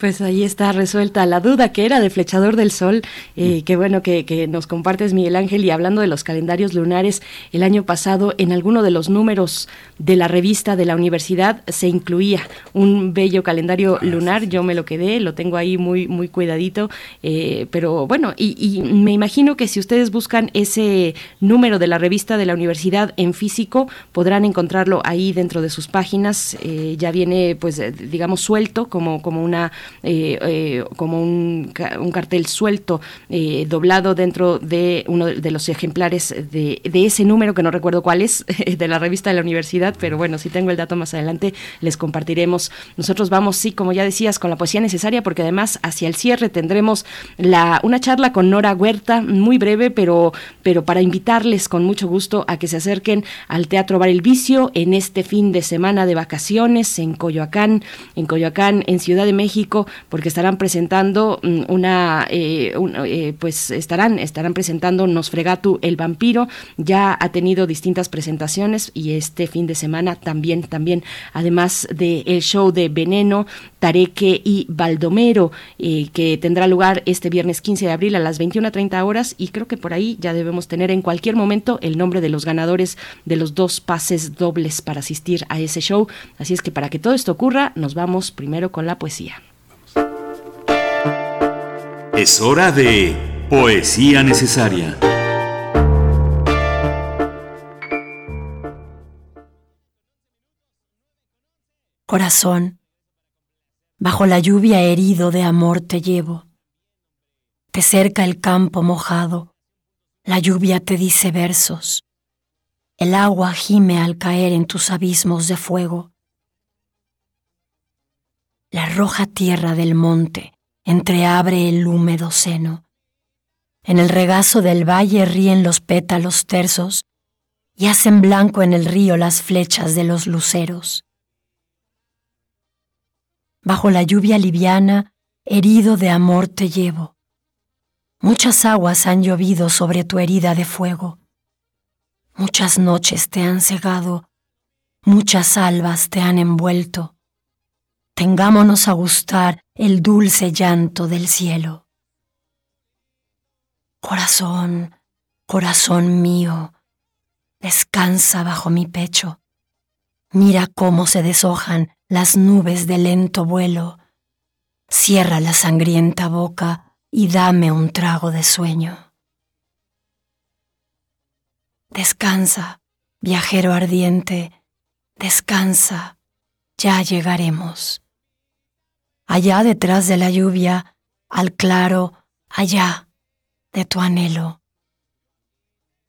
Pues ahí está resuelta la duda que era de Flechador del Sol. Eh, mm. Qué bueno que, nos compartes, Miguel Ángel. Y hablando de los calendarios lunares, el año pasado en alguno de los números de la revista de la universidad se incluía un bello calendario ah, lunar. Yo me lo quedé, lo tengo ahí muy, muy cuidadito. Eh, pero bueno, y, me imagino que si ustedes buscan ese número de la revista de la universidad en físico, podrán encontrarlo ahí dentro de sus páginas. Eh, ya viene, pues, digamos, suelto como, como una como un, un, cartel suelto doblado dentro de uno de los ejemplares de, de ese número que no recuerdo cuál es de la revista de la universidad, pero bueno, si tengo el dato más adelante les compartiremos. Nosotros vamos, sí, como ya decías, con la poesía necesaria, porque además hacia el cierre tendremos la, una charla con Nora Huerta, muy breve, pero, pero para invitarles con mucho gusto a que se acerquen al Teatro Bar El Vicio en este fin de semana de vacaciones en Coyoacán, en Coyoacán, en Ciudad de México, porque estarán presentando mm, una, eh, eh, pues estarán, estarán presentando Nosfregatu el vampiro, ya ha tenido distintas presentaciones y este fin de semana también, también, además del el show de Veneno, Tareque y Baldomero, eh, que tendrá lugar este viernes 15 de abril a las 21.30 horas y creo que por ahí ya debemos tener en cualquier momento el nombre de los ganadores de los dos pases dobles para asistir a ese show. Así es que para que todo esto ocurra, nos vamos primero con la poesía. Es hora de Poesía Necesaria. Corazón, bajo la lluvia herido de amor te llevo. Te cerca el campo mojado, la lluvia te dice versos. El agua gime al caer en tus abismos de fuego. La roja tierra del monte entreabre el húmedo seno. En el regazo del valle ríen los pétalos tersos y hacen blanco en el río las flechas de los luceros bajo la lluvia liviana, herido de amor te llevo. Muchas aguas han llovido sobre tu herida de fuego. Muchas noches te han cegado, muchas albas te han envuelto. Tengámonos a gustar el dulce llanto del cielo. Corazón, corazón mío, descansa bajo mi pecho. Mira cómo se deshojan las nubes de lento vuelo. Cierra la sangrienta boca y dame un trago de sueño. Descansa, viajero ardiente, descansa, ya llegaremos. Allá detrás de la lluvia, al claro, allá de tu anhelo.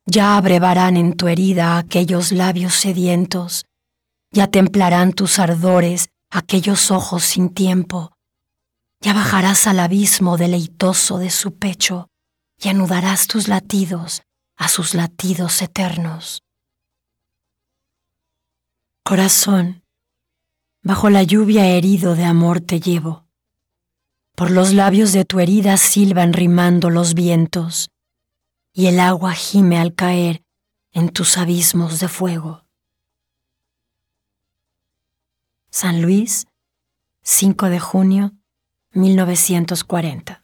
Ya abrevarán en tu herida aquellos labios sedientos ya templarán tus ardores aquellos ojos sin tiempo, ya bajarás al abismo deleitoso de su pecho y anudarás tus latidos a sus latidos eternos. Corazón, bajo la lluvia herido de amor te llevo. Por los labios de tu herida silban rimando los vientos, y el agua gime al caer en tus abismos de fuego. San Luis, 5 de junio 1940.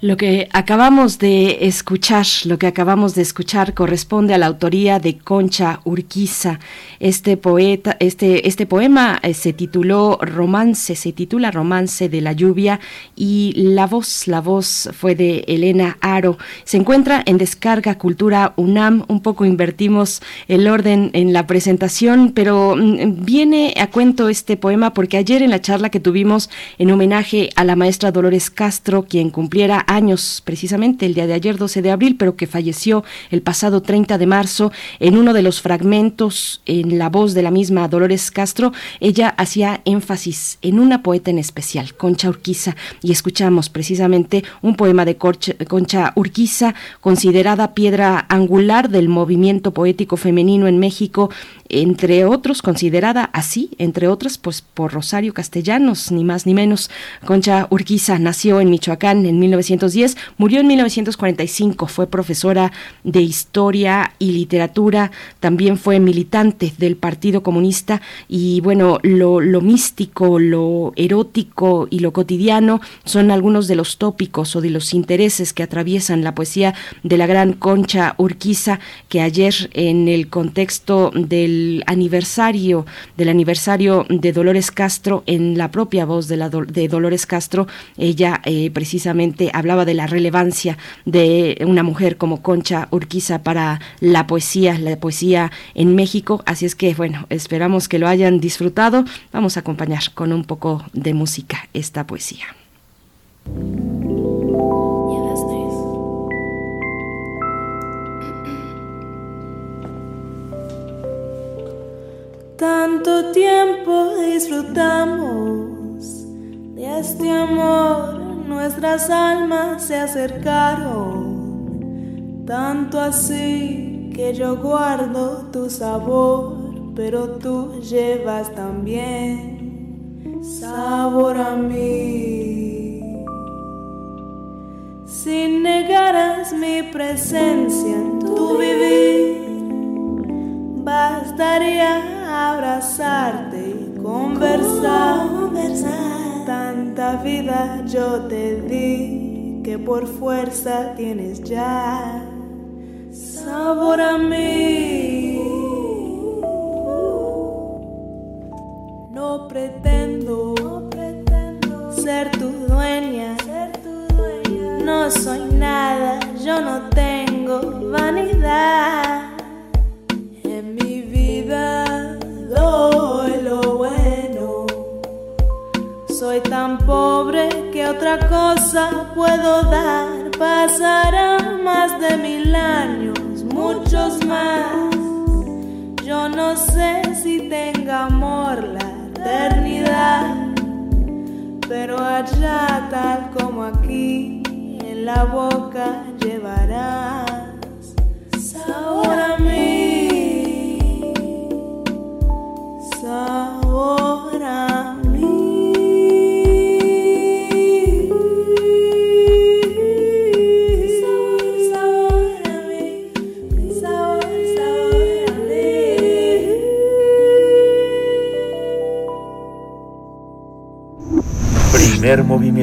Lo que acabamos de escuchar, lo que acabamos de escuchar corresponde a la autoría de Concha Urquiza. Este poeta, este, este poema eh, se tituló Romance, se titula Romance de la lluvia y la voz, la voz fue de Elena Aro. Se encuentra en Descarga Cultura UNAM. Un poco invertimos el orden en la presentación, pero mm, viene a cuento este poema porque ayer en la charla que tuvimos en homenaje a la maestra Dolores Castro, quien cumpliera años, precisamente el día de ayer, 12 de abril, pero que falleció el pasado 30 de marzo. En uno de los fragmentos, en la voz de la misma Dolores Castro, ella hacía énfasis en una poeta en especial, Concha Urquiza, y escuchamos precisamente un poema de Concha Urquiza, considerada piedra angular del movimiento poético femenino en México, entre otros, considerada así, entre otras, pues por Rosario Castellanos, ni más ni menos. Concha Urquiza nació en Michoacán en 1910, murió en 1945, fue profesora de historia y literatura, también fue militante del Partido Comunista y bueno, lo, lo místico, lo erótico y lo cotidiano son algunos de los tópicos o de los intereses que atraviesan la poesía de la gran Concha Urquiza, que ayer en el contexto del aniversario del aniversario de Dolores Castro en la propia voz de Dolores Castro ella eh, precisamente hablaba de la relevancia de una mujer como Concha Urquiza para la poesía la poesía en México. Así es que bueno esperamos que lo hayan disfrutado. Vamos a acompañar con un poco de música esta poesía Tanto tiempo disfrutamos de este amor, nuestras almas se acercaron, tanto así que yo guardo tu sabor, pero tú llevas también sabor a mí. Si negaras mi presencia en tu vivir, bastaría abrazarte y conversar. Tanta vida yo te di que por fuerza tienes ya sabor a mí. No pretendo, ser tu dueña. No soy nada, yo no tengo vanidad doy lo bueno. Soy tan pobre que otra cosa puedo dar. Pasarán más de mil años, muchos más. Yo no sé si tenga amor la eternidad, pero allá tal como aquí, en la boca llevarás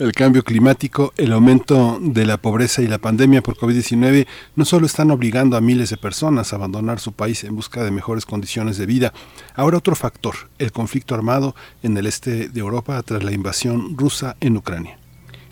El cambio climático, el aumento de la pobreza y la pandemia por COVID-19 no solo están obligando a miles de personas a abandonar su país en busca de mejores condiciones de vida, ahora otro factor, el conflicto armado en el este de Europa tras la invasión rusa en Ucrania.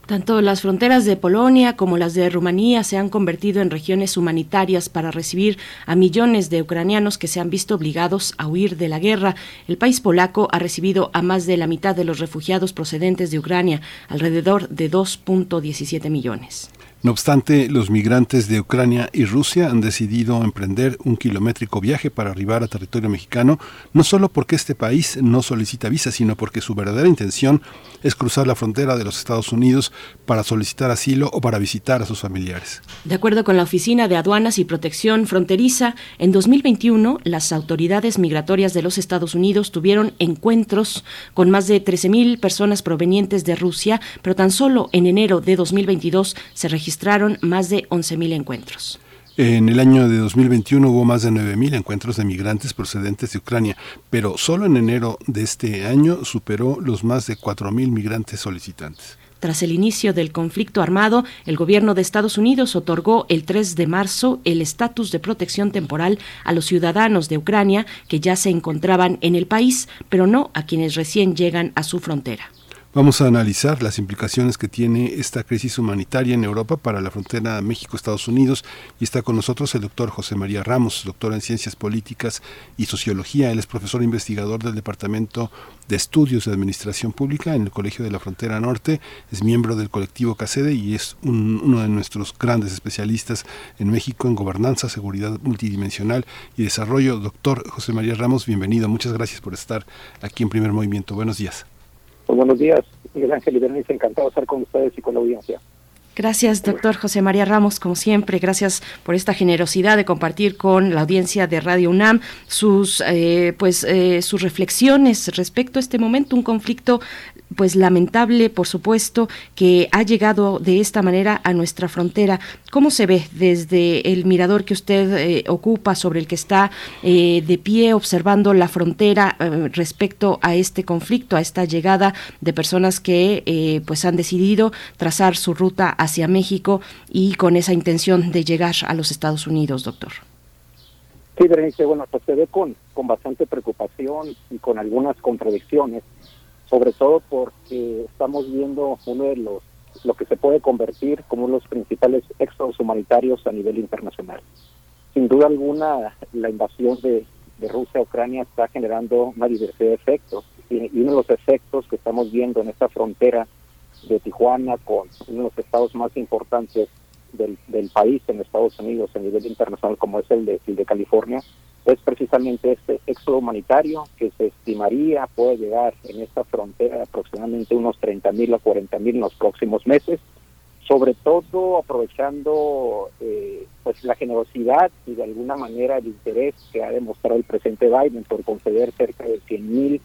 Tanto las fronteras de Polonia como las de Rumanía se han convertido en regiones humanitarias para recibir a millones de ucranianos que se han visto obligados a huir de la guerra. El país polaco ha recibido a más de la mitad de los refugiados procedentes de Ucrania, alrededor de 2.17 millones. No obstante, los migrantes de Ucrania y Rusia han decidido emprender un kilométrico viaje para arribar a territorio mexicano, no solo porque este país no solicita visa, sino porque su verdadera intención es cruzar la frontera de los Estados Unidos para solicitar asilo o para visitar a sus familiares. De acuerdo con la Oficina de Aduanas y Protección Fronteriza, en 2021 las autoridades migratorias de los Estados Unidos tuvieron encuentros con más de 13.000 personas provenientes de Rusia, pero tan solo en enero de 2022 se registraron registraron más de 11.000 encuentros. En el año de 2021 hubo más de 9.000 encuentros de migrantes procedentes de Ucrania, pero solo en enero de este año superó los más de 4.000 migrantes solicitantes. Tras el inicio del conflicto armado, el gobierno de Estados Unidos otorgó el 3 de marzo el estatus de protección temporal a los ciudadanos de Ucrania que ya se encontraban en el país, pero no a quienes recién llegan a su frontera. Vamos a analizar las implicaciones que tiene esta crisis humanitaria en Europa para la frontera México-Estados Unidos y está con nosotros el doctor José María Ramos, doctor en Ciencias Políticas y Sociología. Él es profesor investigador del Departamento de Estudios de Administración Pública en el Colegio de la Frontera Norte, es miembro del colectivo CACEDE y es uno de nuestros grandes especialistas en México en gobernanza, seguridad multidimensional y desarrollo. Doctor José María Ramos, bienvenido. Muchas gracias por estar aquí en Primer Movimiento. Buenos días. Pues buenos días, Miguel Ángel y encantado de estar con ustedes y con la audiencia. Gracias, doctor José María Ramos, como siempre. Gracias por esta generosidad de compartir con la audiencia de Radio UNAM sus, eh, pues, eh, sus reflexiones respecto a este momento, un conflicto pues lamentable, por supuesto, que ha llegado de esta manera a nuestra frontera. ¿Cómo se ve desde el mirador que usted eh, ocupa, sobre el que está eh, de pie observando la frontera eh, respecto a este conflicto, a esta llegada de personas que pues han decidido trazar su ruta hacia México y con esa intención de llegar a los Estados Unidos, doctor? Sí, Berenice, bueno, pues se ve con, con bastante preocupación y con algunas contradicciones sobre todo porque estamos viendo uno de los lo que se puede convertir como uno de los principales éxodos humanitarios a nivel internacional. Sin duda alguna, la invasión de, Rusia a Ucrania está generando una diversidad de efectos y, uno de los efectos que estamos viendo en esta frontera de Tijuana con uno de los estados más importantes del, del país en Estados Unidos a nivel internacional como es el de, el de California, es precisamente este éxodo humanitario que se estimaría puede llegar en esta frontera aproximadamente unos 30 mil a 40 mil en los próximos meses, sobre todo aprovechando eh, pues la generosidad y de alguna manera el interés que ha demostrado el presidente Biden por conceder cerca de 100 mil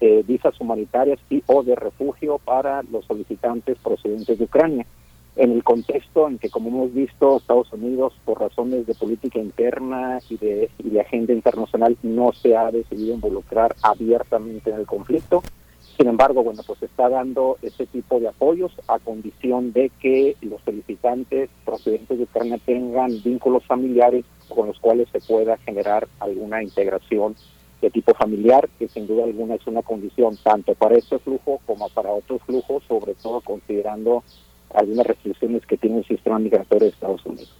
eh, visas humanitarias y o de refugio para los solicitantes procedentes de Ucrania en el contexto en que, como hemos visto, Estados Unidos, por razones de política interna y de, agenda internacional, no se ha decidido involucrar abiertamente en el conflicto. Sin embargo, bueno, pues está dando ese tipo de apoyos a condición de que los solicitantes procedentes de Ucrania tengan vínculos familiares con los cuales se pueda generar alguna integración de tipo familiar, que sin duda alguna es una condición tanto para este flujo como para otros flujos, sobre todo considerando algunas restricciones que tiene el sistema migratorio de Estados Unidos.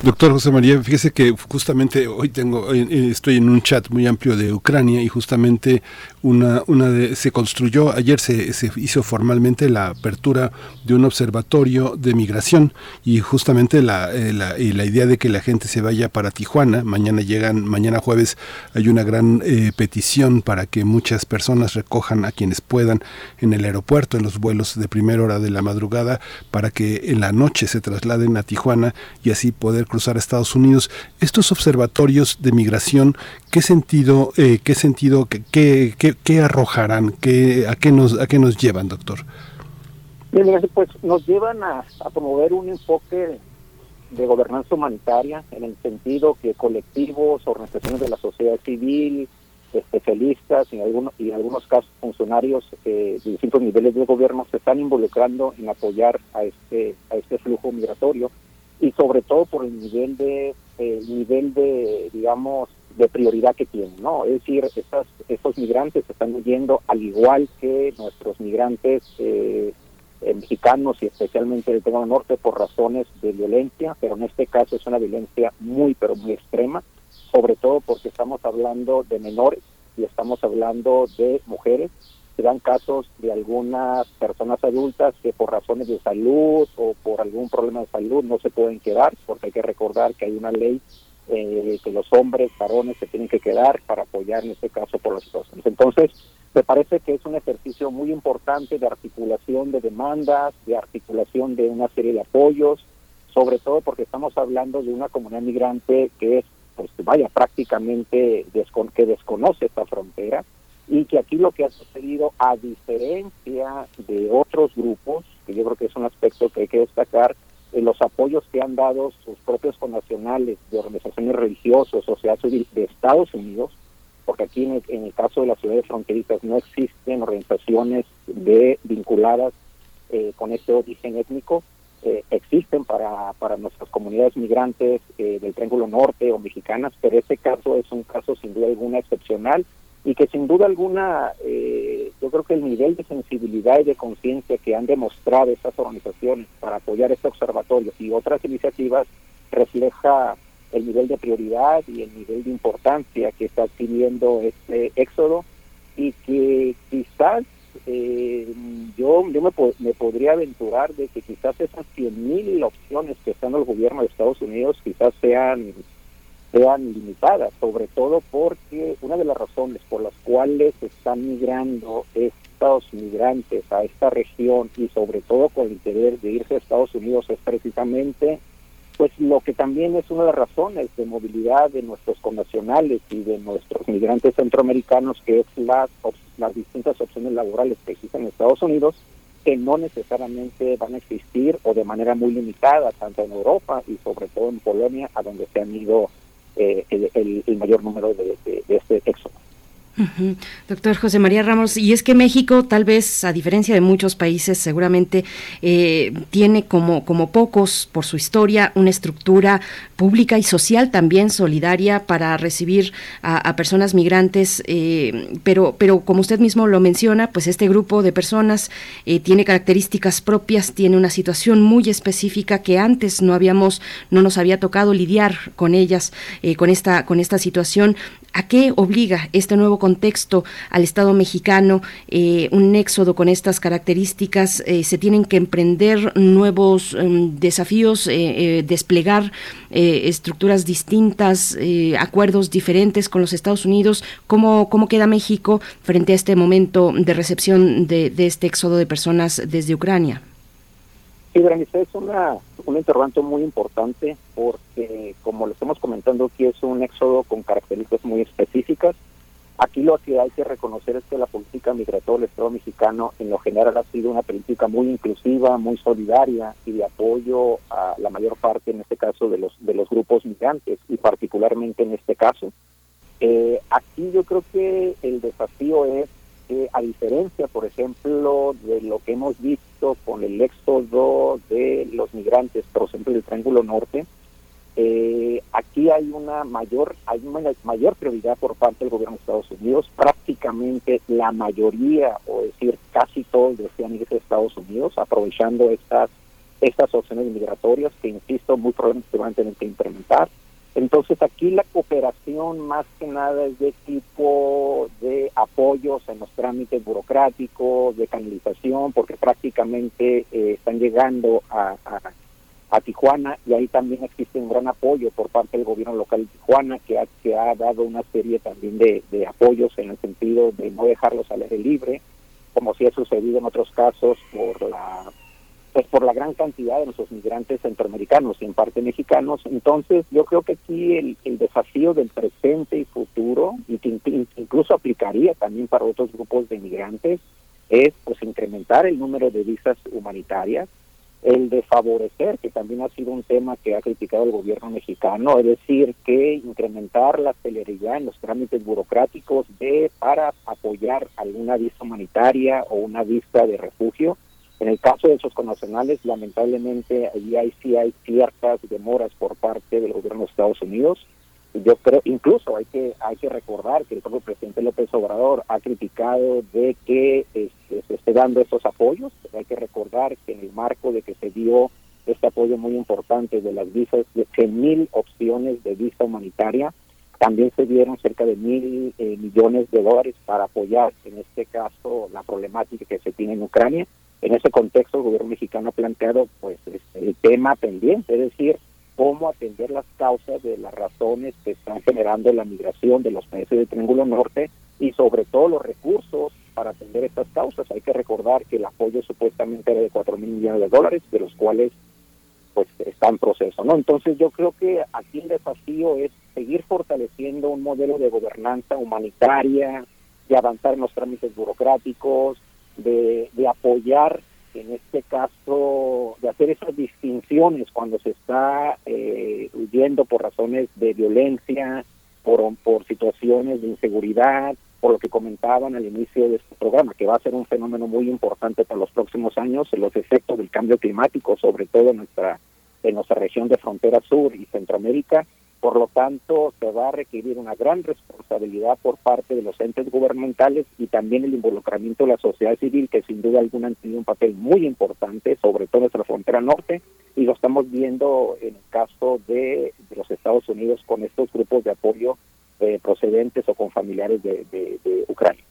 Doctor José María, fíjese que justamente hoy tengo, estoy en un chat muy amplio de Ucrania y justamente una, una de, se construyó, ayer se, se hizo formalmente la apertura de un observatorio de migración y justamente la, eh, la, la, idea de que la gente se vaya para Tijuana, mañana llegan, mañana jueves hay una gran eh, petición para que muchas personas recojan a quienes puedan en el aeropuerto, en los vuelos de primera hora de la madrugada, para que en la noche se trasladen a Tijuana y así poder cruzar a Estados Unidos. Estos observatorios de migración, ¿qué sentido, eh, qué sentido, qué, qué, qué arrojarán, qué, a qué nos, a qué nos llevan, doctor? pues nos llevan a, promover un enfoque de gobernanza humanitaria en el sentido que colectivos, organizaciones de la sociedad civil, especialistas y, algunos, y en algunos casos funcionarios eh, de distintos niveles de gobierno se están involucrando en apoyar a este a este flujo migratorio y sobre todo por el nivel de el nivel de digamos de prioridad que tienen, ¿no? Es decir, estas, estos migrantes están huyendo al igual que nuestros migrantes eh, eh, mexicanos y especialmente del Tema Norte por razones de violencia, pero en este caso es una violencia muy, pero muy extrema, sobre todo porque estamos hablando de menores y estamos hablando de mujeres se dan casos de algunas personas adultas que por razones de salud o por algún problema de salud no se pueden quedar, porque hay que recordar que hay una ley eh, que los hombres, varones, se tienen que quedar para apoyar en este caso por las situaciones. Entonces, me parece que es un ejercicio muy importante de articulación de demandas, de articulación de una serie de apoyos, sobre todo porque estamos hablando de una comunidad migrante que es, pues vaya, prácticamente que desconoce esta frontera, y que aquí lo que ha sucedido, a diferencia de otros grupos, que yo creo que es un aspecto que hay que destacar, en los apoyos que han dado sus propios connacionales de organizaciones religiosas, sociedad civil de Estados Unidos, porque aquí en el, caso de las ciudades fronterizas no existen organizaciones de vinculadas eh, con este origen étnico, eh, existen para, para nuestras comunidades migrantes eh, del Triángulo Norte o mexicanas, pero este caso es un caso sin duda alguna excepcional y que sin duda alguna eh, yo creo que el nivel de sensibilidad y de conciencia que han demostrado estas organizaciones para apoyar este observatorio y otras iniciativas refleja el nivel de prioridad y el nivel de importancia que está adquiriendo este éxodo y que quizás eh, yo, yo me, me, podría aventurar de que quizás esas 100.000 opciones que están en el gobierno de Estados Unidos quizás sean sean limitadas, sobre todo porque una de las razones por las cuales están migrando estos migrantes a esta región y sobre todo con el interés de irse a Estados Unidos es precisamente pues lo que también es una de las razones de movilidad de nuestros connacionales y de nuestros migrantes centroamericanos, que es las, las distintas opciones laborales que existen en Estados Unidos, que no necesariamente van a existir o de manera muy limitada, tanto en Europa y sobre todo en Polonia, a donde se han ido eh, el, mayor número de, de, de este éxodo. Doctor José María Ramos, y es que México, tal vez a diferencia de muchos países, seguramente eh, tiene como, como pocos por su historia una estructura pública y social también solidaria para recibir a, personas migrantes, eh, pero, pero como usted mismo lo menciona, pues este grupo de personas eh, tiene características propias, tiene una situación muy específica que antes no habíamos, no nos había tocado lidiar con ellas, con esta, con esta situación. ¿A qué obliga este nuevo contexto al Estado mexicano? Eh, un éxodo con estas características, eh, se tienen que emprender nuevos em, desafíos, eh, desplegar estructuras distintas, acuerdos diferentes con los Estados Unidos. ¿Cómo, ¿Cómo queda México frente a este momento de recepción de, este éxodo de personas desde Ucrania? Sí, Berenice, es una, un interrogante muy importante porque, como lo estamos comentando aquí, es un éxodo con características muy específicas. Aquí lo que hay que reconocer es que la política migratoria del Estado mexicano en lo general ha sido una política muy inclusiva, muy solidaria y de apoyo a la mayor parte, en este caso, de los, de los grupos migrantes y particularmente en este caso. Eh, aquí yo creo que el desafío es a diferencia, por ejemplo, de lo que hemos visto con el éxodo de los migrantes, por ejemplo, del Triángulo Norte, eh, aquí hay una mayor hay una mayor prioridad por parte del gobierno de Estados Unidos. Prácticamente la mayoría, o decir casi todos, desean irse a Estados Unidos, aprovechando estas estas opciones migratorias que, insisto, muy probablemente van a tener que implementar. Entonces aquí la cooperación más que nada es de tipo de apoyos en los trámites burocráticos, de canalización, porque prácticamente eh, están llegando a, Tijuana y ahí también existe un gran apoyo por parte del gobierno local de Tijuana que ha, que ha dado una serie también de, de apoyos en el sentido de no dejarlos al aire libre, como sí ha sucedido en otros casos por la pues por la gran cantidad de nuestros migrantes centroamericanos y en parte mexicanos. Entonces, yo creo que aquí el, desafío del presente y futuro, y que incluso aplicaría también para otros grupos de inmigrantes, es pues incrementar el número de visas humanitarias, el de favorecer, que también ha sido un tema que ha criticado el gobierno mexicano, es decir, que incrementar la celeridad en los trámites burocráticos de para apoyar alguna visa humanitaria o una visa de refugio en el caso de esos connacionales, lamentablemente, allí hay, sí hay ciertas demoras por parte del gobierno de Estados Unidos. Yo creo, incluso hay que hay que recordar que el propio presidente López Obrador ha criticado de que este, se esté dando estos apoyos. Hay que recordar que en el marco de que se dio este apoyo muy importante de las visas, de 100 mil opciones de visa humanitaria, también se dieron cerca de mil eh, millones de dólares para apoyar, en este caso, la problemática que se tiene en Ucrania en ese contexto, el gobierno mexicano ha planteado pues este, el tema pendiente, es decir, cómo atender las causas de las razones que están generando la migración de los países del Triángulo Norte y sobre todo los recursos para atender estas causas. Hay que recordar que el apoyo supuestamente era de 4 mil millones de dólares, de los cuales pues está en proceso, ¿no? Entonces yo creo que aquí el desafío es seguir fortaleciendo un modelo de gobernanza humanitaria, de avanzar en los trámites burocráticos, de, apoyar, en este caso, de hacer esas distinciones cuando se está eh, huyendo por razones de violencia, por, por situaciones de inseguridad, por lo que comentaban al inicio de este programa, que va a ser un fenómeno muy importante para los próximos años, los efectos del cambio climático, sobre todo en nuestra, en nuestra región de frontera sur y Centroamérica, por lo tanto, se va a requerir una gran responsabilidad por parte de los entes gubernamentales y también el involucramiento de la sociedad civil, que sin duda alguna han tenido un papel muy importante, sobre todo en nuestra frontera norte, y lo estamos viendo en el caso de, los Estados Unidos con estos grupos de apoyo eh, procedentes o con familiares de Ucrania.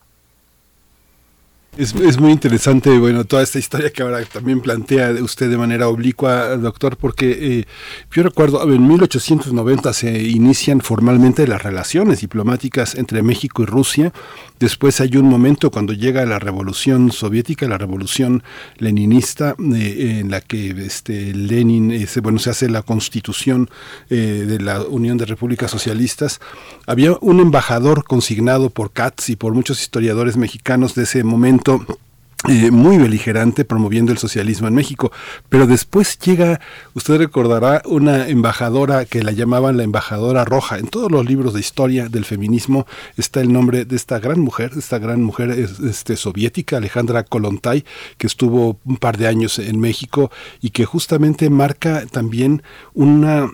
Es, es, muy interesante, bueno, toda esta historia que ahora también plantea usted de manera oblicua, doctor, porque eh, yo recuerdo, en 1890 se inician formalmente las relaciones diplomáticas entre México y Rusia. Después hay un momento cuando llega la revolución soviética, la revolución leninista, eh, en la que este, Lenin, eh, bueno, se hace la constitución de la Unión de Repúblicas Socialistas. Había un embajador consignado por Katz y por muchos historiadores mexicanos de ese momento eh, muy beligerante promoviendo el socialismo en México. Pero después llega, usted recordará, una embajadora que la llamaban la embajadora roja. En todos los libros de historia del feminismo está el nombre de esta gran mujer, esta gran mujer este, soviética, Alejandra Kolontai, que estuvo un par de años en México y que justamente marca también una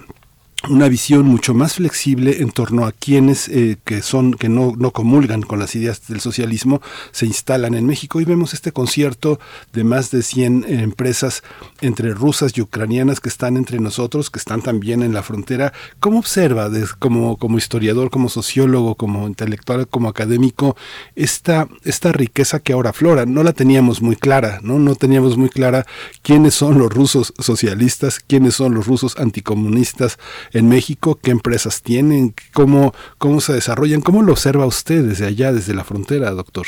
una visión mucho más flexible en torno a quienes eh, que son que no, no comulgan con las ideas del socialismo se instalan en México. Y vemos este concierto de más de 100 empresas entre rusas y ucranianas que están entre nosotros que están también en la frontera. Cómo observa como como historiador como sociólogo como intelectual como académico esta esta riqueza que ahora aflora no la teníamos muy clara no no teníamos muy clara quiénes son los rusos socialistas quiénes son los rusos anticomunistas en México, qué empresas tienen, cómo, cómo se desarrollan, cómo lo observa usted desde allá, desde la frontera, doctor.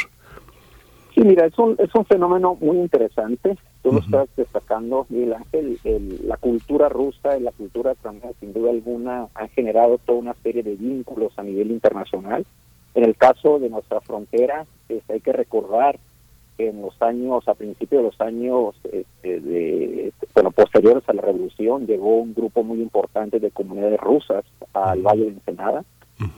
Sí, mira, es un, es un fenómeno muy interesante. Tú lo estás destacando, Miguel Ángel. la cultura rusa y la cultura extranjera, sin duda alguna, han generado toda una serie de vínculos a nivel internacional. En el caso de nuestra frontera, este, hay que recordar en los años, a principios de los años este, de, bueno, posteriores a la revolución, llegó un grupo muy importante de comunidades rusas al Valle de Ensenada,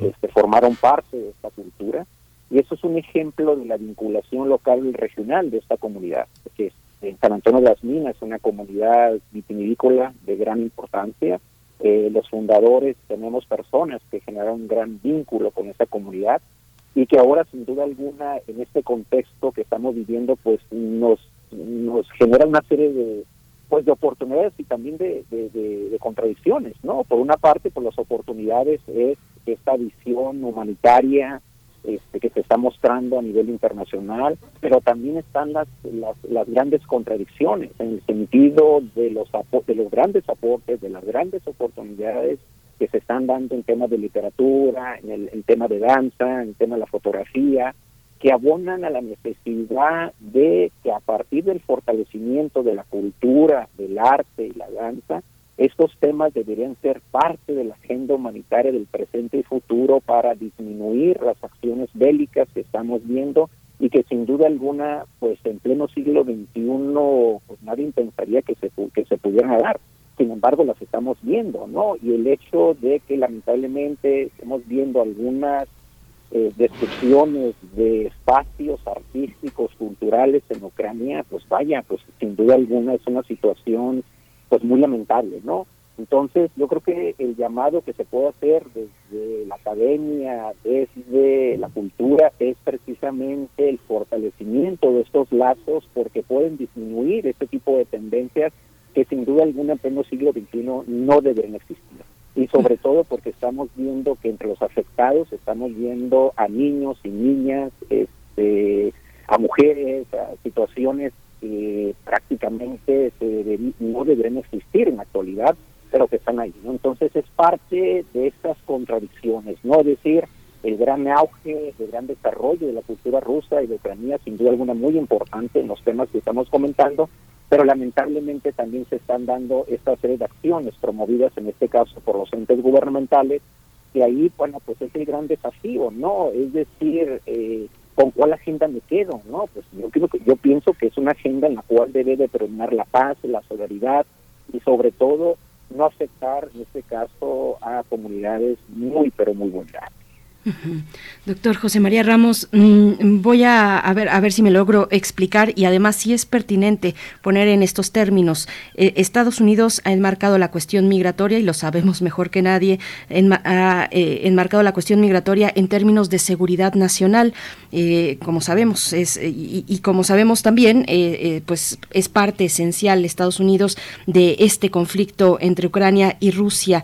este, formaron parte de esta cultura, y eso es un ejemplo de la vinculación local y regional de esta comunidad, que en San Antonio de las Minas es una comunidad vitivinícola de gran importancia, eh, los fundadores tenemos personas que generaron un gran vínculo con esta comunidad, y que ahora sin duda alguna en este contexto que estamos viviendo pues nos nos genera una serie de pues de oportunidades y también de, de, contradicciones no por una parte por pues, las oportunidades es esta visión humanitaria este, que se está mostrando a nivel internacional pero también están las, las, las grandes contradicciones en el sentido de los de los grandes aportes de las grandes oportunidades que se están dando en temas de literatura, en el tema de danza, en tema de la fotografía, que abonan a la necesidad de que a partir del fortalecimiento de la cultura, del arte y la danza, estos temas deberían ser parte de la agenda humanitaria del presente y futuro para disminuir las acciones bélicas que estamos viendo y que sin duda alguna, pues en pleno siglo XXI, pues nadie pensaría que se, que se pudieran dar sin embargo las estamos viendo, ¿no? Y el hecho de que lamentablemente estamos viendo algunas eh, destrucciones de espacios artísticos, culturales en Ucrania, pues vaya, pues sin duda alguna es una situación pues muy lamentable, ¿no? Entonces, yo creo que el llamado que se puede hacer desde la academia, desde la cultura, es precisamente el fortalecimiento de estos lazos porque pueden disminuir este tipo de tendencias que sin duda alguna en pleno siglo XXI no deben existir. Y sobre todo porque estamos viendo que entre los afectados estamos viendo a niños y niñas, este, a mujeres, a situaciones que prácticamente no deberían existir en la actualidad, pero que están ahí. Entonces es parte de estas contradicciones, ¿no? Es decir, el gran auge, el gran desarrollo de la cultura rusa y de Ucrania, sin duda alguna muy importante en los temas que estamos comentando, pero lamentablemente también se están dando esta serie de acciones promovidas en este caso por los entes gubernamentales y ahí bueno pues es el gran desafío no es decir eh, con cuál agenda me quedo no pues yo creo que yo pienso que es una agenda en la cual debe determinar la paz la solidaridad y sobre todo no afectar en este caso a comunidades muy pero muy vulnerables Doctor José María Ramos, mm, voy a, ver, si me logro explicar y además si es pertinente poner en estos términos. Eh, Estados Unidos ha enmarcado la cuestión migratoria y lo sabemos mejor que nadie, ha eh, enmarcado la cuestión migratoria en términos de seguridad nacional, eh, como sabemos, es, y, como sabemos también, pues es parte esencial Estados Unidos de este conflicto entre Ucrania y Rusia.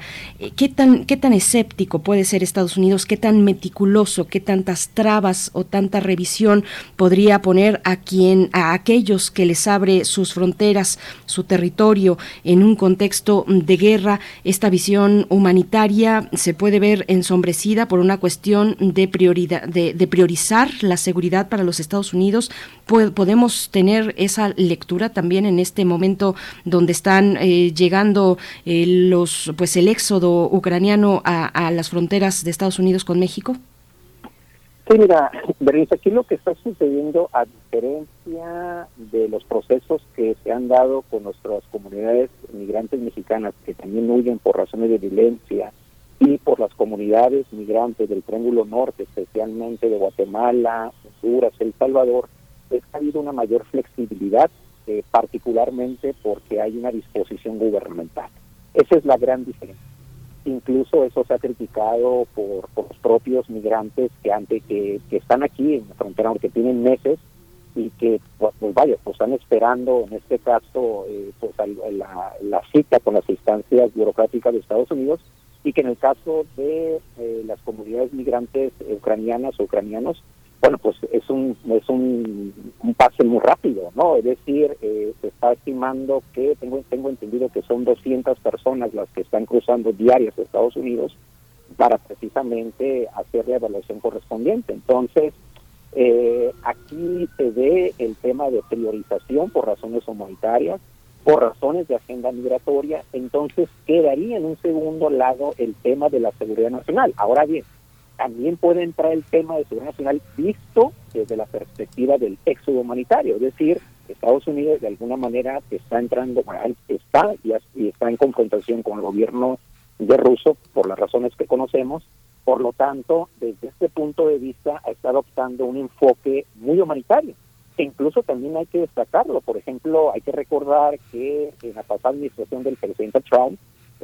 ¿Qué tan, qué tan escéptico puede ser Estados Unidos? ¿Qué tan meticuloso, qué tantas trabas o tanta revisión podría poner a quien, a aquellos que les abre sus fronteras, su territorio en un contexto de guerra. Esta visión humanitaria se puede ver ensombrecida por una cuestión de prioridad, de, priorizar la seguridad para los Estados Unidos. podemos tener esa lectura también en este momento donde están eh, llegando eh, los, pues el éxodo ucraniano a, a las fronteras de Estados Unidos con México. Sí, mira, Bernice, aquí lo que está sucediendo, a diferencia de los procesos que se han dado con nuestras comunidades migrantes mexicanas que también huyen por razones de violencia y por las comunidades migrantes del Triángulo Norte, especialmente de Guatemala, Honduras, El Salvador, es ha habido una mayor flexibilidad, eh, particularmente porque hay una disposición gubernamental. Esa es la gran diferencia incluso eso se ha criticado por, los propios migrantes que antes que, están aquí en la frontera que tienen meses y que pues, pues, vaya pues están esperando en este caso eh, pues la, cita con las instancias burocráticas de Estados Unidos y que en el caso de eh, las comunidades migrantes ucranianas o ucranianos bueno, pues es un es un, un pase muy rápido, ¿no? Es decir, eh, se está estimando que, tengo, tengo entendido que son 200 personas las que están cruzando diarias a Estados Unidos para precisamente hacer la evaluación correspondiente. Entonces, eh, aquí se ve el tema de priorización por razones humanitarias, por razones de agenda migratoria, entonces quedaría en un segundo lado el tema de la seguridad nacional. Ahora bien, también puede entrar el tema de seguridad nacional visto desde la perspectiva del éxodo humanitario, es decir, Estados Unidos de alguna manera está entrando, está y está en confrontación con el gobierno de Ruso por las razones que conocemos, por lo tanto, desde este punto de vista está adoptando un enfoque muy humanitario, que incluso también hay que destacarlo. Por ejemplo, hay que recordar que en la pasada administración del presidente Trump,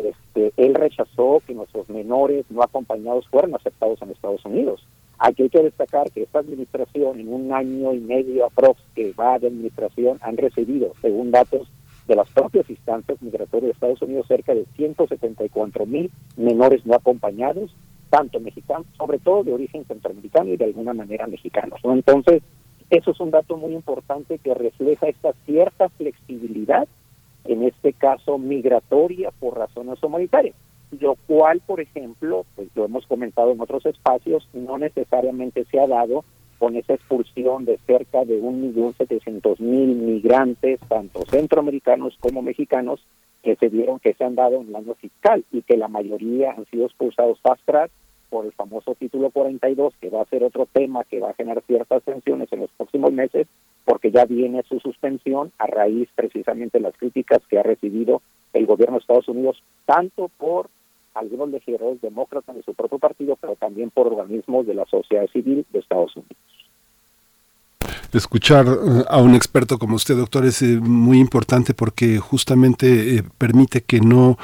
este, él rechazó que nuestros menores no acompañados fueran aceptados en Estados Unidos. Aquí hay que destacar que esta administración, en un año y medio aprox que va de administración, han recibido, según datos de las propias instancias migratorias de Estados Unidos, cerca de 174 mil menores no acompañados, tanto mexicanos, sobre todo de origen centroamericano y de alguna manera mexicanos. Entonces, eso es un dato muy importante que refleja esta cierta flexibilidad en este caso migratoria por razones humanitarias, lo cual, por ejemplo, pues lo hemos comentado en otros espacios, no necesariamente se ha dado con esa expulsión de cerca de 1.700.000 migrantes, tanto centroamericanos como mexicanos, que se dieron, que se han dado en el año fiscal y que la mayoría han sido expulsados fast track por el famoso título 42, que va a ser otro tema que va a generar ciertas tensiones en los próximos meses, porque ya viene su suspensión a raíz precisamente de las críticas que ha recibido el gobierno de Estados Unidos, tanto por algunos legisladores demócratas de su propio partido, pero también por organismos de la sociedad civil de Estados Unidos escuchar eh, a un experto como usted, doctor, es eh, muy importante porque justamente eh, permite que no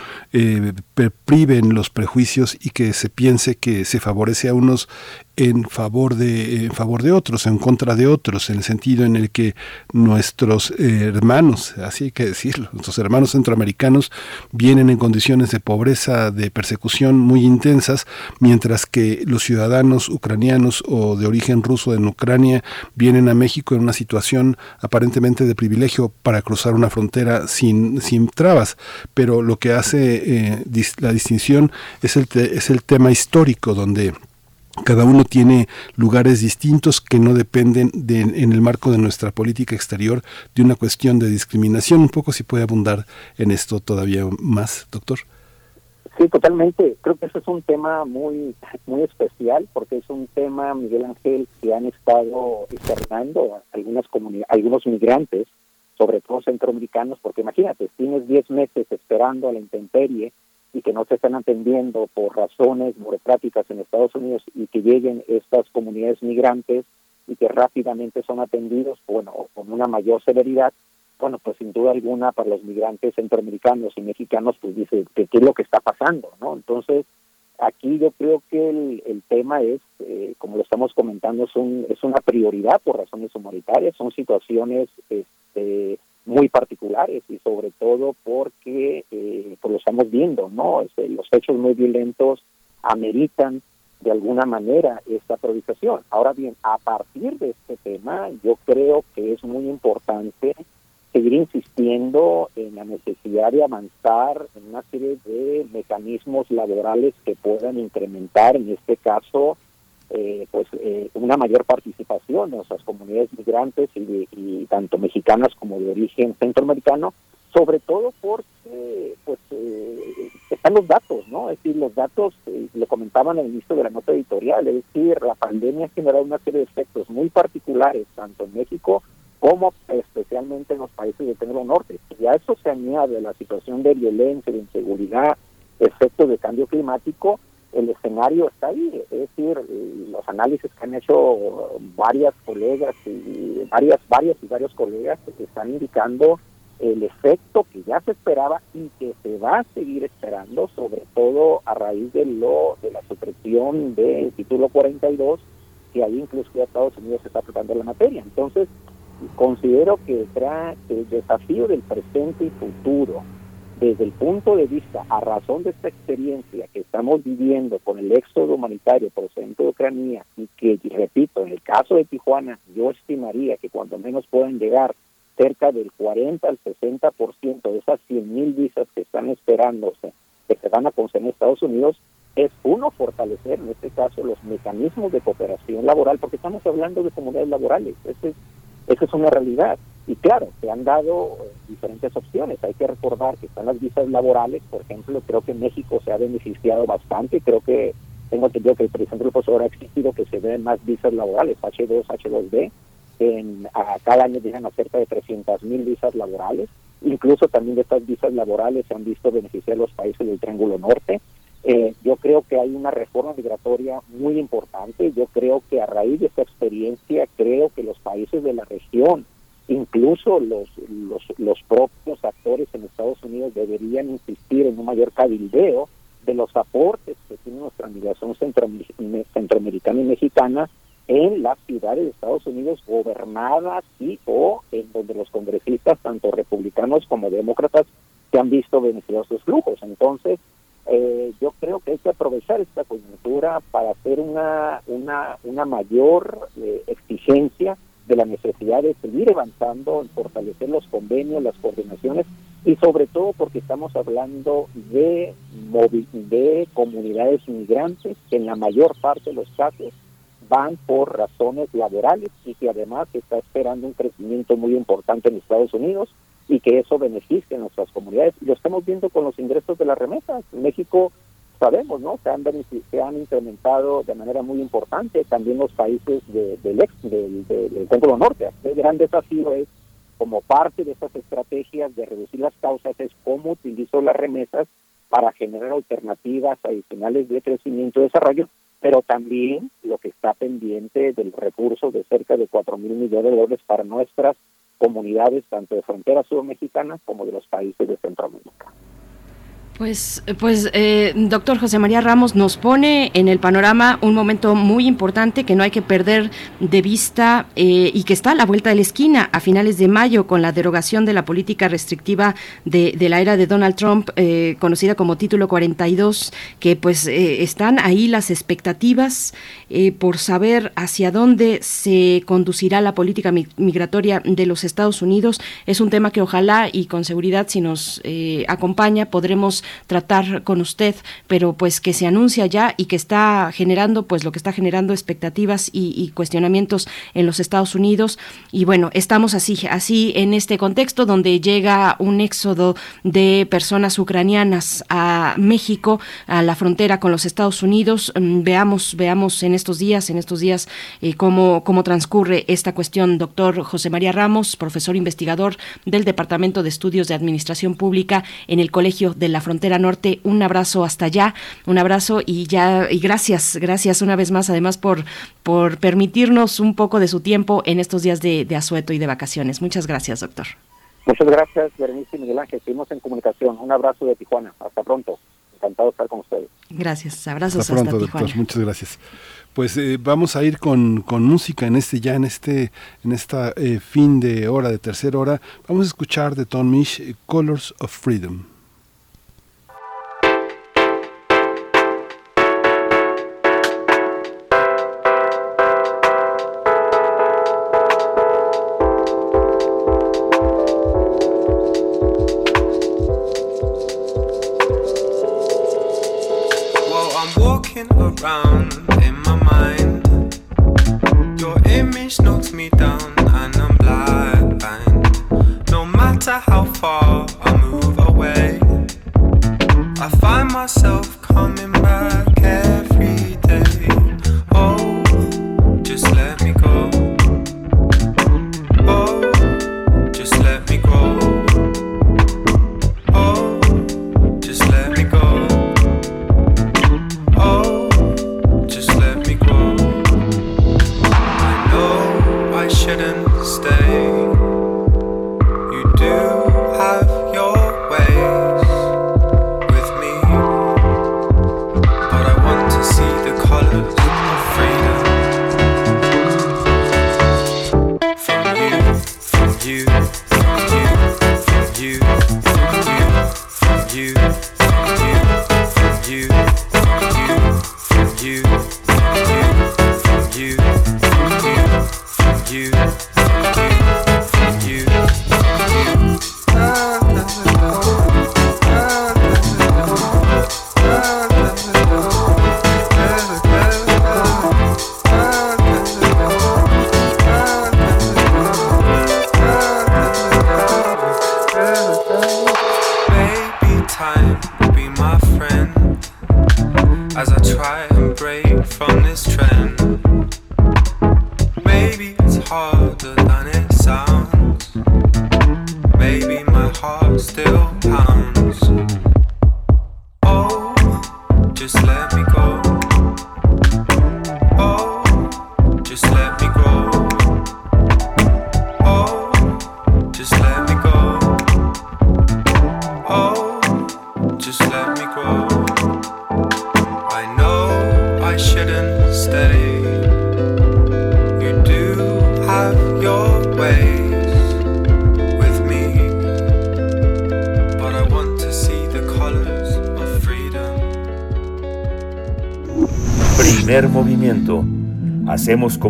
priven los prejuicios y que se piense que se favorece a unos en favor de en favor de otros, en contra de otros, en el sentido en el que nuestros hermanos, así hay que decirlo, nuestros hermanos centroamericanos vienen en condiciones de pobreza, de persecución muy intensas, mientras que los ciudadanos ucranianos o de origen ruso en Ucrania vienen a México en una situación aparentemente de privilegio para cruzar una frontera sin, sin trabas, pero lo que hace eh, la distinción es el, es el tema histórico donde cada uno tiene lugares distintos que no dependen de, en el marco de nuestra política exterior de una cuestión de discriminación. Un poco si puede abundar en esto todavía más, doctor. Sí, totalmente. Creo que ese es un tema muy muy especial porque es un tema, Miguel Ángel, que han estado externando algunas algunos migrantes, sobre todo centroamericanos, porque imagínate, tienes 10 meses esperando a la intemperie y que no se están atendiendo por razones burocráticas en Estados Unidos y que lleguen estas comunidades migrantes y que rápidamente son atendidos, bueno, con una mayor severidad, bueno, pues sin duda alguna para los migrantes centroamericanos y mexicanos, pues dice, ¿qué, es lo que está pasando? ¿no? Entonces, aquí yo creo que el, el tema es, eh, como lo estamos comentando, es, un, es una prioridad por razones humanitarias, son situaciones este, muy particulares y sobre todo porque, eh, pues lo estamos viendo, ¿no? Este, los hechos muy violentos ameritan de alguna manera esta priorización. Ahora bien, a partir de este tema, yo creo que es muy importante seguir insistiendo en la necesidad de avanzar en una serie de mecanismos laborales que puedan incrementar, en este caso, eh, pues eh, una mayor participación de nuestras comunidades migrantes y, y tanto mexicanas como de origen centroamericano, sobre todo porque pues eh, están los datos, ¿no? Es decir, los datos, lo comentaban al inicio de la nota editorial, es decir, la pandemia ha generado una serie de efectos muy particulares, tanto en México como especialmente en los países del Tenero Norte. Y a eso se añade la situación de violencia, de inseguridad, efectos de cambio climático, el escenario está ahí. Es decir, los análisis que han hecho varias colegas y varias, varias y varios colegas están indicando el efecto que ya se esperaba y que se va a seguir esperando, sobre todo a raíz de lo de la supresión del título 42, que ahí incluso Estados Unidos está tratando la materia. Entonces, considero que el desafío del presente y futuro, desde el punto de vista, a razón de esta experiencia que estamos viviendo con el éxodo humanitario procedente de Ucrania, y que, repito, en el caso de Tijuana, yo estimaría que cuando menos puedan llegar cerca del 40 al 60% de esas 100 mil visas que están esperándose, que se van a conceder en Estados Unidos, es uno fortalecer en este caso los mecanismos de cooperación laboral, porque estamos hablando de comunidades laborales. Ese es esa es una realidad. Y claro, se han dado eh, diferentes opciones. Hay que recordar que están las visas laborales, por ejemplo, creo que México se ha beneficiado bastante. Creo que tengo entendido que el presidente del profesor ha exigido que se den más visas laborales, H2, H2B. En, a cada año llegan a cerca de 300 mil visas laborales. Incluso también de estas visas laborales se han visto beneficiar los países del Triángulo Norte. Eh, yo creo que hay una reforma migratoria muy importante. Yo creo que a raíz de esta experiencia, creo que los países de la región, incluso los, los, los propios actores en Estados Unidos, deberían insistir en un mayor cabildeo de los aportes que tiene nuestra migración centroamericana y mexicana en las ciudades de Estados Unidos gobernadas y o en donde los congresistas, tanto republicanos como demócratas, se han visto beneficiados sus flujos. Entonces, eh, yo creo que hay que aprovechar esta coyuntura para hacer una, una, una mayor eh, exigencia de la necesidad de seguir avanzando en fortalecer los convenios, las coordinaciones y sobre todo porque estamos hablando de, de comunidades inmigrantes que en la mayor parte de los casos van por razones laborales y que además está esperando un crecimiento muy importante en Estados Unidos y que eso beneficie a nuestras comunidades. Lo estamos viendo con los ingresos de las remesas. En México sabemos, ¿no? Se han, se han incrementado de manera muy importante también los países del ex, del, del, Centro Norte. El gran desafío es, como parte de esas estrategias de reducir las causas, es cómo utilizo las remesas para generar alternativas adicionales de crecimiento y desarrollo, pero también lo que está pendiente del recurso de cerca de 4 mil millones de dólares para nuestras comunidades tanto de frontera mexicana como de los países de Centroamérica. Pues, pues eh, doctor José María Ramos nos pone en el panorama un momento muy importante que no hay que perder de vista eh, y que está a la vuelta de la esquina a finales de mayo con la derogación de la política restrictiva de, la era de Donald Trump, eh, conocida como Título 42, que pues están ahí las expectativas por saber hacia dónde se conducirá la política migratoria de los Estados Unidos. Es un tema que ojalá y con seguridad si nos acompaña podremos tratar con usted, pero pues que se anuncia ya y que está generando, pues lo que está generando expectativas y, cuestionamientos en los Estados Unidos. Y bueno, estamos así, así en este contexto donde llega un éxodo de personas ucranianas a México, a la frontera con los Estados Unidos. Mm, veamos, veamos en estos días, en estos días eh, cómo, cómo transcurre esta cuestión. Doctor José María Ramos, profesor investigador del Departamento de Estudios de Administración Pública en el Colegio de la Frontera frontera norte. Un abrazo hasta allá, un abrazo y ya y gracias, gracias una vez más además por por permitirnos un poco de su tiempo en estos días de, asueto y de vacaciones. Muchas gracias, doctor. Muchas gracias, Berenice y Miguel Ángel. Seguimos en comunicación. Un abrazo de Tijuana. Hasta pronto. Encantado de estar con ustedes. Gracias. Abrazos hasta, pronto, doctor. Muchas gracias. Pues eh, vamos a ir con, con, música en este ya en este en esta eh, fin de hora de tercera hora. Vamos a escuchar de Tom Misch eh, Colors of Freedom. Walking around in my mind. Your image knocks me down and I'm blind. No matter how far I move away, I find myself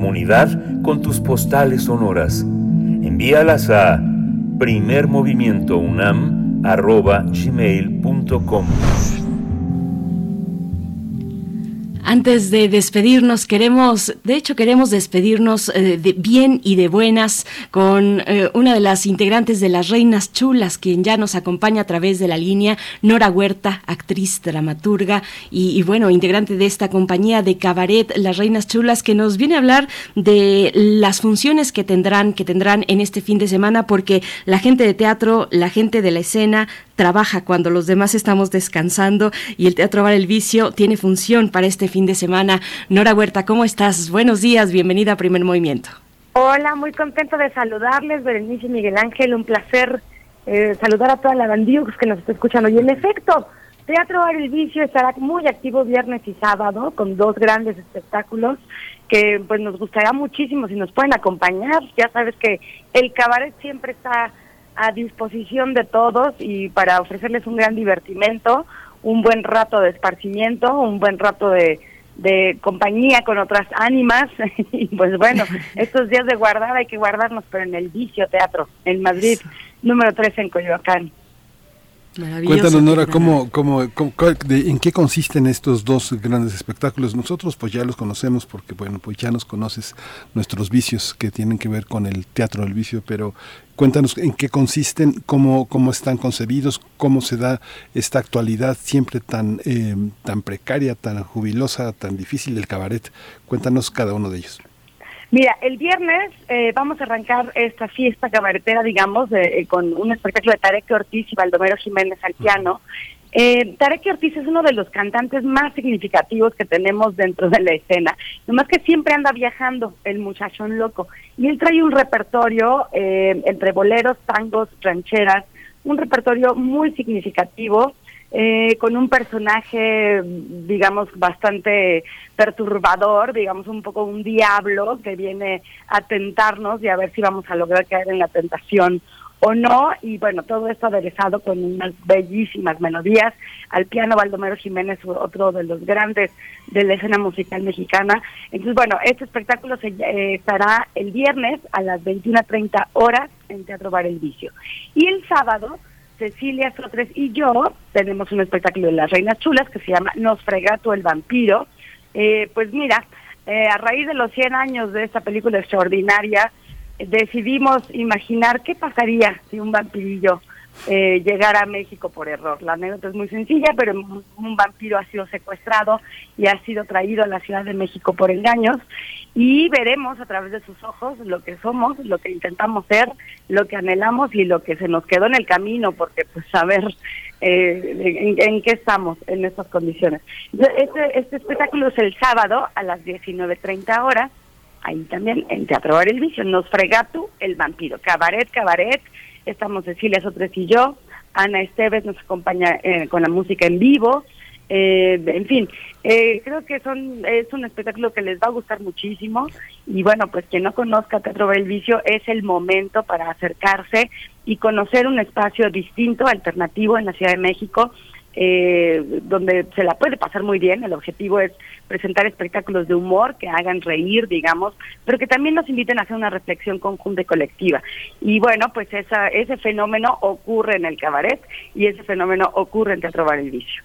comunidad con tus postales sonoras. Envíalas a primermovimientounam.gmail.com Antes de despedirnos, queremos, de hecho, queremos despedirnos eh, de bien y de buenas con eh, una de las integrantes de Las Reinas Chulas, quien ya nos acompaña a través de la línea, Nora Huerta, actriz, dramaturga y, y bueno, integrante de esta compañía de cabaret Las Reinas Chulas, que nos viene a hablar de las funciones que tendrán, que tendrán en este fin de semana, porque la gente de teatro, la gente de la escena, trabaja cuando los demás estamos descansando y el Teatro Bar El Vicio tiene función para este fin de semana. Nora Huerta, ¿cómo estás? Buenos días, bienvenida a Primer Movimiento. Hola, muy contento de saludarles, Berenice y Miguel Ángel, un placer eh, saludar a toda la bandíos que nos está escuchando. Y en efecto, Teatro Bar estará muy activo viernes y sábado con dos grandes espectáculos que pues nos gustaría muchísimo si nos pueden acompañar. Ya sabes que el cabaret siempre está a disposición de todos y para ofrecerles un gran divertimento, un buen rato de esparcimiento, un buen rato de, de compañía con otras ánimas. y pues bueno, estos días de guardar hay que guardarnos, pero en el Vicio Teatro, en Madrid, número 3 en Coyoacán. Cuéntanos, Nora, ¿cómo, cómo, de- ¿en qué consisten estos dos grandes espectáculos? Nosotros pues ya los conocemos porque, bueno, pues ya nos conoces nuestros vicios que tienen que ver con el teatro del vicio, pero cuéntanos en qué consisten, cómo, cómo están concebidos, cómo se da esta actualidad siempre tan, eh, tan precaria, tan jubilosa, tan difícil del cabaret. Cuéntanos cada uno de ellos. Mira, el viernes eh, vamos a arrancar esta fiesta cabaretera, digamos, eh, con un espectáculo de Tarek Ortiz y Baldomero Jiménez al piano. Eh, Tarek Ortiz es uno de los cantantes más significativos que tenemos dentro de la escena, nomás que siempre anda viajando el muchachón loco. Y él trae un repertorio eh, entre boleros, tangos, rancheras, un repertorio muy significativo, eh, con un personaje, digamos, bastante perturbador, digamos, un poco un diablo que viene a tentarnos y a ver si vamos a lograr caer en la tentación o no. Y bueno, todo esto aderezado con unas bellísimas melodías. Al piano Baldomero Jiménez, otro de los grandes de la escena musical mexicana. Entonces, bueno, este espectáculo se, eh, estará el viernes a las 21.30 horas en Teatro Bar El Vicio. Y el sábado Cecilia Sotres y yo tenemos un espectáculo de las Reinas Chulas que se llama Nos Fregato el Vampiro. Eh, pues mira, eh, a raíz de los 100 años de esta película extraordinaria, decidimos imaginar qué pasaría si un vampirillo eh, llegar a México por error. La anécdota es muy sencilla, pero un vampiro ha sido secuestrado y ha sido traído a la Ciudad de México por engaños y veremos a través de sus ojos lo que somos, lo que intentamos ser, lo que anhelamos y lo que se nos quedó en el camino, porque pues saber eh, en, qué estamos en estas condiciones. Este, este espectáculo es el sábado a las 19.30 horas, ahí también en Teatro Vicio, Nos Fregatu, el vampiro, cabaret, cabaret, estamos Cecilia Sotres y yo, Ana Esteves nos acompaña eh, con la música en vivo, eh, en fin, eh, creo que son es un espectáculo que les va a gustar muchísimo y bueno, pues quien no conozca Teatro el Vicio es el momento para acercarse y conocer un espacio distinto, alternativo en la Ciudad de México eh, donde se la puede pasar muy bien. El objetivo es presentar espectáculos de humor que hagan reír, digamos, pero que también nos inviten a hacer una reflexión conjunta y colectiva. Y bueno, pues esa, ese fenómeno ocurre en el cabaret y ese fenómeno ocurre en Teatro Bar El Vicio.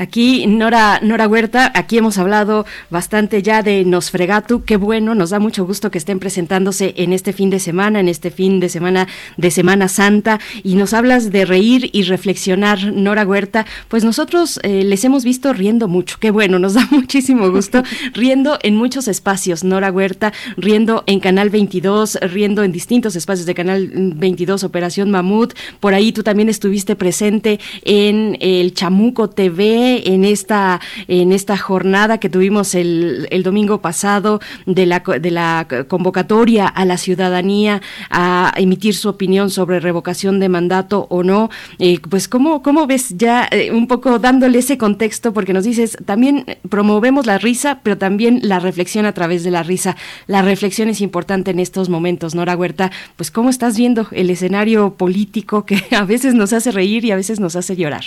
Aquí Nora, Nora Huerta, aquí hemos hablado bastante ya de Nosfregatu, qué bueno, nos da mucho gusto que estén presentándose en este fin de semana, en este fin de semana de Semana Santa, y nos hablas de reír y reflexionar, Nora Huerta, pues nosotros eh, les hemos visto riendo mucho, qué bueno, nos da muchísimo gusto, riendo en muchos espacios, Nora Huerta, riendo en Canal 22, riendo en distintos espacios de Canal 22, Operación Mamut, por ahí tú también estuviste presente en el Chamuco TV, en esta, en esta jornada que tuvimos el, el domingo pasado de la, de la convocatoria a la ciudadanía a emitir su opinión sobre revocación de mandato o no. Eh, pues, ¿cómo, ¿cómo ves ya eh, un poco dándole ese contexto? Porque nos dices, también promovemos la risa, pero también la reflexión a través de la risa. La reflexión es importante en estos momentos, Nora Huerta. Pues, ¿cómo estás viendo el escenario político que a veces nos hace reír y a veces nos hace llorar?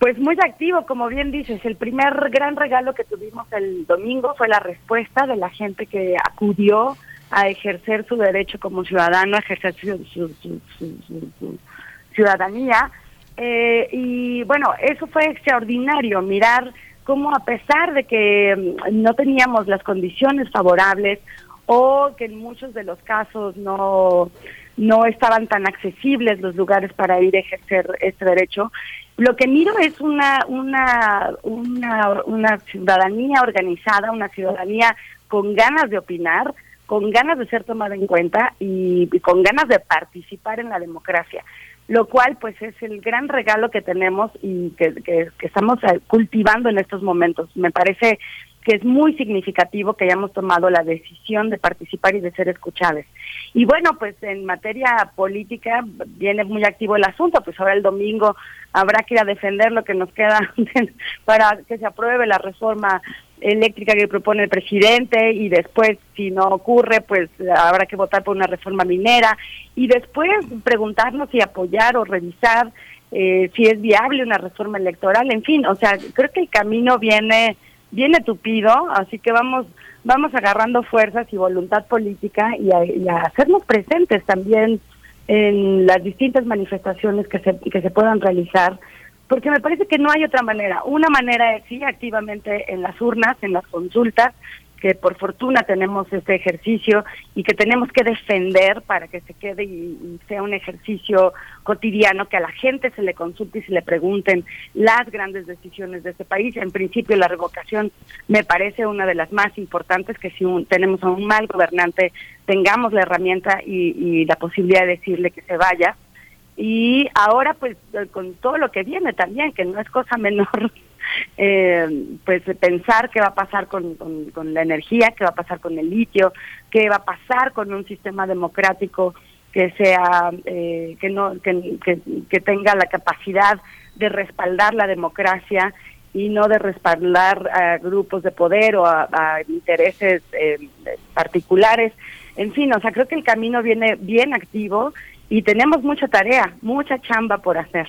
Pues muy activo, como bien dices. El primer gran regalo que tuvimos el domingo fue la respuesta de la gente que acudió a ejercer su derecho como ciudadano, a ejercer su, ciudadanía. Eh, y bueno, eso fue extraordinario, mirar cómo a pesar de que mm, no teníamos las condiciones favorables o que en muchos de los casos no, no estaban tan accesibles los lugares para ir a ejercer este derecho, lo que miro es una, una, una, una ciudadanía organizada, una ciudadanía con ganas de opinar, con ganas de ser tomada en cuenta y, con ganas de participar en la democracia, lo cual pues es el gran regalo que tenemos y que, que, que estamos cultivando en estos momentos. Me parece que es muy significativo que hayamos tomado la decisión de participar y de ser escuchados. Y bueno, pues en materia política viene muy activo el asunto, pues ahora el domingo habrá que ir a defender lo que nos queda para que se apruebe la reforma eléctrica que propone el presidente y después si no ocurre pues habrá que votar por una reforma minera y después preguntarnos si apoyar o revisar eh, si es viable una reforma electoral, en fin, o sea, creo que el camino viene viene tupido, así que vamos vamos agarrando fuerzas y voluntad política y a, hacernos presentes también en las distintas manifestaciones que se, que se puedan realizar, porque me parece que no hay otra manera. Una manera es sí activamente en las urnas, en las consultas, que por fortuna tenemos este ejercicio y que tenemos que defender para que se quede y, sea un ejercicio cotidiano, que a la gente se le consulte y se le pregunten las grandes decisiones de este país. En principio la revocación me parece una de las más importantes, que si tenemos a un mal gobernante tengamos la herramienta y, y la posibilidad de decirle que se vaya. Y ahora pues con todo lo que viene también, que no es cosa menor eh, pues pensar qué va a pasar con, con, la energía, qué va a pasar con el litio, qué va a pasar con un sistema democrático que sea eh, que no que, que, tenga la capacidad de respaldar la democracia y no de respaldar a grupos de poder o a, intereses eh, particulares. En fin, o sea, creo que el camino viene bien activo y tenemos mucha tarea, mucha chamba por hacer.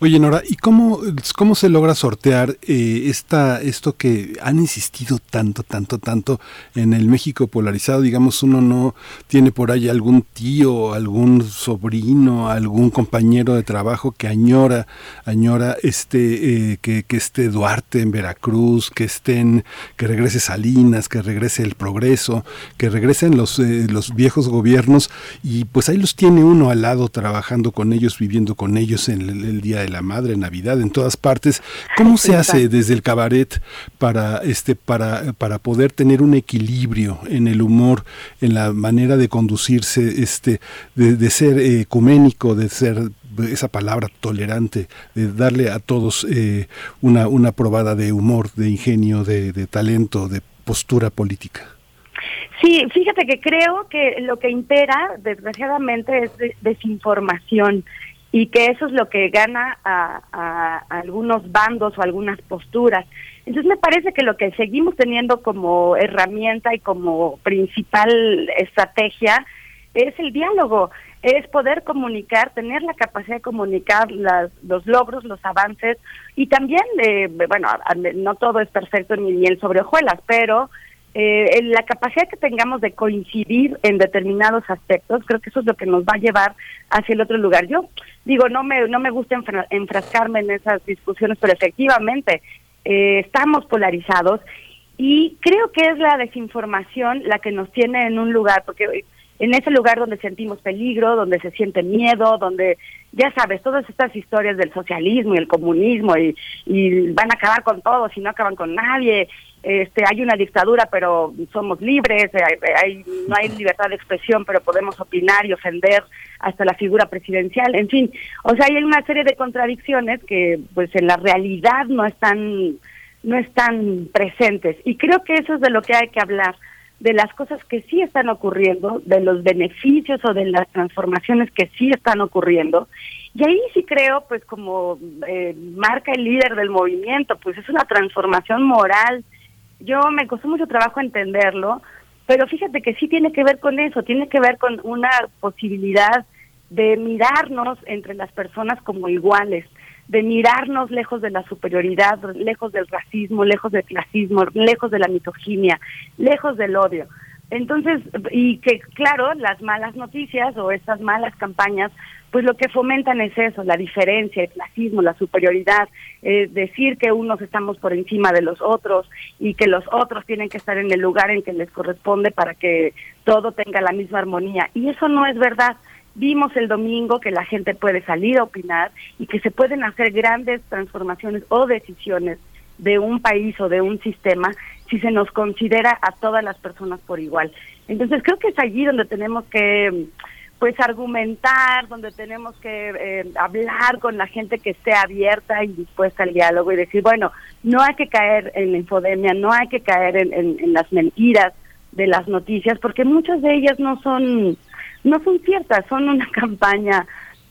Oye, Nora, ¿y cómo, cómo se logra sortear eh, esta, esto que han insistido tanto, tanto, tanto en el México polarizado? Digamos, uno no tiene por ahí algún tío, algún sobrino, algún compañero de trabajo que añora, añora este, eh, que, que esté Duarte en Veracruz, que estén, que regrese Salinas, que regrese el progreso, que regresen los, eh, los viejos gobiernos y pues ahí los tiene uno al lado trabajando con ellos, viviendo con ellos en el, Día de la Madre, Navidad, en todas partes. ¿Cómo se hace desde el cabaret para, este, para, para poder tener un equilibrio en el humor, en la manera de conducirse, este, de, ser eh, ecuménico, de ser esa palabra tolerante, de darle a todos eh, una, una probada de humor, de ingenio, de, de talento, de postura política? Sí, fíjate que creo que lo que impera, desgraciadamente, es desinformación y que eso es lo que gana a, algunos bandos o algunas posturas. Entonces me parece que lo que seguimos teniendo como herramienta y como principal estrategia es el diálogo, es poder comunicar, tener la capacidad de comunicar los logros, los avances y también, eh, bueno, no todo es perfecto ni miel sobre hojuelas, pero eh, la capacidad que tengamos de coincidir en determinados aspectos, creo que eso es lo que nos va a llevar hacia el otro lugar. Yo digo, no me, no me gusta enfrascarme en esas discusiones, pero efectivamente eh, estamos polarizados y creo que es la desinformación la que nos tiene en un lugar, porque en ese lugar donde sentimos peligro, donde se siente miedo, donde, ya sabes, todas estas historias del socialismo y el comunismo y, y van a acabar con todos y no acaban con nadie. Este, hay una dictadura, pero somos libres, hay, no hay libertad de expresión, pero podemos opinar y ofender hasta la figura presidencial, en fin, o sea, hay una serie de contradicciones que pues en la realidad no están no están presentes. Y creo que eso es de lo que hay que hablar de las cosas que sí están ocurriendo, de los beneficios o de las transformaciones que sí están ocurriendo. Y ahí sí creo, pues como eh, marca el líder del movimiento, pues es una transformación moral yo me costó mucho trabajo entenderlo, pero fíjate que sí tiene que ver con eso, tiene que ver con una posibilidad de mirarnos entre las personas como iguales, de mirarnos lejos de la superioridad, lejos del racismo, lejos del clasismo, lejos de la misoginia, lejos del odio. Entonces, y que claro, las malas noticias o estas malas campañas pues lo que fomentan es eso, la diferencia, el clasismo, la superioridad, eh, decir que unos estamos por encima de los otros y que los otros tienen que estar en el lugar en que les corresponde para que todo tenga la misma armonía. Y eso no es verdad. Vimos el domingo que la gente puede salir a opinar y que se pueden hacer grandes transformaciones o decisiones de un país o de un sistema si se nos considera a todas las personas por igual. Entonces creo que es allí donde tenemos que pues argumentar, donde tenemos que eh, hablar con la gente que esté abierta y dispuesta al diálogo y decir, bueno, no hay que caer en la infodemia, no hay que caer en, las mentiras de las noticias, porque muchas de ellas no son, no son ciertas, son una campaña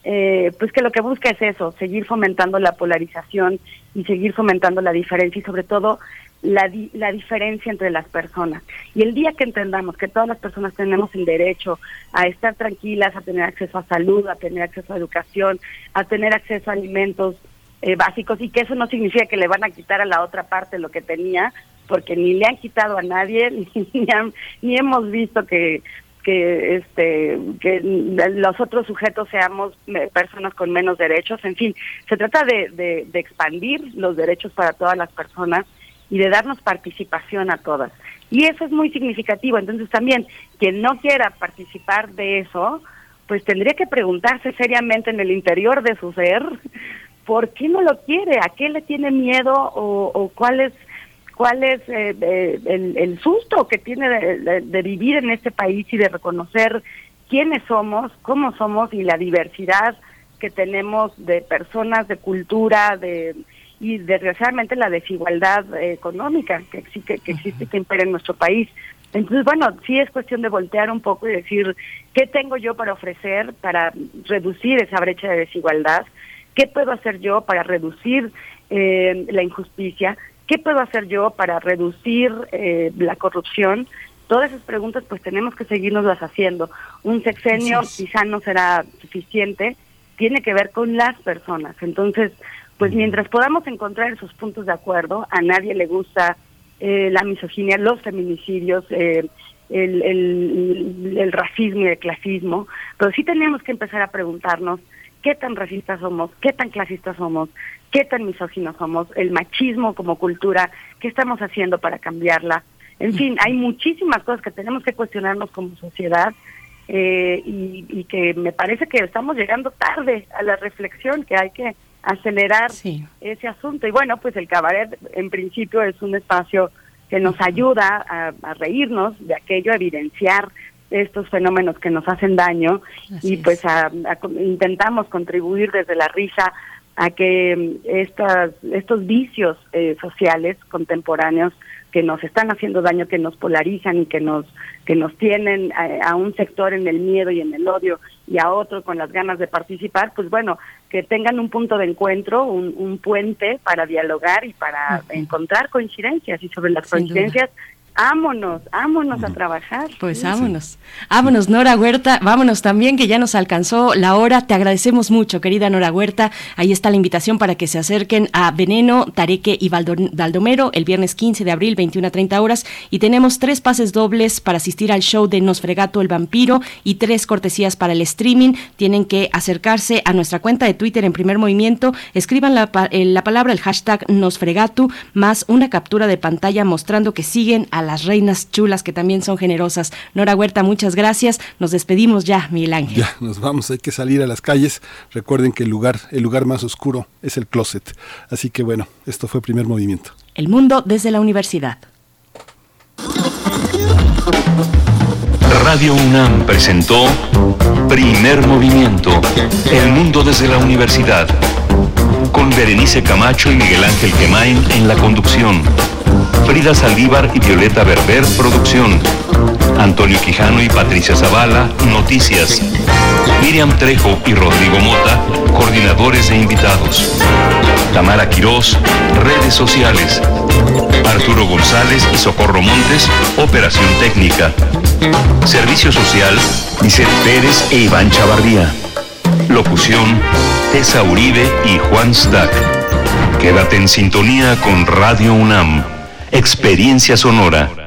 eh, pues que lo que busca es eso, seguir fomentando la polarización y seguir fomentando la diferencia y sobre todo la, la diferencia entre las personas. Y el día que entendamos que todas las personas tenemos el derecho a estar tranquilas, a tener acceso a salud, a tener acceso a educación, a tener acceso a alimentos eh, básicos y que eso no significa que le van a quitar a la otra parte lo que tenía, porque ni le han quitado a nadie, ni, ni hemos visto que que este que los otros sujetos seamos eh, personas con menos derechos en fin se trata de, de, de expandir los derechos para todas las personas y de darnos participación a todas. Y eso es muy significativo. Entonces también quien no quiera participar de eso, pues tendría que preguntarse seriamente en el interior de su ser, ¿por qué no lo quiere? ¿A qué le tiene miedo o, cuál es cuál es eh, eh, el, susto que tiene de, vivir en este país y de reconocer quiénes somos, cómo somos y la diversidad que tenemos de personas, de cultura, de y desgraciadamente la desigualdad eh, económica que existe, que existe que impera en nuestro país. Entonces, bueno, sí es cuestión de voltear un poco y decir, ¿qué tengo yo para ofrecer para reducir esa brecha de desigualdad? ¿Qué puedo hacer yo para reducir eh, la injusticia? ¿Qué puedo hacer yo para reducir eh, la corrupción? Todas esas preguntas pues tenemos que seguirnos las haciendo. Un sexenio quizá no será suficiente, tiene que ver con las personas. Entonces, pues mientras podamos encontrar esos puntos de acuerdo, a nadie le gusta eh, la misoginia, los feminicidios, eh, el, el, el, racismo y el clasismo, pero sí tenemos que empezar a preguntarnos qué tan racistas somos, qué tan clasistas somos, qué tan misóginos somos, el machismo como cultura, qué estamos haciendo para cambiarla. En fin, hay muchísimas cosas que tenemos que cuestionarnos como sociedad eh, y, que me parece que estamos llegando tarde a la reflexión, que hay que acelerar ese asunto. Y bueno, pues el cabaret en principio es un espacio que nos ayuda a, reírnos de aquello, a evidenciar estos fenómenos que nos hacen daño y pues intentamos contribuir desde la risa a que mm, estas, estos vicios eh, sociales contemporáneos que nos están haciendo daño, que nos polarizan y que nos que nos tienen a, un sector en el miedo y en el odio y a otro con las ganas de participar, pues bueno, que tengan un punto de encuentro, un, puente para dialogar y para encontrar coincidencias y sobre las coincidencias Ámonos, ámonos a trabajar. Pues vámonos. Vámonos, Nora Huerta. Vámonos también, que ya nos alcanzó la hora. Te agradecemos mucho, querida Nora Huerta. Ahí está la invitación para que se acerquen a Veneno, Tareque y Baldomero el viernes 15 de abril, 21 a 30 horas. Y tenemos tres pases dobles para asistir al show de Nosfregato el Vampiro y tres cortesías para el streaming. Tienen que acercarse a nuestra cuenta de Twitter en primer movimiento. Escriban la, eh, la palabra, el hashtag Nosfregatu, más una captura de pantalla mostrando que siguen a las reinas chulas que también son generosas. Nora Huerta, muchas gracias. Nos despedimos ya, Miguel Ángel. Ya, nos vamos, hay que salir a las calles. Recuerden que el lugar, el lugar más oscuro es el closet. Así que bueno, esto fue primer movimiento. El mundo desde la universidad. Radio UNAM presentó Primer Movimiento, El mundo desde la universidad, con Berenice Camacho y Miguel Ángel Quemain en la conducción. Frida Saldívar y Violeta Berber, producción. Antonio Quijano y Patricia Zavala, noticias. Miriam Trejo y Rodrigo Mota, coordinadores e invitados. Tamara Quirós, redes sociales. Arturo González y Socorro Montes, operación técnica. Servicio social, Vicente Pérez e Iván Chavarría. Locución, Tessa Uribe y Juan Stack. Quédate en sintonía con Radio UNAM. Experiencia sonora.